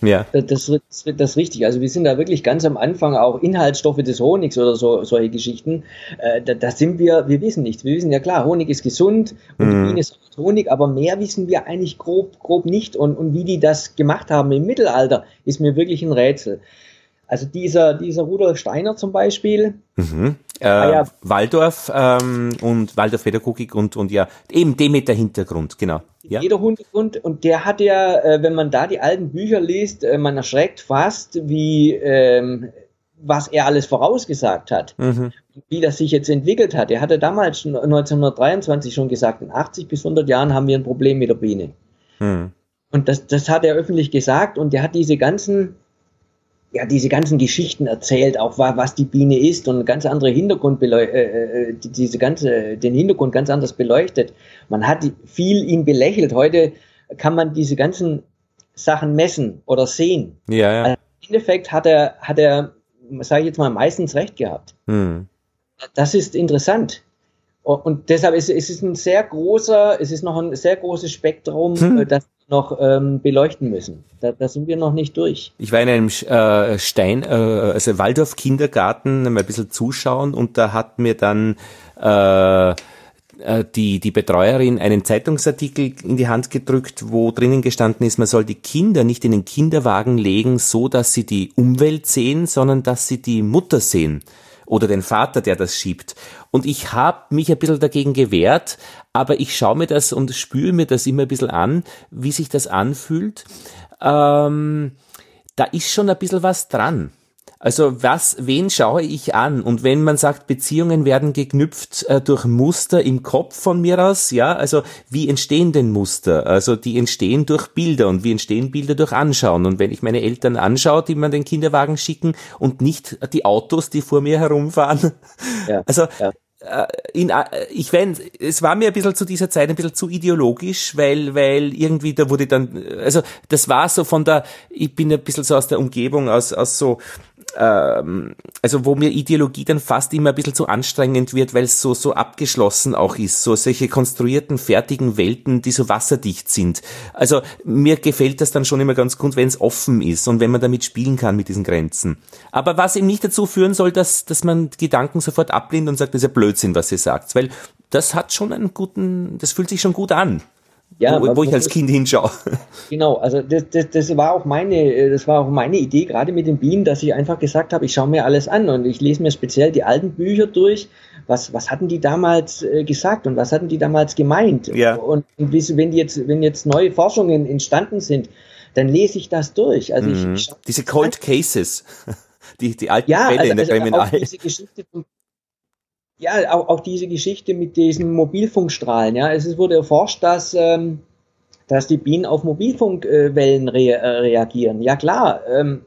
Ja. Das, das, das ist richtig. Also wir sind da wirklich ganz am Anfang auch Inhaltsstoffe des Honigs oder so, solche Geschichten. Äh, da, da, sind wir, wir wissen nichts. Wir wissen ja klar, Honig ist gesund und mhm. die Biene ist Honig, aber mehr wissen wir eigentlich grob, grob nicht. Und, und wie die das gemacht haben im Mittelalter, ist mir wirklich ein Rätsel. Also dieser, dieser Rudolf Steiner zum Beispiel. Mhm. Äh, ja, Waldorf ähm, und Waldorf-Pädagogik und, und ja, eben dem mit der Hintergrund, genau. Ja. Jeder Hintergrund und der hat ja, äh, wenn man da die alten Bücher liest, äh, man erschreckt fast, wie ähm, was er alles vorausgesagt hat, mhm. wie das sich jetzt entwickelt hat. Er hatte damals 1923 schon gesagt, in 80 bis 100 Jahren haben wir ein Problem mit der Biene. Mhm. Und das, das hat er öffentlich gesagt und er hat diese ganzen ja, diese ganzen Geschichten erzählt, auch was die Biene ist und ganz andere Hintergrund äh, äh diese ganze, den Hintergrund ganz anders beleuchtet. Man hat viel ihn belächelt. Heute kann man diese ganzen Sachen messen oder sehen. Ja, ja. Also Im Endeffekt hat er, hat er, sage ich jetzt mal, meistens recht gehabt. Hm. Das ist interessant. Und deshalb ist, ist es ein sehr großer, es ist noch ein sehr großes Spektrum, hm. Äh, das noch ähm, beleuchten müssen. Da, da sind wir noch nicht durch. Ich war in einem äh, Stein, äh, also Waldorf Kindergarten, mal ein bisschen zuschauen und da hat mir dann äh, äh, die, die Betreuerin einen Zeitungsartikel in die Hand gedrückt, wo drinnen gestanden ist, man soll die Kinder nicht in den Kinderwagen legen, so dass sie die Umwelt sehen, sondern dass sie die Mutter sehen oder den Vater, der das schiebt. Und ich habe mich ein bisschen dagegen gewehrt, aber ich schaue mir das und spüre mir das immer ein bisschen an, wie sich das anfühlt. Ähm, da ist schon ein bisschen was dran. Also was, wen schaue ich an? Und wenn man sagt, Beziehungen werden geknüpft äh, durch Muster im Kopf von mir aus, ja, also wie entstehen denn Muster? Also die entstehen durch Bilder und wie entstehen Bilder durch Anschauen? Und wenn ich meine Eltern anschaue, die mir den Kinderwagen schicken und nicht die Autos, die vor mir herumfahren, ja, also ja in, äh, ich weiß, es war mir ein bisschen zu dieser Zeit ein bisschen zu ideologisch, weil, weil irgendwie da wurde dann, also das war so von der, ich bin ein bisschen so aus der Umgebung, aus, aus so ähm, also wo mir Ideologie dann fast immer ein bisschen zu anstrengend wird, weil es so, so abgeschlossen auch ist, so solche konstruierten, fertigen Welten, die so wasserdicht sind. Also mir gefällt das dann schon immer ganz gut, wenn es offen ist und wenn man damit spielen kann mit diesen Grenzen. Aber was eben nicht dazu führen soll, dass, dass man Gedanken sofort ablehnt und sagt, das ist ja Blödsinn, was ihr sagt, weil das hat schon einen guten, das fühlt sich schon gut an ja, wo, wo ich als Kind hinschaue. Genau, also das, das, das war auch meine, das war auch meine Idee, gerade mit den Bienen, dass ich einfach gesagt habe, ich schaue mir alles an und ich lese mir speziell die alten Bücher durch. Was, was hatten die damals äh, gesagt und was hatten die damals gemeint? Ja. Und, wenn jetzt, wenn jetzt neue Forschungen entstanden sind, dann lese ich das durch. Also mhm. ich, ich Diese Cold Cases. Die, die alten ja, Fälle also, in der also Kriminal. Diese Geschichte vom ja, auch, auch diese Geschichte mit diesen Mobilfunkstrahlen. Ja, es wurde erforscht, dass, ähm, dass die Bienen auf Mobilfunkwellen re äh, reagieren. Ja klar, ähm,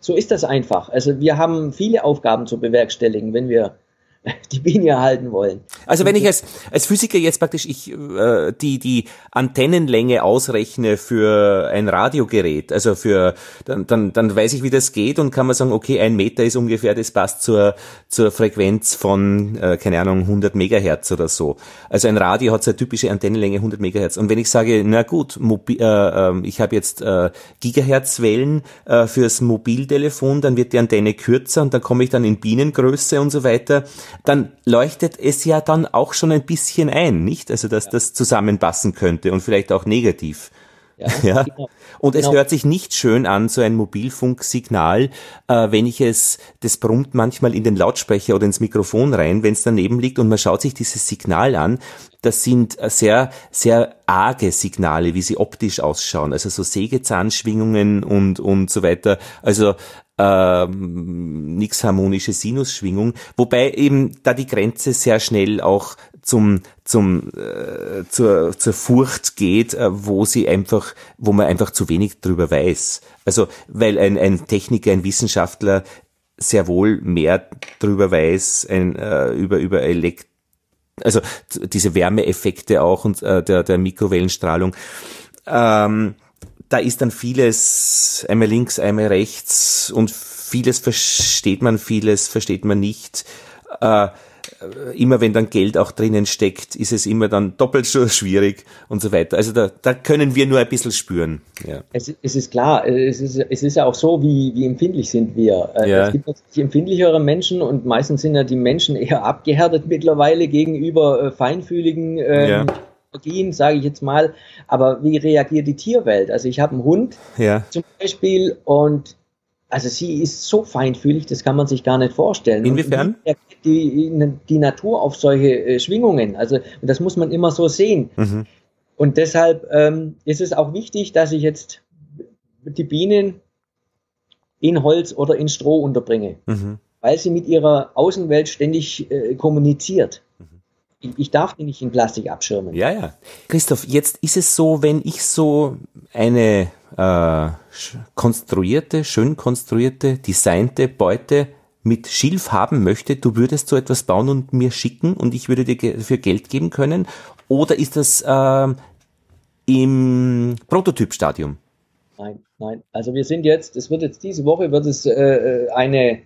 so ist das einfach. Also wir haben viele Aufgaben zu bewerkstelligen, wenn wir die Biene erhalten wollen. Also wenn ich als, als Physiker jetzt praktisch ich äh, die die Antennenlänge ausrechne für ein Radiogerät, also für dann, dann dann weiß ich wie das geht und kann man sagen, okay, ein Meter ist ungefähr, das passt zur zur Frequenz von äh, keine Ahnung 100 Megahertz oder so. Also ein Radio hat so eine typische Antennenlänge 100 Megahertz. Und wenn ich sage, na gut, Mobi äh, äh, ich habe jetzt äh, Gigahertzwellen äh, fürs Mobiltelefon, dann wird die Antenne kürzer und dann komme ich dann in Bienengröße und so weiter dann leuchtet es ja dann auch schon ein bisschen ein, nicht? Also, dass das zusammenpassen könnte und vielleicht auch negativ. Ja, ja. Genau. Und es genau. hört sich nicht schön an, so ein Mobilfunksignal, äh, wenn ich es, das brummt manchmal in den Lautsprecher oder ins Mikrofon rein, wenn es daneben liegt und man schaut sich dieses Signal an. Das sind äh, sehr, sehr arge Signale, wie sie optisch ausschauen. Also so Sägezahnschwingungen und, und so weiter. Also ähm, nix harmonische Sinusschwingung, wobei eben da die Grenze sehr schnell auch zum zum äh, zur zur Furcht geht, äh, wo sie einfach, wo man einfach zu wenig drüber weiß. Also weil ein ein Techniker, ein Wissenschaftler sehr wohl mehr drüber weiß, ein, äh, über über Elekt also diese Wärmeeffekte auch und äh, der der Mikrowellenstrahlung. Ähm, da ist dann vieles einmal links, einmal rechts und vieles versteht man, vieles versteht man nicht. Äh, immer wenn dann Geld auch drinnen steckt, ist es immer dann doppelt so schwierig und so weiter. Also da, da können wir nur ein bisschen spüren. Ja. Es, es ist klar, es ist, es ist ja auch so, wie, wie empfindlich sind wir. Äh, ja. Es gibt natürlich empfindlichere Menschen und meistens sind ja die Menschen eher abgehärtet mittlerweile gegenüber äh, feinfühligen ähm, ja Allergien, sage ich jetzt mal. Aber wie reagiert die Tierwelt? Also ich habe einen Hund ja. zum Beispiel und also sie ist so feinfühlig, das kann man sich gar nicht vorstellen. Inwiefern? Die, die, Natur auf solche äh, Schwingungen. Also das muss man immer so sehen. Mhm. Und deshalb ähm, ist es auch wichtig, dass ich jetzt die Bienen in Holz oder in Stroh unterbringe, mhm. weil sie mit ihrer Außenwelt ständig äh, kommuniziert ich darf die nicht in Plastik abschirmen. Ja, ja. Christoph, jetzt ist es so, wenn ich so eine äh, konstruierte, schön konstruierte, designte Beute mit Schilf haben möchte, du würdest so etwas bauen und mir schicken und ich würde dir dafür Geld geben können? Oder ist das äh, im Prototypstadium? Nein, nein. Also wir sind jetzt, es wird jetzt diese Woche wird es äh, äh eine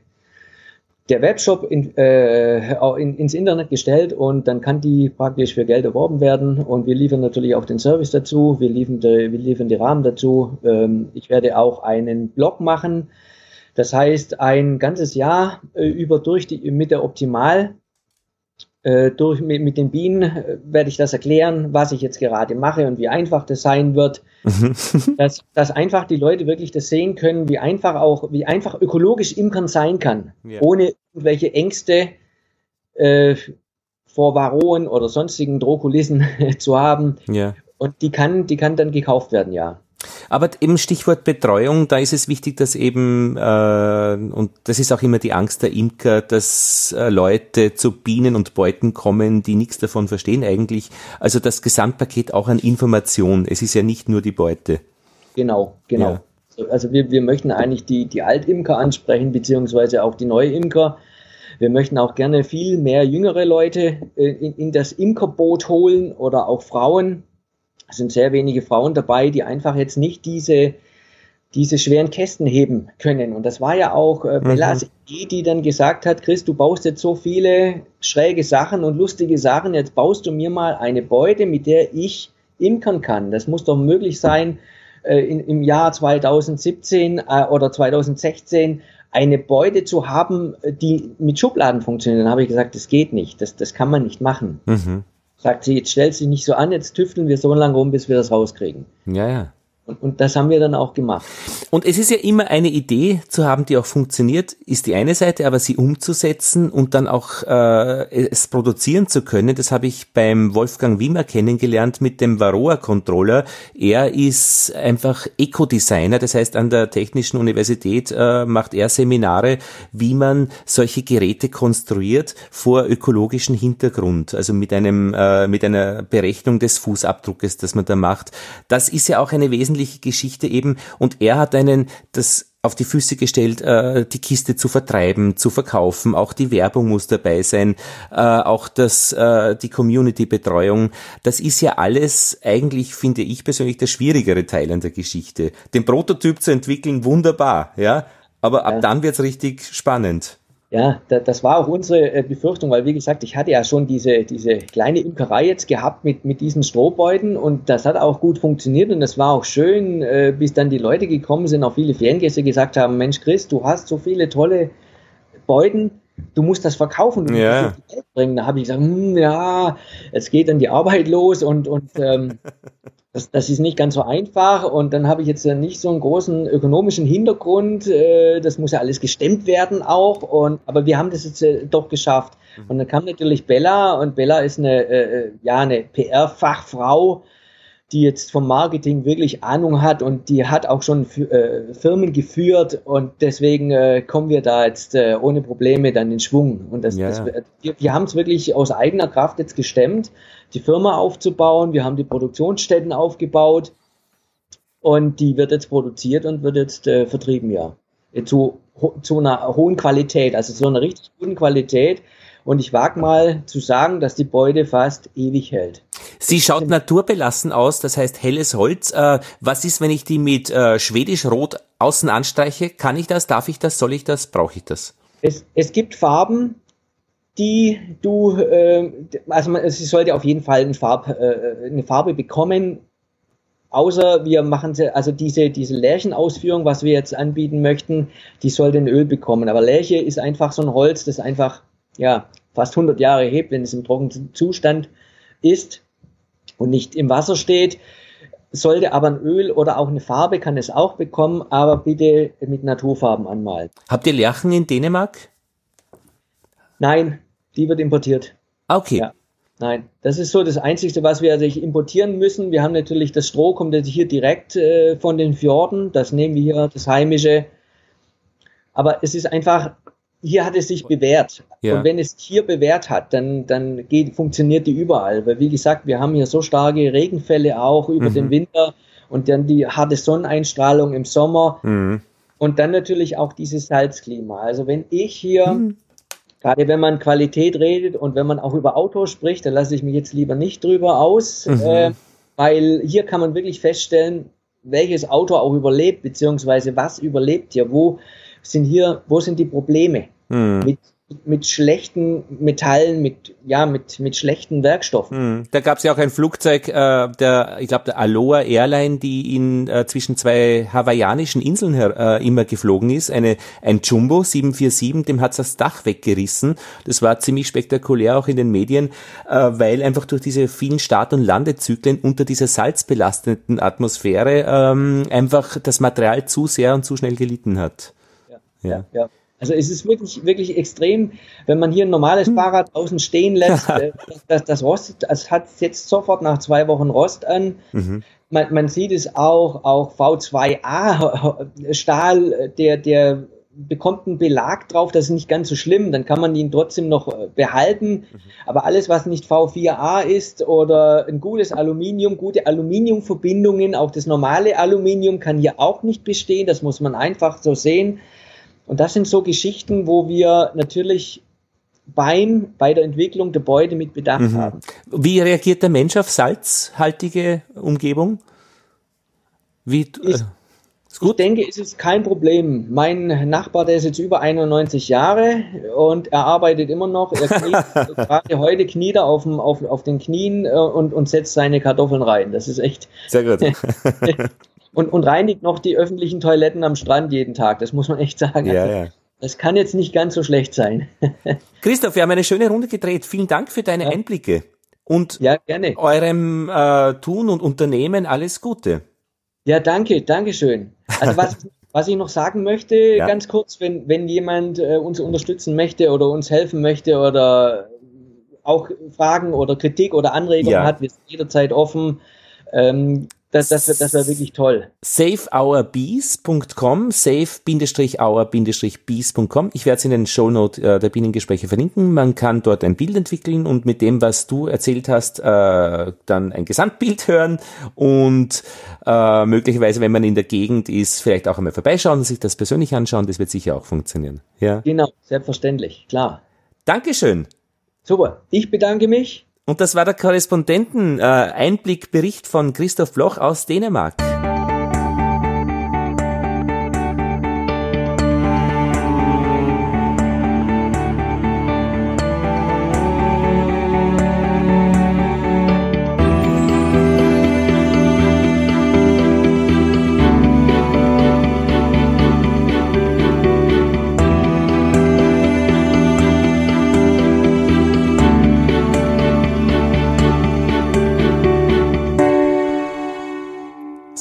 der Webshop in, äh, in, ins Internet gestellt und dann kann die praktisch für Geld erworben werden. Und wir liefern natürlich auch den Service dazu, wir liefern die, wir liefern die Rahmen dazu. Ähm, ich werde auch einen Blog machen, das heißt ein ganzes Jahr äh, über durch die mit der Optimal durch, mit, mit, den Bienen äh, werde ich das erklären, was ich jetzt gerade mache und wie einfach das sein wird. Mhm. dass, dass einfach die Leute wirklich das sehen können, wie einfach auch, wie einfach ökologisch Imkern sein kann, ja. ohne irgendwelche Ängste äh, vor Varroen oder sonstigen Drohkulissen zu haben. Ja. Und die kann, die kann dann gekauft werden, ja. Aber eben Stichwort Betreuung, da ist es wichtig, dass eben, äh, und das ist auch immer die Angst der Imker, dass äh, Leute zu Bienen und Beuten kommen, die nichts davon verstehen eigentlich. Also das Gesamtpaket auch an Information. Es ist ja nicht nur die Beute. Genau, genau. Ja. Also wir, wir möchten eigentlich die, die Altimker ansprechen, beziehungsweise auch die Neuimker. Wir möchten auch gerne viel mehr jüngere Leute äh, in, in das Imkerboot holen oder auch Frauen, es sind sehr wenige Frauen dabei, die einfach jetzt nicht diese, diese schweren Kästen heben können. Und das war ja auch äh, Bellas mhm. Idee, die dann gesagt hat, Chris, du baust jetzt so viele schräge Sachen und lustige Sachen, jetzt baust du mir mal eine Beute, mit der ich imkern kann. Das muss doch möglich sein, äh, in, im Jahr 2017 äh, oder 2016 eine Beute zu haben, die mit Schubladen funktioniert. Dann habe ich gesagt, das geht nicht, das, das kann man nicht machen. Mhm sagt sie, jetzt stellt sich nicht so an, jetzt tüfteln wir so lange rum, bis wir das rauskriegen. Ja, ja. Und, und das haben wir dann auch gemacht. Und es ist ja immer eine Idee zu haben, die auch funktioniert, ist die eine Seite, aber sie umzusetzen und dann auch äh, es produzieren zu können, das habe ich beim Wolfgang Wimmer kennengelernt mit dem Varroa Controller. Er ist einfach Eco-Designer, das heißt an der Technischen Universität äh, macht er Seminare, wie man solche Geräte konstruiert vor ökologischen Hintergrund, also mit einem äh, mit einer Berechnung des Fußabdruckes, das man da macht. Das ist ja auch eine wesentliche wesentliche Geschichte eben und er hat einen das auf die Füße gestellt, äh, die Kiste zu vertreiben, zu verkaufen. Auch die Werbung muss dabei sein, äh, auch das, äh, die Community-Betreuung. Das ist ja alles eigentlich, finde ich persönlich, der schwierigere Teil an der Geschichte. Den Prototyp zu entwickeln, wunderbar, ja, aber ab ja. dann wird's richtig spannend. Ja, das war auch unsere äh, Befürchtung, weil wie gesagt, ich hatte ja schon diese, diese kleine Imkerei jetzt gehabt mit, mit diesen Strohbeuten und das hat auch gut funktioniert und das war auch schön, äh, bis dann die Leute gekommen sind, auch viele Feriengäste gesagt haben, Mensch Chris, du hast so viele tolle Beuten, du musst das verkaufen, du ja. musst das Geld bringen. Da habe ich gesagt, hm, ja, jetzt geht dann die Arbeit los und, und ähm, das, das ist nicht ganz so einfach und dann habe ich jetzt nicht so einen großen ökonomischen Hintergrund. Äh, das muss ja alles gestemmt werden auch. Und, aber wir haben das jetzt äh, doch geschafft. Und dann kam natürlich Bella und Bella ist eine, äh, ja, eine PR-Fachfrau, die jetzt vom Marketing wirklich Ahnung hat und die hat auch schon Firmen geführt und deswegen kommen wir da jetzt ohne Probleme dann in Schwung. Und das, ja. das wir, wir haben es wirklich aus eigener Kraft jetzt gestemmt, die Firma aufzubauen. Wir haben die Produktionsstätten aufgebaut und die wird jetzt produziert und wird jetzt äh, vertrieben, ja. Zu, zu einer hohen Qualität, also zu einer richtig guten Qualität. Und ich wage mal zu sagen, dass die Beute fast ewig hält. Sie schaut naturbelassen aus, das heißt helles Holz. Äh, was ist, wenn ich die mit äh, schwedisch-rot außen anstreiche? Kann ich das? Darf ich das? Soll ich das? Brauche ich das? Es, es gibt Farben, die du, äh, also man, sie sollte auf jeden Fall eine, Farb, äh, eine Farbe bekommen, außer wir machen sie, also diese, diese Lärchenausführung, was wir jetzt anbieten möchten, die sollte ein Öl bekommen. Aber Lärche ist einfach so ein Holz, das einfach, ja, fast 100 Jahre hebt, wenn es im trockenen Zustand ist und nicht im Wasser steht. Sollte aber ein Öl oder auch eine Farbe kann es auch bekommen, aber bitte mit Naturfarben anmalen. Habt ihr Lerchen in Dänemark? Nein, die wird importiert. Okay. Ja. Nein, das ist so das Einzige, was wir also importieren müssen. Wir haben natürlich das Stroh, kommt jetzt hier direkt äh, von den Fjorden. Das nehmen wir hier, das heimische. Aber es ist einfach, hier hat es sich bewährt. Ja. Und wenn es hier bewährt hat, dann, dann geht, funktioniert die überall. Weil wie gesagt, wir haben hier so starke Regenfälle auch über mhm. den Winter und dann die harte Sonneneinstrahlung im Sommer. Mhm. Und dann natürlich auch dieses Salzklima. Also wenn ich hier, mhm. Gerade wenn man Qualität redet und wenn man auch über Autos spricht, da lasse ich mich jetzt lieber nicht drüber aus, mhm. äh, weil hier kann man wirklich feststellen, welches Auto auch überlebt, beziehungsweise was überlebt hier, wo sind hier, wo sind die Probleme hm. mit, mit schlechten Metallen, mit, ja, mit, mit schlechten Werkstoffen. Hm. Da gab es ja auch ein Flugzeug, äh, der, ich glaube, der Aloha Airline, die in äh, zwischen zwei hawaiianischen Inseln äh, immer geflogen ist. Eine, ein Jumbo 747, dem hat's das Dach weggerissen. Das war ziemlich spektakulär auch in den Medien, äh, weil einfach durch diese vielen Start- und Landezyklen unter dieser salzbelasteten Atmosphäre ähm, einfach das Material zu sehr und zu schnell gelitten hat. Ja. ja. Also es ist wirklich, wirklich extrem, wenn man hier ein normales hm. Fahrrad außen stehen lässt, äh, das, das rostet, es hat jetzt sofort nach zwei Wochen Rost an. Mhm. Man, man sieht es auch, auch V2A Stahl, der, der bekommt einen Belag drauf, das ist nicht ganz so schlimm, dann kann man ihn trotzdem noch äh, behalten. Mhm. Aber alles, was nicht V4A ist oder ein gutes Aluminium, gute Aluminiumverbindungen, auch das normale Aluminium kann hier auch nicht bestehen, das muss man einfach so sehen. Und das sind so Geschichten, wo wir natürlich beim, bei der Entwicklung der Beute mit bedacht mhm. haben. Wie reagiert der Mensch auf salzhaltige Umgebung? Wie, äh, ich, ich denke, es ist kein Problem. Mein Nachbar, der ist jetzt über 91 Jahre und er arbeitet immer noch. Er kniet, gerade heute kniet er auf, dem, auf, auf den Knien äh, und, und setzt seine Kartoffeln rein. Das ist echt. Sehr gut. und, und reinigt noch die öffentlichen Toiletten am Strand jeden Tag. Das muss man echt sagen. Ja, also, ja. Das kann jetzt nicht ganz so schlecht sein. Christoph, wir haben eine schöne Runde gedreht. Vielen Dank für deine ja. Einblicke. Und ja, gerne. eurem äh, Tun und Unternehmen alles Gute. Ja, danke, danke schön. Also was, was ich noch sagen möchte, ja. ganz kurz, wenn, wenn jemand äh, uns unterstützen möchte oder uns helfen möchte oder auch Fragen oder Kritik oder Anregungen ja. hat, wir sind jederzeit offen. Ähm, das, das, das wäre wirklich toll. saveourbees.com, save-our-bees.com. Ich werde es in den Shownote äh, der Bienengespräche verlinken. Man kann dort ein Bild entwickeln und mit dem, was du erzählt hast, äh, dann ein Gesamtbild hören und äh, möglicherweise, wenn man in der Gegend ist, vielleicht auch einmal vorbeischauen und sich das persönlich anschauen. Das wird sicher auch funktionieren. Ja. Genau, selbstverständlich, klar. Dankeschön. Super, ich bedanke mich und das war der Korrespondenten-Einblickbericht von Christoph Bloch aus Dänemark.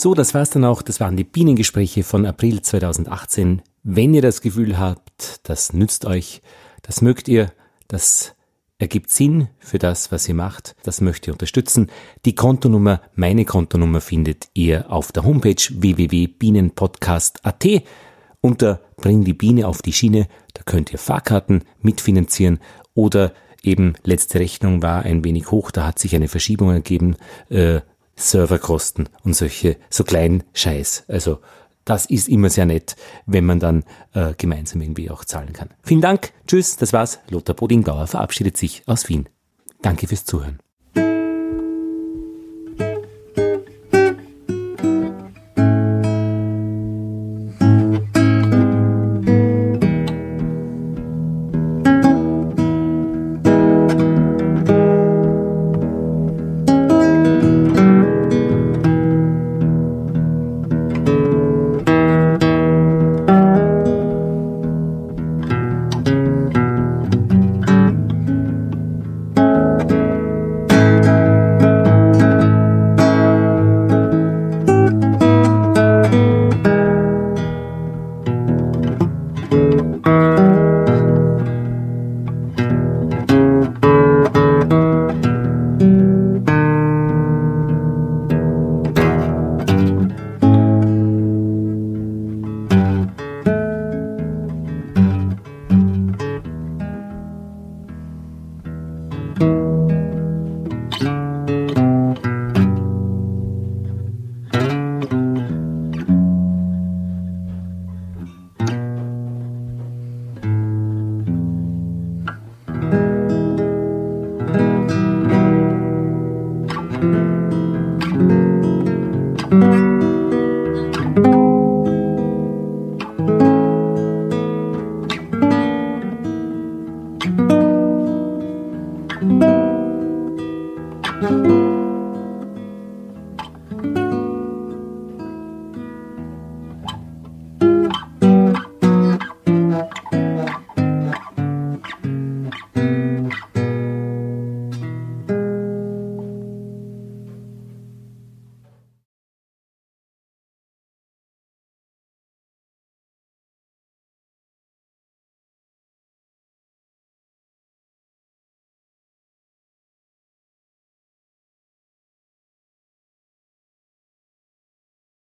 So, das war's dann auch. Das waren die Bienengespräche von April 2018. Wenn ihr das Gefühl habt, das nützt euch, das mögt ihr, das ergibt Sinn für das, was ihr macht, das möchte ihr unterstützen. Die Kontonummer, meine Kontonummer findet ihr auf der Homepage www.bienenpodcast.at unter Bring die Biene auf die Schiene. Da könnt ihr Fahrkarten mitfinanzieren oder eben letzte Rechnung war ein wenig hoch, da hat sich eine Verschiebung ergeben, äh, Serverkosten und solche so kleinen Scheiß. Also das ist immer sehr nett, wenn man dann äh, gemeinsam irgendwie auch zahlen kann. Vielen Dank, tschüss, das war's. Lothar Bodingbauer verabschiedet sich aus Wien. Danke fürs Zuhören.